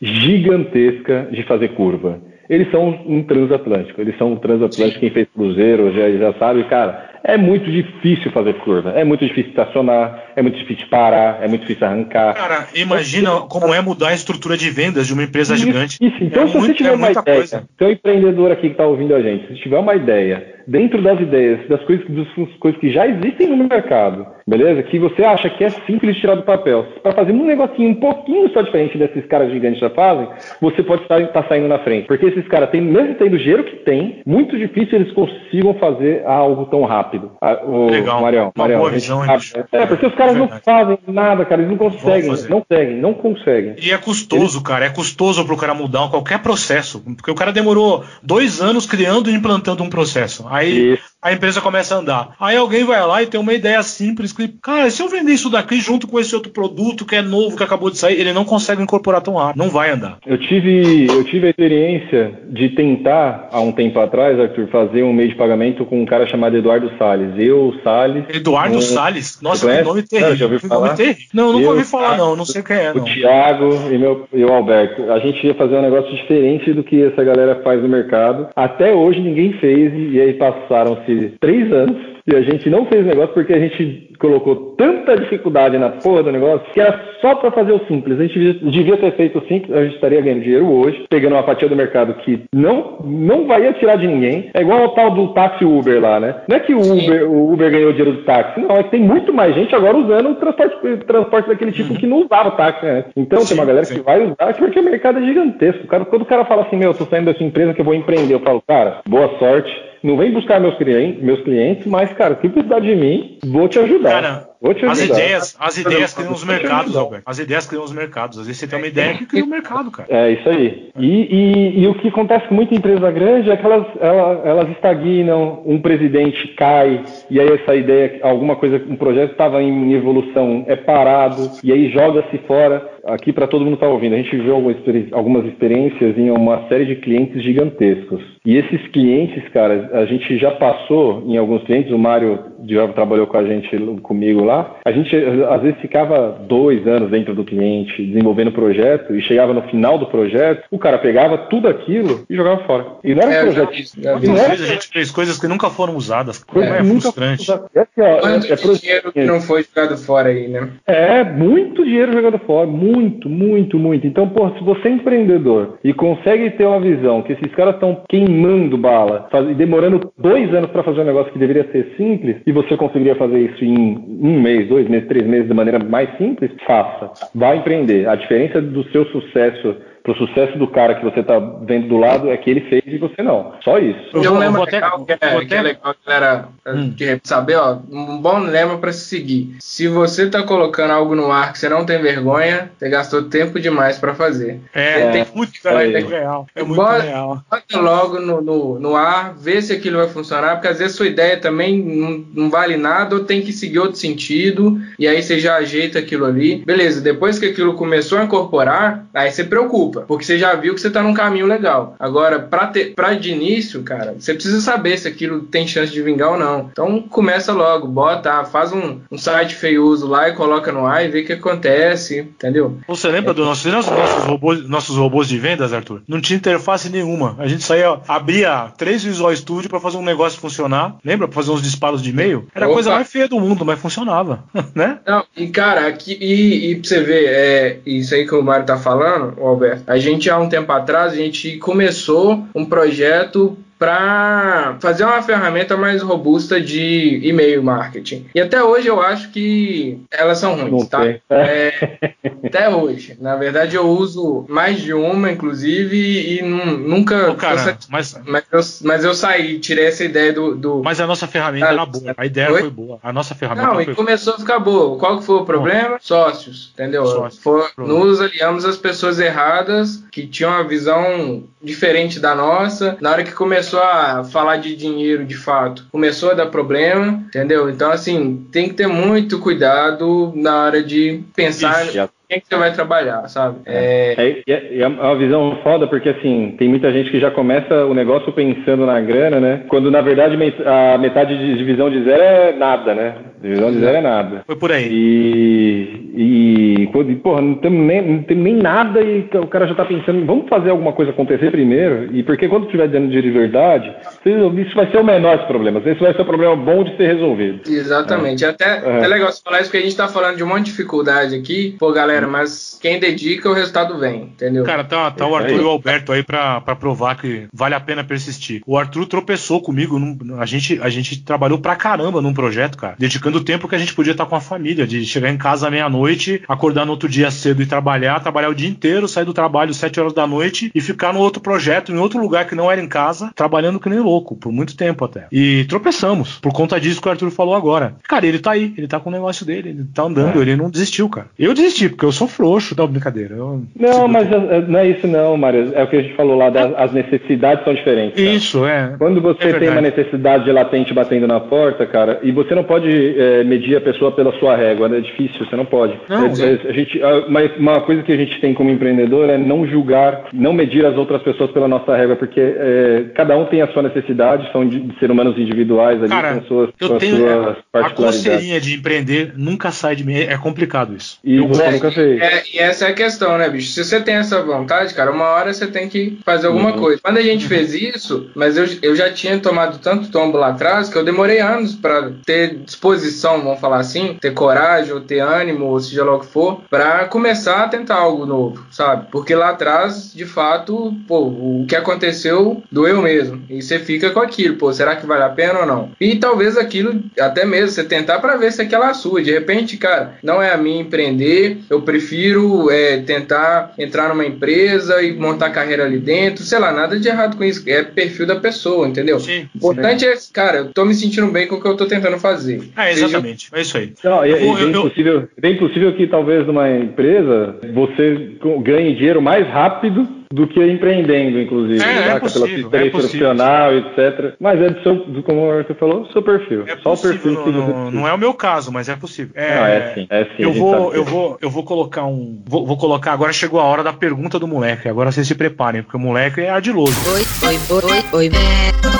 Speaker 8: gigantesca de fazer curva. Eles são um transatlântico. Eles são um transatlântico. Quem fez cruzeiro já, já sabe, cara. É muito difícil fazer curva. É muito difícil estacionar. É muito difícil parar. É muito difícil arrancar.
Speaker 5: Cara, imagina como é mudar a estrutura de vendas de uma empresa
Speaker 8: Isso,
Speaker 5: gigante.
Speaker 8: Isso, então
Speaker 5: é
Speaker 8: se você
Speaker 5: muito-
Speaker 8: tiver
Speaker 5: é
Speaker 8: uma ideia,
Speaker 5: coisa.
Speaker 8: seu empreendedor aqui que está ouvindo a gente, se tiver uma ideia, dentro das ideias, das coisas, das coisas que já existem no mercado, beleza? Que você acha que é simples tirar do papel, para fazer um negocinho um pouquinho só diferente desses caras gigantes já fazem, você pode estar tá saindo na frente. Porque esses caras têm, mesmo tendo o dinheiro que tem, muito difícil eles consigam fazer algo tão rápido. Ah, o
Speaker 5: Legal.
Speaker 8: Marião,
Speaker 5: Uma
Speaker 8: Marião,
Speaker 5: boa visão, hein?
Speaker 8: É, porque os caras não
Speaker 5: Verdade.
Speaker 8: fazem nada, cara, eles não conseguem, não conseguem, não conseguem.
Speaker 5: E é custoso, cara. É custoso pro cara mudar qualquer processo. Porque o cara demorou dois anos criando e implantando um processo. Aí
Speaker 8: Isso.
Speaker 5: A empresa começa a andar. Aí alguém vai lá e tem uma ideia simples que, cara, se eu vender isso daqui junto com esse outro produto que é novo, que acabou de sair, ele não consegue incorporar tão rápido. Não vai andar.
Speaker 8: Eu tive, eu tive a experiência de tentar, há um tempo atrás, Arthur, fazer um meio de pagamento com um cara chamado Eduardo Salles. Eu, o Salles.
Speaker 5: Eduardo
Speaker 8: um-
Speaker 5: Salles. Nossa, que nome terrível.
Speaker 8: já
Speaker 5: nome
Speaker 8: falar?
Speaker 5: terrível. Não, nunca
Speaker 8: Eu,
Speaker 5: ouvi falar, não. Não sei quem é,
Speaker 8: O
Speaker 5: não.
Speaker 8: Thiago e, meu, e o Alberto. A gente ia fazer um negócio diferente do que essa galera faz no mercado. Até hoje ninguém fez, e aí passaram-se três anos. E a gente não fez o negócio porque a gente colocou tanta dificuldade na porra do negócio que era só para fazer o simples. A gente devia, ter feito o simples, a gente estaria ganhando dinheiro hoje, pegando uma fatia do mercado que não, não vai tirar de ninguém. É igual ao tal do táxi Uber lá, né? Não é que o Uber, o Uber ganhou dinheiro do táxi, não, é que tem muito mais gente agora usando o transporte, transporte daquele tipo que não usava o táxi antes. Então tem uma galera que vai usar porque o mercado é gigantesco. Cara- quando o cara fala assim, meu, eu tô saindo dessa empresa que eu vou empreender, eu falo, cara, boa sorte. Não vem buscar meus clientes, meus clientes, mas, cara, se precisar de mim, vou te ajudar.
Speaker 5: Cara, As ideias, as ideias criam os mercados. Alberto. As ideias criam os mercados. Às vezes você tem uma ideia que cria o mercado, cara.
Speaker 8: É isso aí. E, e- e o que acontece com muita empresa grande é que elas, ela- elas estagnam, um presidente cai, e aí essa ideia, alguma coisa, um projeto estava em evolução, é parado, e aí joga-se fora. Aqui para todo mundo estar ouvindo, a gente experi- algumas experiências em uma série de clientes gigantescos. E esses clientes, cara, a gente já passou em alguns clientes, o Mário já trabalhou com a gente, comigo lá, a gente às vezes ficava dois anos dentro do cliente, desenvolvendo o projeto, e chegava no final do projeto, o cara pegava tudo aquilo e jogava fora. E não era
Speaker 9: É,
Speaker 8: um projeto.
Speaker 9: já
Speaker 8: não era
Speaker 5: vezes a gente fez coisas que nunca foram usadas.
Speaker 8: coisa
Speaker 5: é
Speaker 8: que nunca
Speaker 5: frustrante.
Speaker 8: usada. É assim, ó, é, é
Speaker 9: dinheiro que não foi jogado fora aí, né?
Speaker 8: É, muito dinheiro jogado fora, muito, muito, muito. Então, pô, se você é empreendedor e consegue ter uma visão que esses caras estão queimando bala faz- e demorando dois anos para fazer um negócio que deveria ser simples, e você conseguiria fazer isso em um mês, dois meses, três meses de maneira mais simples, faça. Vá empreender. A diferença do seu sucesso pro sucesso do cara que você tá vendo do lado é que ele fez e você não. Só isso.
Speaker 5: Eu
Speaker 9: um
Speaker 5: eu até-
Speaker 9: legal que, é, que é legal, galera,
Speaker 5: Hum.
Speaker 9: de saber, ó, um bom lema pra se seguir. Se você tá colocando algo no ar que você não tem vergonha, você gastou tempo demais pra fazer.
Speaker 5: É,
Speaker 9: Tem-
Speaker 5: muito,
Speaker 8: É.
Speaker 5: é muito real. É muito real.
Speaker 9: Bota logo no, no, no ar, vê se aquilo vai funcionar, porque às vezes sua ideia também não, não vale nada ou tem que seguir outro sentido, e aí você já ajeita aquilo ali. Beleza, depois que aquilo começou a incorporar, aí você preocupa, porque você já viu que você tá num caminho legal. Agora, pra, ter, pra de início, cara, você precisa saber se aquilo tem chance de vingar ou não. Então começa logo, bota, faz um, um site feioso lá e coloca no ar e vê o que acontece, entendeu?
Speaker 5: Você lembra dos nossos, nossos, nossos robôs, nossos robôs de vendas, Arthur? Não tinha interface nenhuma. A gente saía, abria três Visual Studio pra fazer um negócio funcionar. Lembra? Pra fazer uns disparos de e-mail? Era a coisa mais feia do mundo, mas funcionava. né?
Speaker 9: Não, e cara, aqui, e, e pra você ver, é, isso aí que o Mário tá falando, ô Alberto, a gente há um tempo atrás, a gente começou um projeto para fazer uma ferramenta mais robusta de e-mail marketing. E até hoje eu acho que elas são ruins,
Speaker 8: Não
Speaker 9: tá? É, até hoje. Na verdade, eu uso mais de uma, inclusive, e nu- nunca.
Speaker 5: Ô, cara, mas,
Speaker 9: mas, eu, mas eu saí, tirei essa ideia do. do...
Speaker 5: mas a nossa ferramenta
Speaker 9: Ah,
Speaker 5: era boa. A ideia
Speaker 9: Oi?
Speaker 5: foi boa. A nossa ferramenta
Speaker 9: Não, e
Speaker 5: foi
Speaker 9: começou a ficar boa. Qual que foi o problema? Sócios, entendeu?
Speaker 5: Sócios.
Speaker 9: Foi- nos aliamos às pessoas erradas que tinham uma visão diferente da nossa. Na hora que começou a falar de dinheiro de fato, começou a dar problema, entendeu? Então, assim, tem que ter muito cuidado na hora de pensar
Speaker 8: Isso.
Speaker 9: em quem que você vai trabalhar, sabe? É,
Speaker 8: É, é, é uma visão foda, porque assim, tem muita gente que já começa o negócio pensando na grana, né? Quando na verdade a metade de divisão de zero é nada, né? Zero é nada.
Speaker 5: Foi por aí.
Speaker 8: E, e, quando- porra, não tem, nem, não tem nem nada e o cara já tá pensando, vamos fazer alguma coisa acontecer primeiro, e porque quando tiver dando dinheiro de verdade, isso vai ser o menor dos problemas, esse vai ser o problema bom de ser resolvido.
Speaker 9: Exatamente. É Até, até legal você falar isso, porque a gente tá falando de um monte de dificuldade aqui, pô, galera, mas quem dedica, o resultado vem, entendeu?
Speaker 5: Cara, tá, tá o Arthur e o Alberto aí pra, pra provar que vale a pena persistir. O Arthur tropeçou comigo. num- a, gente, a gente trabalhou pra caramba num projeto, cara. Dedicando o tempo que a gente podia estar com a família. De chegar em casa à meia-noite, acordar no outro dia cedo e trabalhar. Trabalhar o dia inteiro, sair do trabalho sete horas da noite e ficar no outro projeto, em outro lugar que não era em casa, trabalhando que nem louco, por muito tempo até. E tropeçamos, por conta disso que o Arthur falou agora. Cara, ele tá aí, ele tá com o negócio dele, ele tá andando, ele não desistiu, cara. Eu desisti, porque eu sou frouxo, não, brincadeira. Eu-
Speaker 8: Não, mas é- é- não é isso não, Mário. É o que a gente falou lá, das, as necessidades são diferentes.
Speaker 5: Isso, é.
Speaker 8: Quando você
Speaker 5: É
Speaker 8: tem uma necessidade latente batendo na porta, cara, e você não pode é, medir a pessoa pela sua régua, né? é difícil, você não pode.
Speaker 5: Não,
Speaker 8: É, é, a gente, a- uma, coisa que a gente tem como empreendedor é não julgar, não medir as outras pessoas pela nossa régua, porque é, cada um tem a sua necessidade, são de, de ser humanos individuais ali,
Speaker 5: Cara,
Speaker 8: com suas,
Speaker 5: eu
Speaker 8: com as
Speaker 5: tenho
Speaker 8: suas
Speaker 5: a
Speaker 8: particularidades.
Speaker 5: coceirinha de empreender nunca sai de mim. É complicado isso.
Speaker 8: E
Speaker 5: Eu
Speaker 8: você
Speaker 5: gosto.
Speaker 8: nunca fez.
Speaker 9: É, e essa é a questão, né, bicho? Se você tem essa vontade, cara, uma hora você tem que fazer alguma
Speaker 8: Uhum.
Speaker 9: coisa. Quando a gente fez isso, mas eu, eu já tinha tomado tanto tombo lá atrás que eu demorei anos pra ter disposição, vamos falar assim, ter coragem, ou ter ânimo, ou seja lá o que for, pra começar a tentar algo novo, sabe? Porque lá atrás, de fato, pô, o que aconteceu doeu mesmo. E você fica com aquilo, pô, será que vale a pena ou não? E talvez aquilo, até mesmo, você tentar pra ver se aquela é sua. De repente, cara, não é a minha empreender, eu prefiro é, tentar entrar numa empresa e montar carreira ali dentro, sei lá, nada de errado com isso. É perfil da pessoa, entendeu?
Speaker 5: Sim.
Speaker 9: O importante é, cara, eu tô me sentindo bem com o que eu tô tentando fazer.
Speaker 5: É, exatamente. É isso aí.
Speaker 8: Não, é, é
Speaker 5: Eu-
Speaker 8: bem,
Speaker 5: eu-
Speaker 8: possível, bem possível que talvez numa empresa você ganhe dinheiro mais rápido do que empreendendo, inclusive.
Speaker 5: É, é
Speaker 8: saca?
Speaker 5: possível,
Speaker 8: Pela
Speaker 5: é
Speaker 8: profissional, etc. Mas é do seu, do, como o Arthur falou, seu perfil.
Speaker 5: É
Speaker 8: Só o
Speaker 5: possível,
Speaker 8: perfil que
Speaker 5: não,
Speaker 8: você
Speaker 5: não, não é o meu caso, mas é possível. É,
Speaker 8: Não, é sim, é sim,
Speaker 5: eu vou, eu
Speaker 8: é.
Speaker 5: vou, eu vou colocar um, vou, vou colocar. Agora chegou a hora da pergunta do moleque. Agora vocês se preparem, porque o moleque é ardiloso.
Speaker 13: Oi, oi, oi, oi.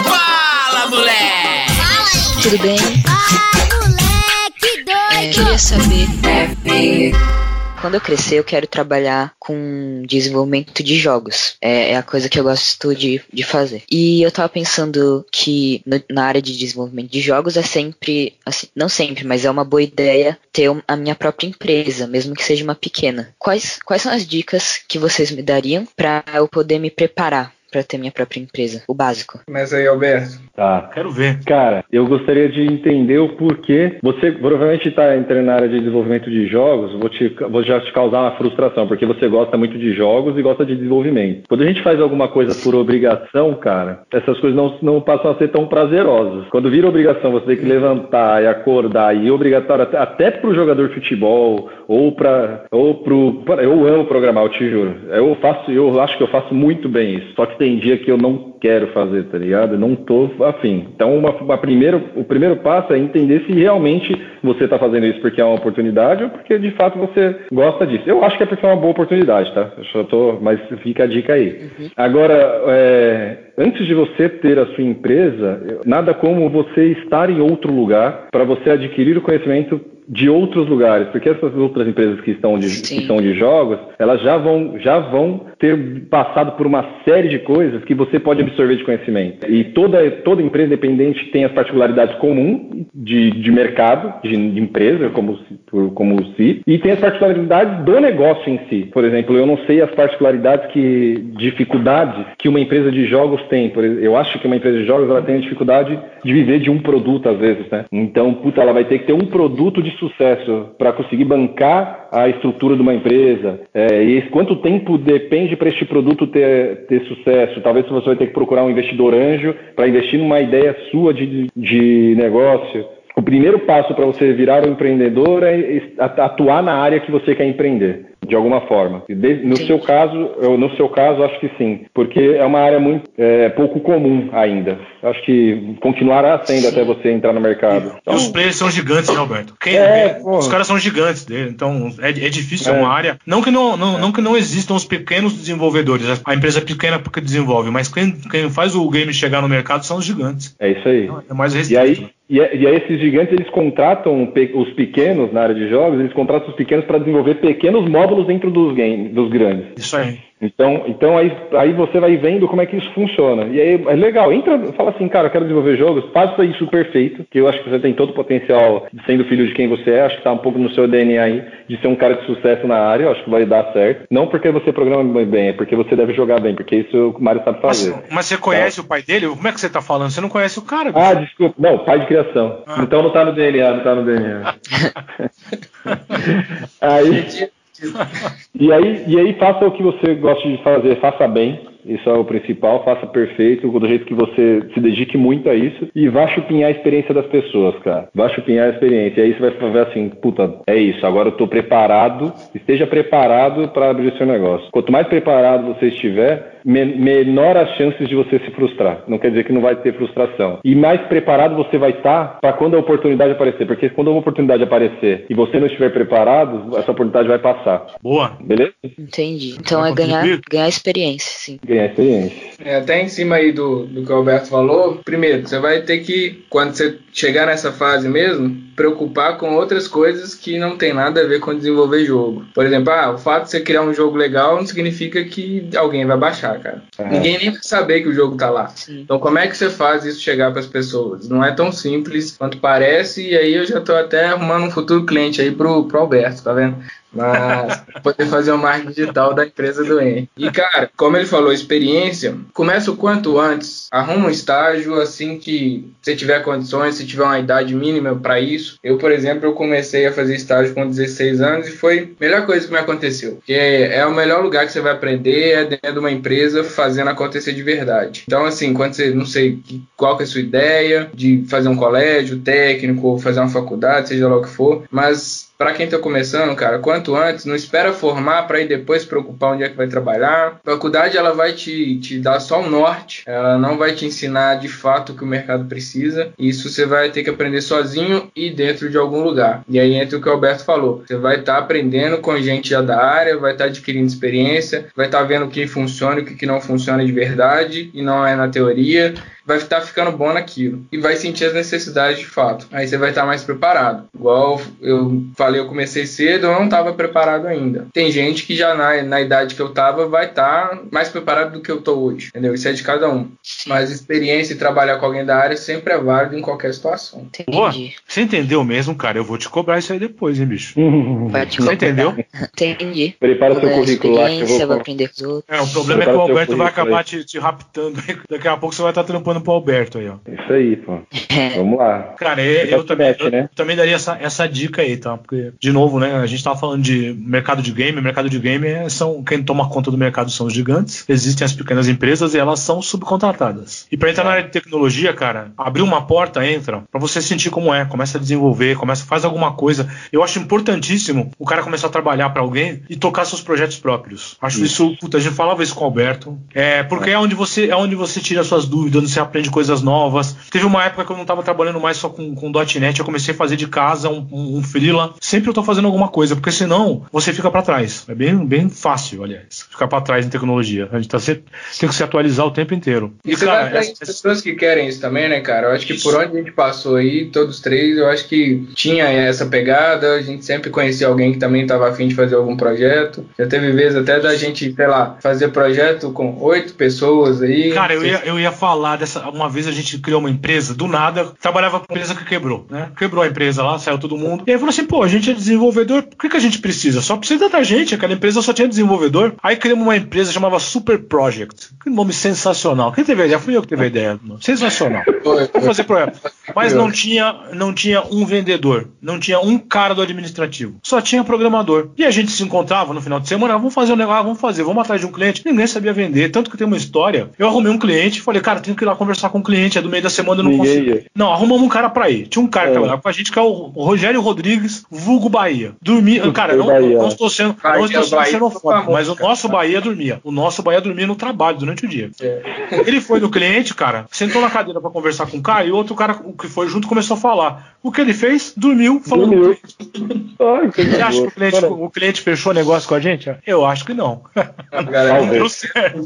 Speaker 1: Fala, moleque!
Speaker 13: Tudo bem?
Speaker 2: Ah!
Speaker 13: É, queria saber. Quando eu crescer, eu quero trabalhar com desenvolvimento de jogos. É, é a coisa que eu gosto de, de fazer. E eu tava pensando que no- na área de desenvolvimento de jogos é sempre, assim, não sempre, mas é uma boa ideia ter um- a minha própria empresa, mesmo que seja uma pequena. Quais, quais são as dicas que vocês me dariam para eu poder me preparar para ter minha própria empresa? O básico.
Speaker 9: Começa aí, Alberto.
Speaker 8: Tá.
Speaker 5: Quero ver.
Speaker 8: Cara, eu gostaria de entender o porquê. Você provavelmente está entrando na área de desenvolvimento de jogos, vou, te, vou já te causar uma frustração, porque você gosta muito de jogos e gosta de desenvolvimento. Quando a gente faz alguma coisa por obrigação, cara, essas coisas não, não passam a ser tão prazerosas. Quando vira obrigação, você tem que levantar e acordar, e obrigatório até, até pro jogador de futebol, ou para ou pro. Eu amo programar, eu te juro. Eu faço, eu acho que eu faço muito bem isso. Só que tem dia que eu não quero fazer, tá ligado? Não tô afim. Então, uma, uma primeiro, o primeiro passo é entender se realmente você tá fazendo isso porque é uma oportunidade ou porque de fato você gosta disso. Eu acho que é porque é uma boa oportunidade, tá? Eu só tô, mas fica a dica aí. Agora, é, antes de você ter a sua empresa, nada como você estar em outro lugar para você adquirir o conhecimento de outros lugares, porque essas outras empresas que estão de,
Speaker 13: Sim.
Speaker 8: que são de jogos, elas já vão, já vão ter passado por uma série de coisas que você pode absorver de conhecimento. E toda, toda empresa independente tem as particularidades comuns de, de mercado, de, de empresa, como, como si, e tem as particularidades do negócio em si. Por exemplo, eu não sei as particularidades que, dificuldades que uma empresa de jogos tem. Por eu acho que uma empresa de jogos ela tem a dificuldade de viver de um produto às vezes, né? Então, puta, ela vai ter que ter um produto de sucesso para conseguir bancar a estrutura de uma empresa. É, e quanto tempo depende para este produto ter, ter sucesso? Talvez você vai ter que procurar um investidor anjo para investir numa ideia sua de, de negócio. O primeiro passo para você virar um empreendedor é atuar na área que você quer empreender, de alguma forma. E de- no
Speaker 13: Sim.
Speaker 8: seu caso, eu, no seu caso, acho que sim, porque é uma área muito é, pouco comum ainda. Acho que continuará sendo até você entrar no mercado.
Speaker 5: E os players são gigantes, né, Alberto? Quem-
Speaker 8: É,
Speaker 5: os caras são gigantes dele, então é, é difícil, é.
Speaker 8: É.
Speaker 5: uma área. Não que não, não, não que não existam os pequenos desenvolvedores, a empresa pequena porque desenvolve, mas quem, quem faz o game chegar no mercado são os gigantes.
Speaker 8: É isso aí.
Speaker 5: É mais
Speaker 8: E
Speaker 5: restrito.
Speaker 8: aí, e, é- e aí esses gigantes eles contratam os pequenos na área de jogos, eles contratam os pequenos para desenvolver pequenos módulos dentro dos dos grandes.
Speaker 5: Isso aí.
Speaker 8: Então, então aí, aí você vai vendo como é que isso funciona. E aí é legal, entra, fala assim, cara, eu quero desenvolver jogos, faça isso perfeito, que eu acho que você tem todo o potencial, sendo filho de quem você é, acho que tá um pouco no seu DNA aí, de ser um cara de sucesso na área, eu acho que vai dar certo. Não porque você programa bem, é porque você deve jogar bem, porque isso o Mário sabe
Speaker 5: Mas,
Speaker 8: fazer.
Speaker 5: mas você conhece o pai dele? Como é que você tá falando? Você não conhece o cara?
Speaker 8: Ah,
Speaker 5: bicho?
Speaker 8: desculpa. Não, pai de criação.
Speaker 5: Ah.
Speaker 8: Então não tá no DNA, não tá no DNA. aí, e aí, e aí faça o que você gosta de fazer, faça bem. Isso é o principal, faça perfeito, do jeito que você se dedique muito a isso e vá chupinhar a experiência das pessoas, cara. Vá chupinhar a experiência. E aí você vai ver assim, puta, é isso, agora eu tô preparado, esteja preparado para abrir o seu negócio. Quanto mais preparado você estiver, men- menor as chances de você se frustrar. Não quer dizer que não vai ter frustração. E mais preparado você vai estar para quando a oportunidade aparecer. Porque quando a oportunidade aparecer e você não estiver preparado, essa oportunidade vai passar.
Speaker 5: Boa.
Speaker 8: Beleza?
Speaker 13: Entendi. Então é ganhar, ganhar experiência, sim.
Speaker 8: Ganhar experiência.
Speaker 9: É, até em cima aí do, do que o Alberto falou, primeiro, você vai ter que, quando você chegar nessa fase mesmo, preocupar com outras coisas que não tem nada a ver com desenvolver jogo. Por exemplo, ah, o fato de você criar um jogo legal não significa que alguém vai baixar, cara.
Speaker 8: É.
Speaker 9: Ninguém nem vai saber que o jogo tá lá.
Speaker 13: Sim.
Speaker 9: Então, como é que você faz isso chegar para as pessoas? Não é tão simples quanto parece, e aí eu já tô até arrumando um futuro cliente aí pro, pro Alberto, tá vendo? Mas poder fazer o marketing digital da empresa do En. E cara, como ele falou, experiência, começa o quanto antes. Arruma um estágio assim que você tiver condições, se tiver uma idade mínima para isso. isso. Eu, por exemplo, eu comecei a fazer estágio com 16 anos e foi a melhor coisa que me aconteceu. Porque é o melhor lugar que você vai aprender é dentro de uma empresa fazendo acontecer de verdade. Então, assim, quando você, não sei qual que é a sua ideia de fazer um colégio técnico ou fazer uma faculdade, seja lá o que for, mas para quem está começando, cara, quanto antes, não espera formar para ir depois preocupar onde é que vai trabalhar. A faculdade ela vai te, te dar só o norte, ela não vai te ensinar de fato o que o mercado precisa. Isso você vai ter que aprender sozinho e dentro de algum lugar. E aí entra o que o Alberto falou. Você vai estar tá aprendendo com gente já da área, vai estar tá adquirindo experiência, vai estar tá vendo o que funciona e o que não funciona de verdade e não é na teoria vai estar ficando bom naquilo e vai sentir as necessidades de fato. Aí você vai estar mais preparado. Igual eu falei, eu comecei cedo, eu não estava preparado ainda. Tem gente que já na, na idade que eu estava vai estar mais preparado do que eu estou hoje, entendeu? Isso é de cada um. Mas experiência e trabalhar com alguém da área sempre é válido em qualquer situação.
Speaker 5: Boa. Você entendeu mesmo, cara? Eu vou te cobrar isso aí depois, hein, bicho?
Speaker 13: Vai te
Speaker 5: Você entendeu?
Speaker 13: Entendi.
Speaker 8: Prepara seu currículo lá que eu vou...
Speaker 13: Vai aprender com os outros.
Speaker 5: É, o problema é que o Alberto vai acabar te, te raptando. Daqui a pouco você vai estar trampando pro Alberto aí, ó.
Speaker 8: Isso aí, pô. Vamos lá.
Speaker 5: Cara, eu, eu também, eu, né? também daria essa, essa dica aí, tá? Porque, de novo, né? A gente tava falando de mercado de game. Mercado de game é, são quem toma conta do mercado são os gigantes. Existem as pequenas empresas e elas são subcontratadas. E para entrar na área de tecnologia, cara, abrir uma porta, entra, para você sentir como é, começa a desenvolver, começa faz alguma coisa. Eu acho importantíssimo o cara começar a trabalhar para alguém e tocar seus projetos próprios. Acho isso, isso puta, a gente falava isso com o Alberto. É, porque é onde você é onde você tira suas dúvidas, onde você aprende coisas novas. Teve uma época que eu não estava trabalhando mais só com, com .NET, eu comecei a fazer de casa um, um, um freela. Sempre eu tô fazendo alguma coisa, porque senão você fica para trás. É bem, bem fácil, aliás, ficar para trás em tecnologia. A gente tá sempre, tem que se atualizar o tempo inteiro.
Speaker 9: E, e você cara, essa, pessoas que querem isso também, né, cara? Eu acho que isso. por onde a gente passou aí, todos três, eu acho que tinha essa pegada. A gente sempre conhecia alguém que também estava afim de fazer algum projeto. Já teve vezes até da gente, sei lá, fazer projeto com oito pessoas aí.
Speaker 5: Cara, eu ia, eu ia falar dessa. Uma vez a gente criou uma empresa, do nada, trabalhava com uma empresa que quebrou, né? Quebrou a empresa lá, saiu todo mundo. E aí falou assim, pô, a gente é desenvolvedor, por que, que a gente precisa? Só precisa da gente, aquela empresa só tinha desenvolvedor. Aí criamos uma empresa chamava Super Project. Que nome sensacional. Quem teve a ideia? Fui eu que teve a ideia. Sensacional. Vou fazer projeto. Mas não tinha, não tinha um vendedor, não tinha um cara do administrativo. Só tinha programador. E a gente se encontrava no final de semana, ah, vamos fazer um negócio, ah, vamos fazer, vamos atrás de um cliente. Ninguém sabia vender. Tanto que tem uma história. Eu arrumei um cliente, falei, cara, tenho que ir lá conversar com o um cliente, é do meio da semana eu não Ninguém consigo. Ia. Não, arrumamos um cara pra ir. Tinha um cara é. que trabalhava com a gente, que é o Rogério Rodrigues, vulgo Bahia. Dormia. Cara, não, não, estou sendo, Bahia, não estou sendo xenofóbico, mas o nosso Bahia dormia. O nosso Bahia dormia no trabalho durante o dia. É. Ele foi no cliente, cara, sentou na cadeira para conversar com o cara e o outro cara que foi junto começou a falar. O que ele fez? Dormiu, falou. Dormiu. Ai, Você acha que o cliente, o cliente fechou negócio com a gente? Eu acho que não.
Speaker 9: Galera, não deu certo.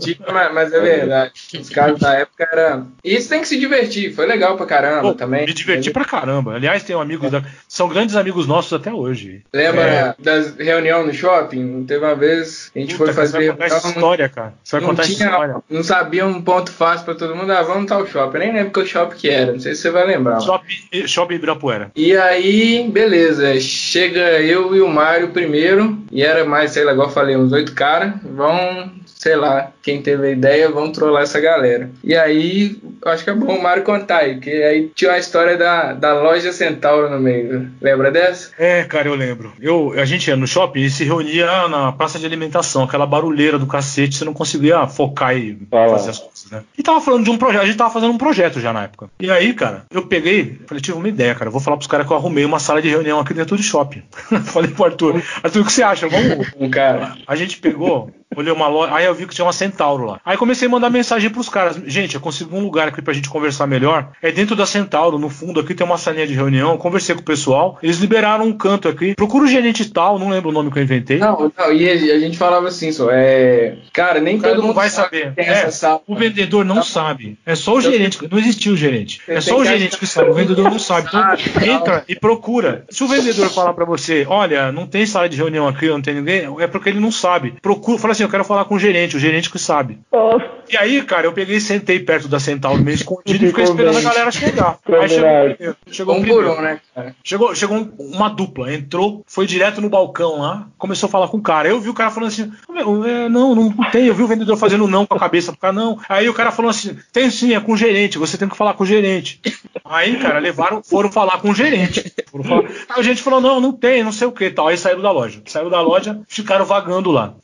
Speaker 9: Mas é verdade. Os caras da época eram. Isso tem que se divertir. Foi legal pra caramba Pô, também.
Speaker 5: Me diverti pra caramba. Aliás, tem um amigo. Da... São grandes amigos nossos até hoje.
Speaker 9: Lembra é. das reuniões no shopping? Teve uma vez a gente Puta, foi fazer.
Speaker 5: Você vai contar essa história, cara. Você vai contar
Speaker 9: tinha,
Speaker 5: essa história.
Speaker 9: Não sabia um ponto fácil pra todo mundo. Ah, vamos tal shopping. Eu nem lembro qual shopping que era. Não sei se você vai lembrar.
Speaker 5: Shopping, shopping Ibirapuera.
Speaker 9: E aí, beleza. Chega eu e o Mário primeiro. E era mais, sei lá, igual eu falei, uns oito caras. Vão sei lá, quem teve a ideia, vamos trollar essa galera. E aí, acho que é bom o Mário contar aí, porque aí tinha a história da, da loja Centauro no meio. Lembra dessa?
Speaker 5: É, cara, eu lembro. Eu, a gente ia no shopping e se reunia na praça de alimentação, aquela barulheira do cacete, você não conseguia focar e ah, fazer as coisas, né? E tava falando de um projeto, a gente tava fazendo um projeto já na época. E aí, cara, eu peguei, falei, tive uma ideia, cara, eu vou falar pros caras que eu arrumei uma sala de reunião aqui dentro do shopping. falei pro Arthur, Arthur, o que você acha? Vamos.
Speaker 9: Um cara.
Speaker 5: A gente pegou, olhei uma loja, aí eu vi que tinha uma Centauro lá. Aí comecei a mandar mensagem pros caras. Gente, eu consigo um lugar aqui pra gente conversar melhor. É dentro da Centauro, no fundo aqui tem uma salinha de reunião. Conversei com o pessoal. Eles liberaram um canto aqui. Procura o gerente tal, não lembro o nome que eu inventei.
Speaker 9: Não, não, e a gente falava assim, só é. Cara, nem todo mundo
Speaker 5: vai saber. É, o vendedor não, não, sabe. É só o então, gerente. Não existiu o gerente. É só o gerente que sabe. O vendedor não sabe. Então entra e procura. Se o vendedor falar para você, olha, não tem sala de reunião aqui, não tem ninguém, é porque ele não sabe. Procura, fala assim, eu quero falar com o gerente, o gerente que sabe. Oh. E aí, cara, eu peguei e sentei perto da Centauro meio escondido e fiquei esperando a galera chegar. Aí chegou, chegou um primeiro, né, cara? Chegou, chegou uma dupla, entrou, foi direto no balcão lá, começou a falar com o cara. Eu vi o cara falando assim: é, não, não tem. Eu vi o vendedor fazendo não com a cabeça pro cara, não. Aí o cara falou assim: tem sim, é com o gerente, você tem que falar com o gerente. Aí, cara, levaram, foram falar com o gerente. Foram falar, aí o gerente falou: não, não tem, não sei o que tal. Aí saíram da loja. Saíram da loja, ficaram vagando lá.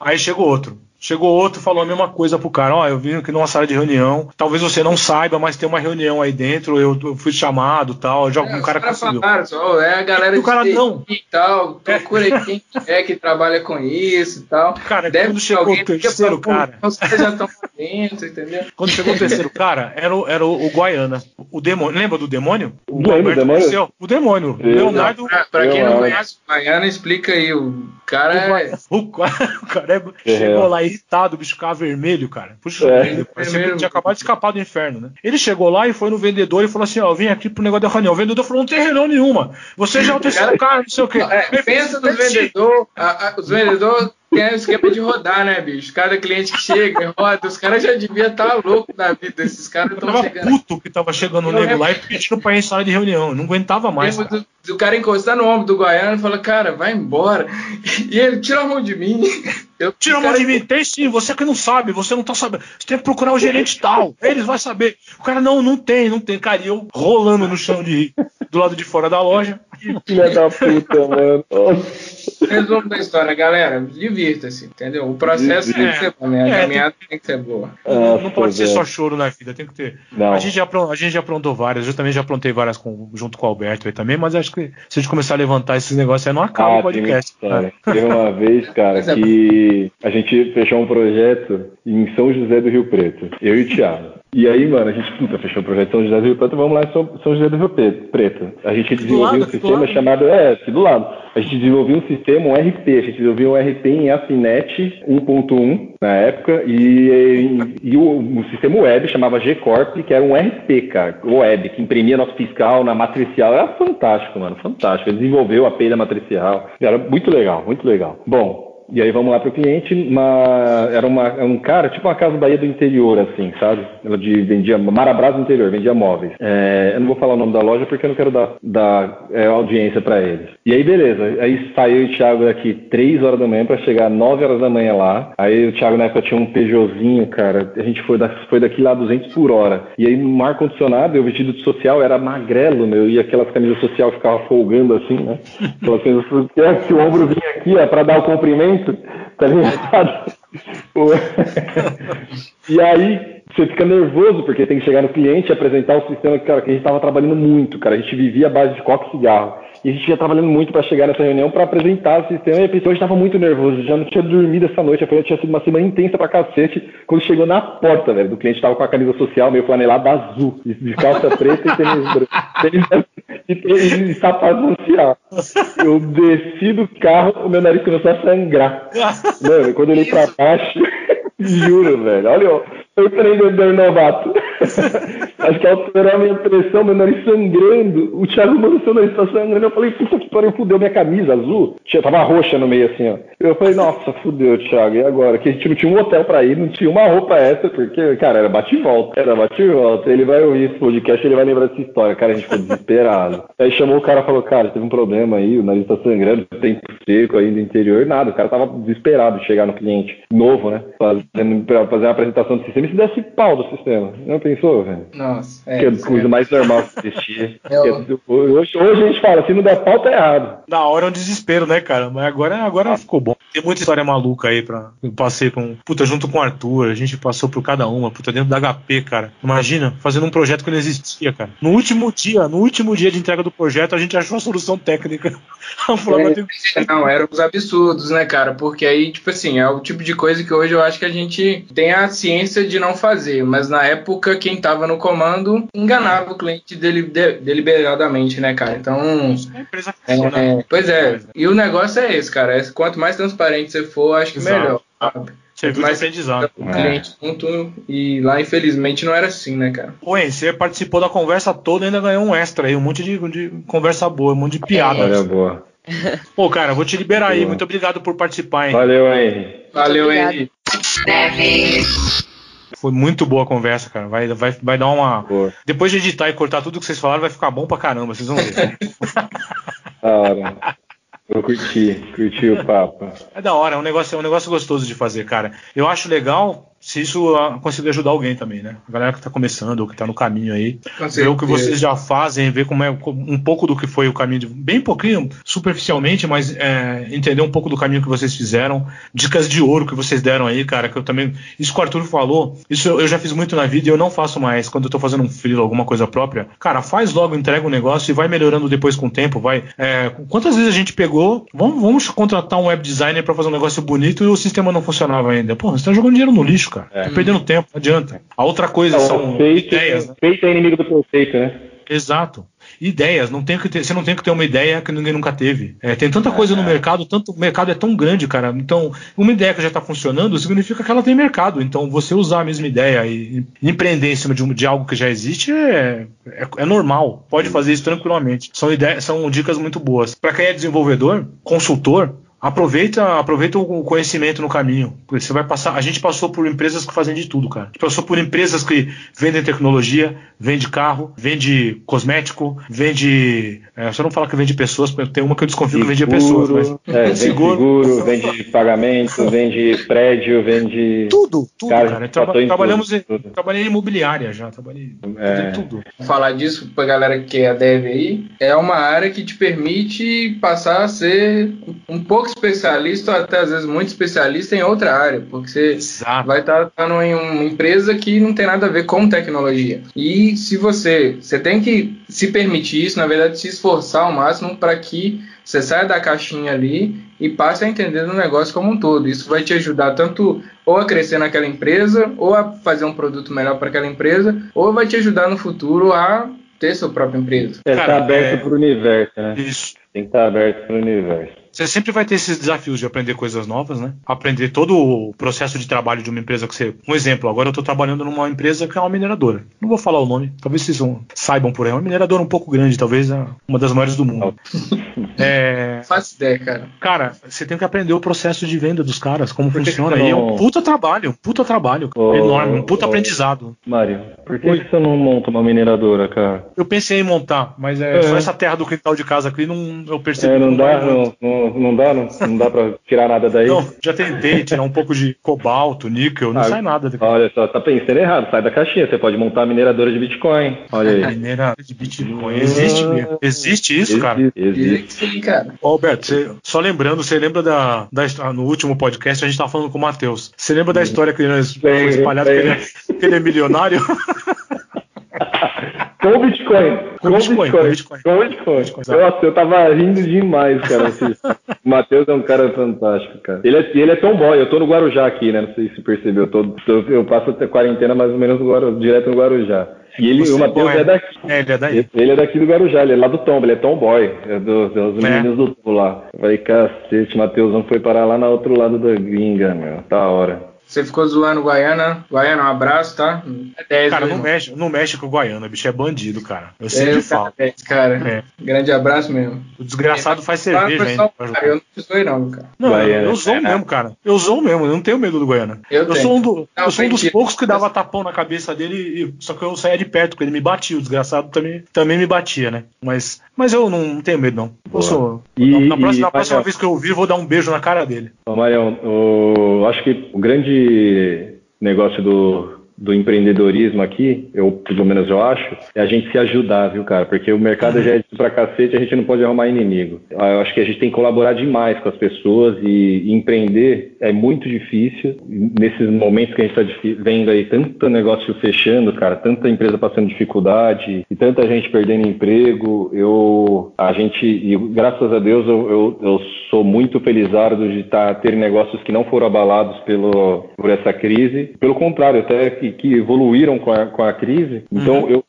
Speaker 5: Aí chegou outro. Chegou outro e falou a mesma coisa pro cara. Ó, eu vim aqui numa sala de reunião. Talvez você não saiba, mas tem uma reunião aí dentro. Eu, eu fui chamado tal. Já um cara
Speaker 9: Os caras
Speaker 5: conseguiu.
Speaker 9: falaram, só, é a galera
Speaker 5: E o cara não.
Speaker 9: e tal, procura aí quem é que trabalha com isso e tal.
Speaker 5: Cara,
Speaker 9: Deve
Speaker 5: quando chegou
Speaker 9: alguém
Speaker 5: o terceiro cara.
Speaker 9: Os caras já estão dentro, entendeu?
Speaker 5: Quando chegou o terceiro cara, era o, era o, o Guaiana. O demônio. Lembra do demônio? O Alberto
Speaker 8: demônio?
Speaker 5: O demônio.
Speaker 8: Eu-
Speaker 5: Leonardo.
Speaker 9: Pra, pra quem não conhece o Baiano, explica aí. O cara é.
Speaker 5: O cara, o cara é-
Speaker 8: É.
Speaker 5: chegou lá irritado, o bicho ficava vermelho, cara. Puxa,
Speaker 8: É.
Speaker 5: vida, parecia que ele tinha acabado de escapar do inferno, né? Ele chegou lá e foi no vendedor e falou assim: Ó, eu vim aqui pro negócio da reunião. O vendedor falou: não tem reunião nenhuma. Você já é o terceiro cara, não sei o quê.
Speaker 9: É,
Speaker 5: Ele
Speaker 9: pensa
Speaker 5: falou,
Speaker 9: nos vendedores. Os vendedores têm o esquema de rodar, né, bicho? Cada cliente que chega e roda, os caras já deviam estar loucos da vida. Esses caras
Speaker 5: Eu
Speaker 9: estão chegando.
Speaker 5: puto que tava chegando o nego lá e pedindo pra ir em sala de reunião. Eu não aguentava mais.
Speaker 9: Lembro
Speaker 5: cara.
Speaker 9: Do, do cara encostar no ombro do Guaiano e falar, cara, vai embora. E ele tira a mão de mim. Eu,
Speaker 5: Tira a
Speaker 9: o
Speaker 5: mão de mim. Tem sim, você que não sabe, você não tá sabendo. Você tem que procurar o gerente tal. Eles vão saber. O cara, não, não tem, não tem. Cara, e eu rolando no chão de do lado de fora da loja.
Speaker 8: Filha da puta, mano.
Speaker 9: Resumo da história, galera. Divirta-se, entendeu? O processo tem que ser bom, né? A
Speaker 5: É,
Speaker 9: caminhada tem que ser boa.
Speaker 5: Não, não pode ser
Speaker 8: velho.
Speaker 5: só choro na vida, tem que ter.
Speaker 8: Não.
Speaker 5: A gente, já, a gente já aprontou várias, eu também já aprontei várias com- junto com o Alberto aí também, mas acho que se a gente começar a levantar esses negócios aí, não acaba o
Speaker 8: Ah, tem muita
Speaker 5: podcast.
Speaker 8: história.
Speaker 5: cara.
Speaker 8: Teve uma vez, cara,
Speaker 9: é
Speaker 8: que a gente fechou um projeto em São José do Rio Preto. Eu e o Thiago. E aí, mano, a gente puta, fechou o projeto São José do Rio Preto, vamos lá em São, São José do Rio Pre- Preto. A gente desenvolveu
Speaker 5: lado,
Speaker 8: um sistema chamado. É, aqui do lado. A gente desenvolveu um sistema, um RP. A gente desenvolveu um RP em AFINET 1.1 na época. E, e o, o sistema web chamava G-Corp, que era um RP, cara, web, que imprimia nosso fiscal na matricial. Era fantástico, mano, fantástico. Ele desenvolveu a API da matricial. Era muito legal, muito legal. Bom, e aí vamos lá pro cliente, uma, era uma, era um cara, tipo uma casa Bahia do interior, assim, sabe? Ela de, vendia, Marabras do interior, vendia móveis. É, eu não vou falar o nome da loja porque eu não quero dar, dar é, audiência pra eles. E aí, beleza, aí saiu o Thiago daqui 3 horas da manhã pra chegar 9 horas da manhã lá. Aí o Thiago na época tinha um Peugeotzinho, cara, a gente foi, da, foi daqui lá 200 por hora. E aí no ar-condicionado, eu vestido de social, era magrelo, meu, e aquelas camisas social ficava folgando assim, né? Aquelas coisas que o ombro vinha aqui, ó, pra dar o comprimento, tá ligado? E aí você fica nervoso porque tem que chegar no cliente e apresentar o sistema cara, que a gente estava trabalhando muito, cara. A gente vivia à base de coca e cigarro. E a gente ia trabalhando muito para chegar nessa reunião para apresentar o sistema. E a pessoa estava muito nervoso, já não tinha dormido essa noite. A tinha sido uma semana intensa pra cacete. Quando chegou na porta, velho, do cliente estava com a camisa social meio flanelada azul, de calça preta e tênis branco. E, e, e sapato social. Eu desci do carro, o meu nariz começou a sangrar. Mano, quando eu olhei pra baixo, juro, velho. Olha, empreendedor novato. Acho que alterou a minha pressão, meu nariz sangrando. O Thiago mandou seu nariz tá sangrando. Eu falei, puta que pariu, fudeu minha camisa azul. Tinha, tava roxa no meio assim, ó. Eu falei, nossa, fudeu, Thiago, e agora? Que a gente não tinha um hotel pra ir, não tinha uma roupa essa, porque, cara, era bate e volta. Era bate e volta. Ele vai ouvir esse podcast, ele vai lembrar dessa história. Cara, a gente ficou desesperado. Aí chamou o cara e falou, cara, teve um problema aí, o nariz tá sangrando, tempo seco aí no interior, nada. O cara tava desesperado de chegar no cliente novo, né? Fazendo, pra fazer uma apresentação do sistema e se desse pau do sistema. Não pensou, velho?
Speaker 9: Nossa,
Speaker 8: que é a
Speaker 9: isso
Speaker 8: coisa mais normal que existia.
Speaker 9: Eu-
Speaker 8: Que é- hoje, hoje a gente fala, se não der pau, tá errado.
Speaker 5: Na hora é um desespero, né, cara? Mas agora, agora ficou bom. Tem muita história maluca aí pra. Eu passei com. Puta, junto com o Arthur, a gente passou por cada uma, puta, dentro da HP, cara. Imagina, fazendo um projeto que não existia, cara. No último dia, no último dia de entrega do projeto, a gente achou a solução técnica. A forma tem
Speaker 9: É, Não, eram os absurdos, né, cara? Porque aí, tipo assim, é o tipo de coisa que hoje eu acho que a gente tem a ciência de não fazer, mas na época quem tava no comando enganava o cliente deli- de- deliberadamente, né, cara? Então,
Speaker 5: A empresa
Speaker 9: é,
Speaker 5: funciona.
Speaker 9: é, pois é. E o negócio é esse, cara. é- Quanto mais transparente você for, acho que
Speaker 5: Exato.
Speaker 9: melhor. sabe?
Speaker 5: Você viu de
Speaker 9: Mas-
Speaker 5: aprendizado.
Speaker 9: O cliente junto e lá, infelizmente, não era assim, né, cara?
Speaker 5: Hein, você participou da conversa toda e ainda ganhou um extra aí, um monte de, de conversa boa, um monte de piada.
Speaker 8: Olha, boa.
Speaker 5: Pô, cara, vou te liberar aí.
Speaker 8: Boa.
Speaker 5: Muito obrigado por participar, hein?
Speaker 8: Valeu, Henry.
Speaker 9: Valeu. Henry.
Speaker 5: Foi muito boa a conversa, cara. Vai, vai, vai dar uma.
Speaker 8: Boa.
Speaker 5: Depois de editar e cortar tudo que vocês falaram, vai ficar bom pra caramba, vocês vão ver.
Speaker 8: Da hora. Eu curti, curti o papo.
Speaker 5: É da hora, é um negócio, é um negócio gostoso de fazer, cara. Eu acho legal se isso conseguir ajudar alguém também, né? A galera que tá começando ou que tá no caminho aí,
Speaker 9: Com
Speaker 5: ver o que vocês já fazem, ver como é um pouco do que foi o caminho, de- bem pouquinho, superficialmente, mas é, entender um pouco do caminho que vocês fizeram, dicas de ouro que vocês deram aí, cara, que eu também, isso que o Arthur falou, isso eu já fiz muito na vida e eu não faço mais quando eu tô fazendo um freelo, alguma coisa própria, cara, faz logo, entrega o negócio e vai melhorando depois com o tempo, vai, é, quantas vezes a gente pegou, vamos, vamos contratar um web designer pra fazer um negócio bonito e o sistema não funcionava ainda, pô, você tá jogando dinheiro no lixo, cara, tá perdendo tempo, não adianta. A outra coisa
Speaker 8: Então,
Speaker 5: são
Speaker 8: feito,
Speaker 5: ideias, né?
Speaker 8: feito é inimigo do perfeito, né?
Speaker 5: Exato. Ideias, não tem que ter, você não tem que ter uma ideia que ninguém nunca teve. É, tem tanta coisa no mercado, tanto o mercado é tão grande, cara. Então, uma ideia que já está funcionando significa que ela tem mercado. Então, você usar a mesma ideia e, e empreender em cima de, um- de algo que já existe é, é, é normal. Pode fazer isso tranquilamente. São ideias, são dicas muito boas. Para quem é desenvolvedor, consultor, Aproveita, aproveita o conhecimento no caminho. Porque você vai passar. A gente passou por empresas que fazem de tudo, cara. A gente passou por empresas que vendem tecnologia, vende carro, vende cosmético, vende. É, você não fala que vende pessoas, porque tem uma que eu desconfio que vende pessoas, mas.
Speaker 8: é, vende seguro. vende pagamento, vende prédio, vende.
Speaker 5: Tudo, tudo,
Speaker 8: Cara,
Speaker 5: cara. Traba-
Speaker 8: em
Speaker 5: trabalhamos
Speaker 8: tudo,
Speaker 5: em, trabalhei em imobiliária já, trabalhei
Speaker 8: É.
Speaker 5: em tudo.
Speaker 9: falar disso pra galera que é dev aí, é uma área que te permite passar a ser um pouco especialista, ou até às vezes muito especialista em outra área, porque você
Speaker 5: Exato.
Speaker 9: vai estar em uma empresa que não tem nada a ver com tecnologia. E se você, você tem que se permitir isso, na verdade, se esforçar ao máximo para que você saia da caixinha ali e passe a entender o negócio como um todo. Isso vai te ajudar tanto ou a crescer naquela empresa, ou a fazer um produto melhor para aquela empresa, ou vai te ajudar no futuro a ter sua própria empresa.
Speaker 8: É,
Speaker 5: Cara,
Speaker 8: tá aberto
Speaker 5: é-
Speaker 8: pro universo, né?
Speaker 5: Isso.
Speaker 8: Tem que estar aberto pro universo.
Speaker 5: Você sempre vai ter esses desafios de aprender coisas novas, né? Aprender todo o processo de trabalho de uma empresa que você. Um exemplo, agora eu estou trabalhando numa empresa que é uma mineradora. Não vou falar o nome, talvez vocês saibam por aí. É uma mineradora um pouco grande, talvez a- uma das maiores do mundo. É,
Speaker 9: Faço ideia, cara.
Speaker 5: cara, você tem que aprender o processo de venda dos caras, como
Speaker 8: Por que que
Speaker 5: funciona.
Speaker 8: você
Speaker 5: E é
Speaker 8: não-
Speaker 5: um puta trabalho, um puta trabalho.
Speaker 8: Ô,
Speaker 5: enorme, um puta
Speaker 8: ô,
Speaker 5: aprendizado.
Speaker 8: Mário, por que, que você não monta uma mineradora, cara?
Speaker 5: Eu pensei em montar, mas é,
Speaker 8: É.
Speaker 5: só essa terra do quintal de casa aqui não, eu percebi.
Speaker 8: É, não
Speaker 5: que
Speaker 8: dá,
Speaker 5: vai muito.
Speaker 8: não, não, não dá, não, não dá pra tirar nada daí.
Speaker 5: Não, já tentei tirar um pouco de cobalto, níquel, não
Speaker 8: Ah,
Speaker 5: sai nada daqui.
Speaker 8: Olha só, tá pensando errado, sai da caixinha. Você pode montar a mineradora de Bitcoin. Olha aí.
Speaker 5: Mineira de Bitcoin. Existe mesmo. Existe isso, cara.
Speaker 8: Existe, existe.
Speaker 9: Sim, cara.
Speaker 5: Ô, Alberto, você- só lembrando, você lembra da, da no último podcast a gente tava falando com o Matheus. Você lembra da história que ele foi
Speaker 8: Lembro,
Speaker 5: espalhada que ele, é, que ele é milionário?
Speaker 8: Com o Bitcoin.
Speaker 5: Com Bitcoin, com Bitcoin.
Speaker 8: Com o Bitcoin.
Speaker 5: exato.
Speaker 8: Nossa, eu tava rindo demais, cara. esse- O Matheus é um cara fantástico, cara. Ele é, ele é tomboy. Eu tô no Guarujá aqui, né? Não sei se percebeu. Eu, tô, tô- eu passo a quarentena mais ou menos no direto no Guarujá. E ele,
Speaker 5: Você
Speaker 8: o Matheus
Speaker 5: é-
Speaker 8: é daqui.
Speaker 5: É, ele é daí.
Speaker 8: Ele é daqui do Guarujá, ele é lá do Tombo, ele é tomboy, é do- dos
Speaker 5: É.
Speaker 8: meninos do Tombo lá. Eu falei, cacete, Matheusão foi parar lá no outro lado da gringa, meu. Da hora.
Speaker 9: Você ficou zoando Guaiana. Guaiana, um abraço, tá? É 10,
Speaker 5: Cara,
Speaker 9: meu
Speaker 5: não mexe, não mexe com o Guaiana, bicho é bandido, cara. Eu
Speaker 9: É,
Speaker 5: sempre
Speaker 9: o cara
Speaker 5: falo.
Speaker 9: é 10, cara.
Speaker 5: É.
Speaker 9: Grande abraço mesmo.
Speaker 5: O desgraçado faz
Speaker 9: Fala,
Speaker 5: cerveja
Speaker 9: pessoal,
Speaker 5: ainda.
Speaker 9: cara, eu não zoei não, cara.
Speaker 5: Não, eu,
Speaker 8: Guaiana.
Speaker 5: eu sou mesmo, cara. Eu sou mesmo, eu não tenho medo do Goiânia.
Speaker 9: Eu tenho.
Speaker 5: sou um, do-
Speaker 9: Não,
Speaker 5: eu sou um dos poucos que dava tapão na cabeça dele, e, só que eu saía de perto, porque ele me batia. O desgraçado também, também me batia, né? Mas, mas eu não tenho medo, não. Eu sou.
Speaker 8: E-
Speaker 5: na próxima,
Speaker 8: e-
Speaker 5: na próxima
Speaker 8: mas, ó,
Speaker 5: vez que eu ouvir, eu vou dar um beijo na cara dele.
Speaker 8: Ô, Marião, o- acho que o grande negócio do, do empreendedorismo aqui, eu pelo menos eu acho, é a gente se ajudar, viu, cara? Porque o mercado já é pra cacete, a gente não pode arrumar inimigo. Ah, Eu acho que a gente tem que colaborar demais com as pessoas e, empreender é muito difícil. Nesses momentos que a gente está vendo aí tanto negócio fechando, cara, tanta empresa passando dificuldade e tanta gente perdendo emprego, eu, a gente, e graças a Deus, eu, eu, eu sou muito felizardo de estar ter negócios que não foram abalados pelo, por essa crise. Pelo contrário, até que, que evoluíram com a, com a crise. Então, eu me-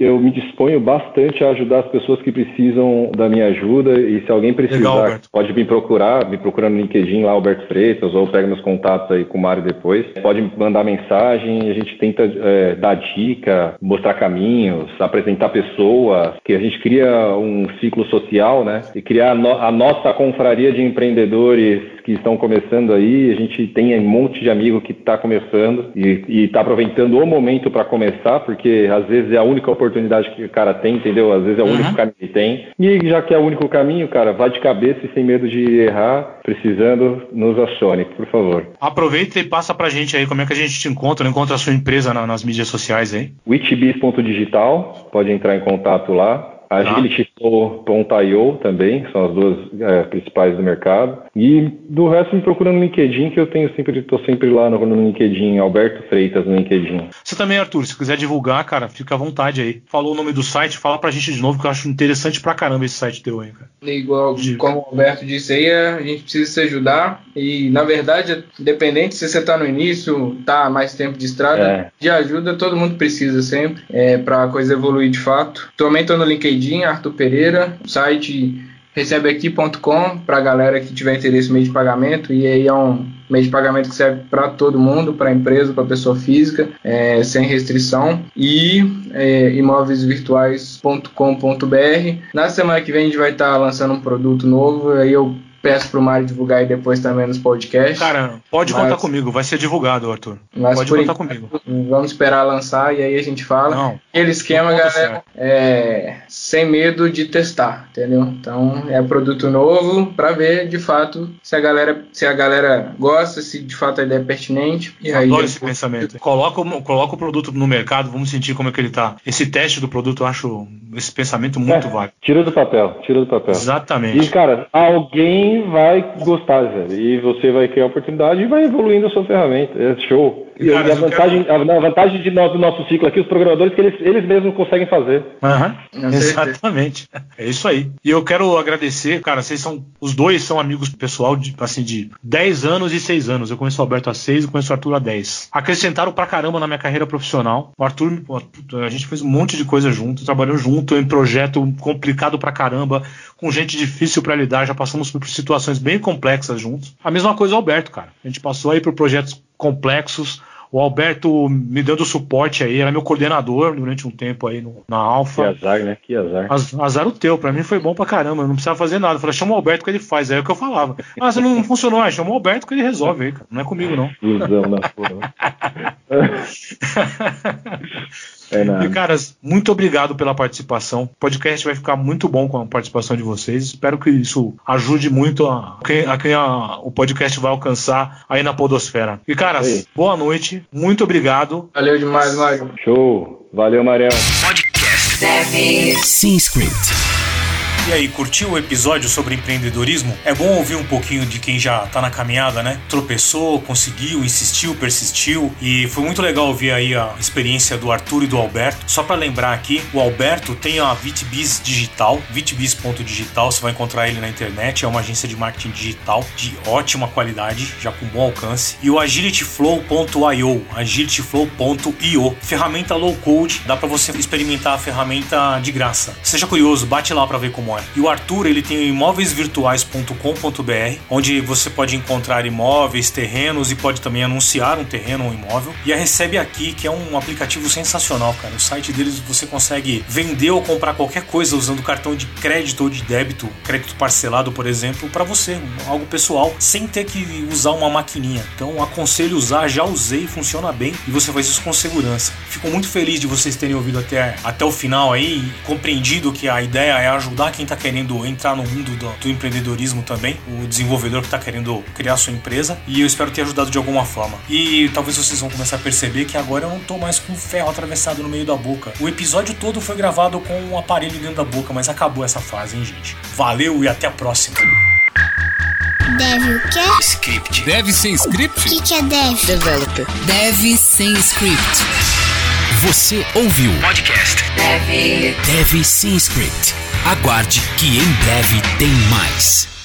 Speaker 8: eu me disponho bastante a ajudar as pessoas que precisam da minha ajuda e se alguém precisar,
Speaker 5: Legal,
Speaker 8: pode me procurar, me procurando no LinkedIn lá, Alberto Freitas, ou pega meus contatos aí com o Mário depois. Pode mandar mensagem, a gente tenta é, dar dica, mostrar caminhos, apresentar pessoas, que a gente cria um ciclo social, né? E criar a, no- a nossa confraria de empreendedores que estão começando aí. A gente tem um monte de amigo que está começando e está aproveitando o momento para começar, porque às vezes é a única oportunidade que o cara tem, entendeu? Às vezes é o
Speaker 5: Uhum.
Speaker 8: único caminho que tem. E já que é o único caminho, cara, vá de cabeça e sem medo de errar. Precisando, nos acione, por favor.
Speaker 5: Aproveita e passa pra gente aí como é que a gente te encontra, encontra a sua empresa na- nas mídias sociais aí.
Speaker 8: witchbiz.digital, pode entrar em contato lá. Agilityflow.io também, que são as duas é, principais do mercado. E do resto me procura no LinkedIn, que eu tenho sempre, tô sempre lá no, no LinkedIn, Alberto Freitas no LinkedIn.
Speaker 5: Você também, Arthur, se quiser divulgar, cara, fica à vontade aí. Falou o nome do site, fala pra gente de novo, que eu acho interessante pra caramba esse site teu aí, cara.
Speaker 9: Igual como o Alberto disse aí, a gente precisa se ajudar. E na verdade, independente se você está no início, tá mais tempo de estrada,
Speaker 8: É.
Speaker 9: de ajuda todo mundo precisa sempre é, para a coisa evoluir de fato. Também estou no LinkedIn, Arthur Pereira, site recebeaqui.com para a galera que tiver interesse no meio de pagamento. E aí é um meio de pagamento que serve para todo mundo, para empresa, para pessoa física, é, sem restrição. E é, imóveisvirtuais.com.br. Na semana que vem a gente vai estar lançando um produto novo. Aí eu peço pro Mário divulgar aí depois também nos podcasts.
Speaker 5: Cara, pode
Speaker 9: Mas-
Speaker 5: contar comigo, vai ser divulgado, Arthur. Pode contar
Speaker 9: enquanto,
Speaker 5: comigo.
Speaker 9: Vamos esperar lançar e aí a gente fala.
Speaker 5: Não.
Speaker 9: Aquele esquema, galera, é sem medo de testar, entendeu? Então é produto novo para ver de fato se a galera se a galera gosta, se de fato a ideia é pertinente. E aí
Speaker 5: Adoro esse pensamento. Coloca, o- coloca o produto no mercado, vamos sentir como é que ele tá. Esse teste do produto, eu acho esse pensamento muito
Speaker 8: É,
Speaker 5: válido.
Speaker 8: Tira do papel, tira do papel.
Speaker 5: Exatamente.
Speaker 8: E, cara, alguém vai gostar, velho. E você vai criar oportunidade e vai evoluindo a sua ferramenta. É show. E,
Speaker 5: Cara,
Speaker 8: e a, vantagem, a, a vantagem de nós, do nosso ciclo aqui, os programadores, que eles, eles mesmos conseguem fazer.
Speaker 9: Certeza.
Speaker 5: exatamente. É isso aí. E eu quero agradecer, cara, vocês são. Os dois são amigos pessoal de, assim, de 10 anos e 6 anos. Eu conheço o Alberto há 6 e conheço o Arthur há 10. Acrescentaram pra caramba na minha carreira profissional. O Arthur, o Arthur, a gente fez um monte de coisa junto, trabalhou junto em projeto complicado pra caramba, com gente difícil pra lidar, já passamos por situações bem complexas juntos. A mesma coisa o Alberto, cara. A gente passou aí por projetos complexos. O Alberto me dando suporte aí, era meu coordenador durante um tempo aí no- na
Speaker 8: Que
Speaker 5: Alfa.
Speaker 8: azar, né? Que azar.
Speaker 5: Az- Azar o teu, pra mim foi bom pra caramba, eu não precisava fazer nada. Eu falei, chama o Alberto que ele faz, aí é o que eu falava. Ah, você não funcionou, ah, chama o Alberto que ele resolve aí, cara. Não é comigo, não.
Speaker 8: Ilusão da porra. É
Speaker 5: E,
Speaker 8: nada.
Speaker 5: caras, muito obrigado pela participação. O podcast vai ficar muito bom com a participação de vocês. Espero que isso ajude muito a quem, a quem a- o podcast vai alcançar aí na Podosfera. E, caras,
Speaker 8: Aí.
Speaker 5: boa noite, muito obrigado.
Speaker 9: Valeu demais, Mário.
Speaker 8: Show. Valeu,
Speaker 4: Sem script.
Speaker 5: E aí, curtiu o episódio sobre empreendedorismo? É bom ouvir um pouquinho de quem já tá na caminhada, né? Tropeçou, conseguiu, insistiu, persistiu. E foi muito legal ouvir aí a experiência do Arthur e do Alberto. Só pra lembrar aqui, o Alberto tem a VitBiz Digital, vitbiz.digital, você vai encontrar ele na internet. É uma agência de marketing digital de ótima qualidade, já com bom alcance. E o agilityflow.io, agilityflow.io, ferramenta low code, dá pra você experimentar a ferramenta de graça. Seja curioso, bate lá pra ver como é. E o Arthur, ele tem o imóveisvirtuais.com.br, onde você pode encontrar imóveis, terrenos e pode também anunciar um terreno ou um imóvel. E a Recebe Aqui, que é um aplicativo sensacional, cara. O site deles você consegue vender ou comprar qualquer coisa usando cartão de crédito ou de débito, crédito parcelado, por exemplo, para você, algo pessoal, sem ter que usar uma maquininha. Então, aconselho usar, já usei, funciona bem e você faz isso com segurança. Fico muito feliz de vocês terem ouvido até, até o final aí compreendido que a ideia é ajudar quem está querendo entrar no mundo do, do empreendedorismo também, o desenvolvedor que está querendo criar sua empresa, e eu espero ter ajudado de alguma forma. E talvez vocês vão começar a perceber que agora eu não tô mais com ferro atravessado no meio da boca. O episódio todo foi gravado com um aparelho dentro da boca, mas acabou essa fase, hein, gente? Valeu e até a próxima.
Speaker 2: Deve o quê?
Speaker 4: Script. Deve sem
Speaker 2: O
Speaker 4: script?
Speaker 2: que, que é deve?
Speaker 13: Developer.
Speaker 4: Deve sem script. Você ouviu
Speaker 1: podcast. Deve
Speaker 4: Deve sem script. Aguarde que em breve tem mais.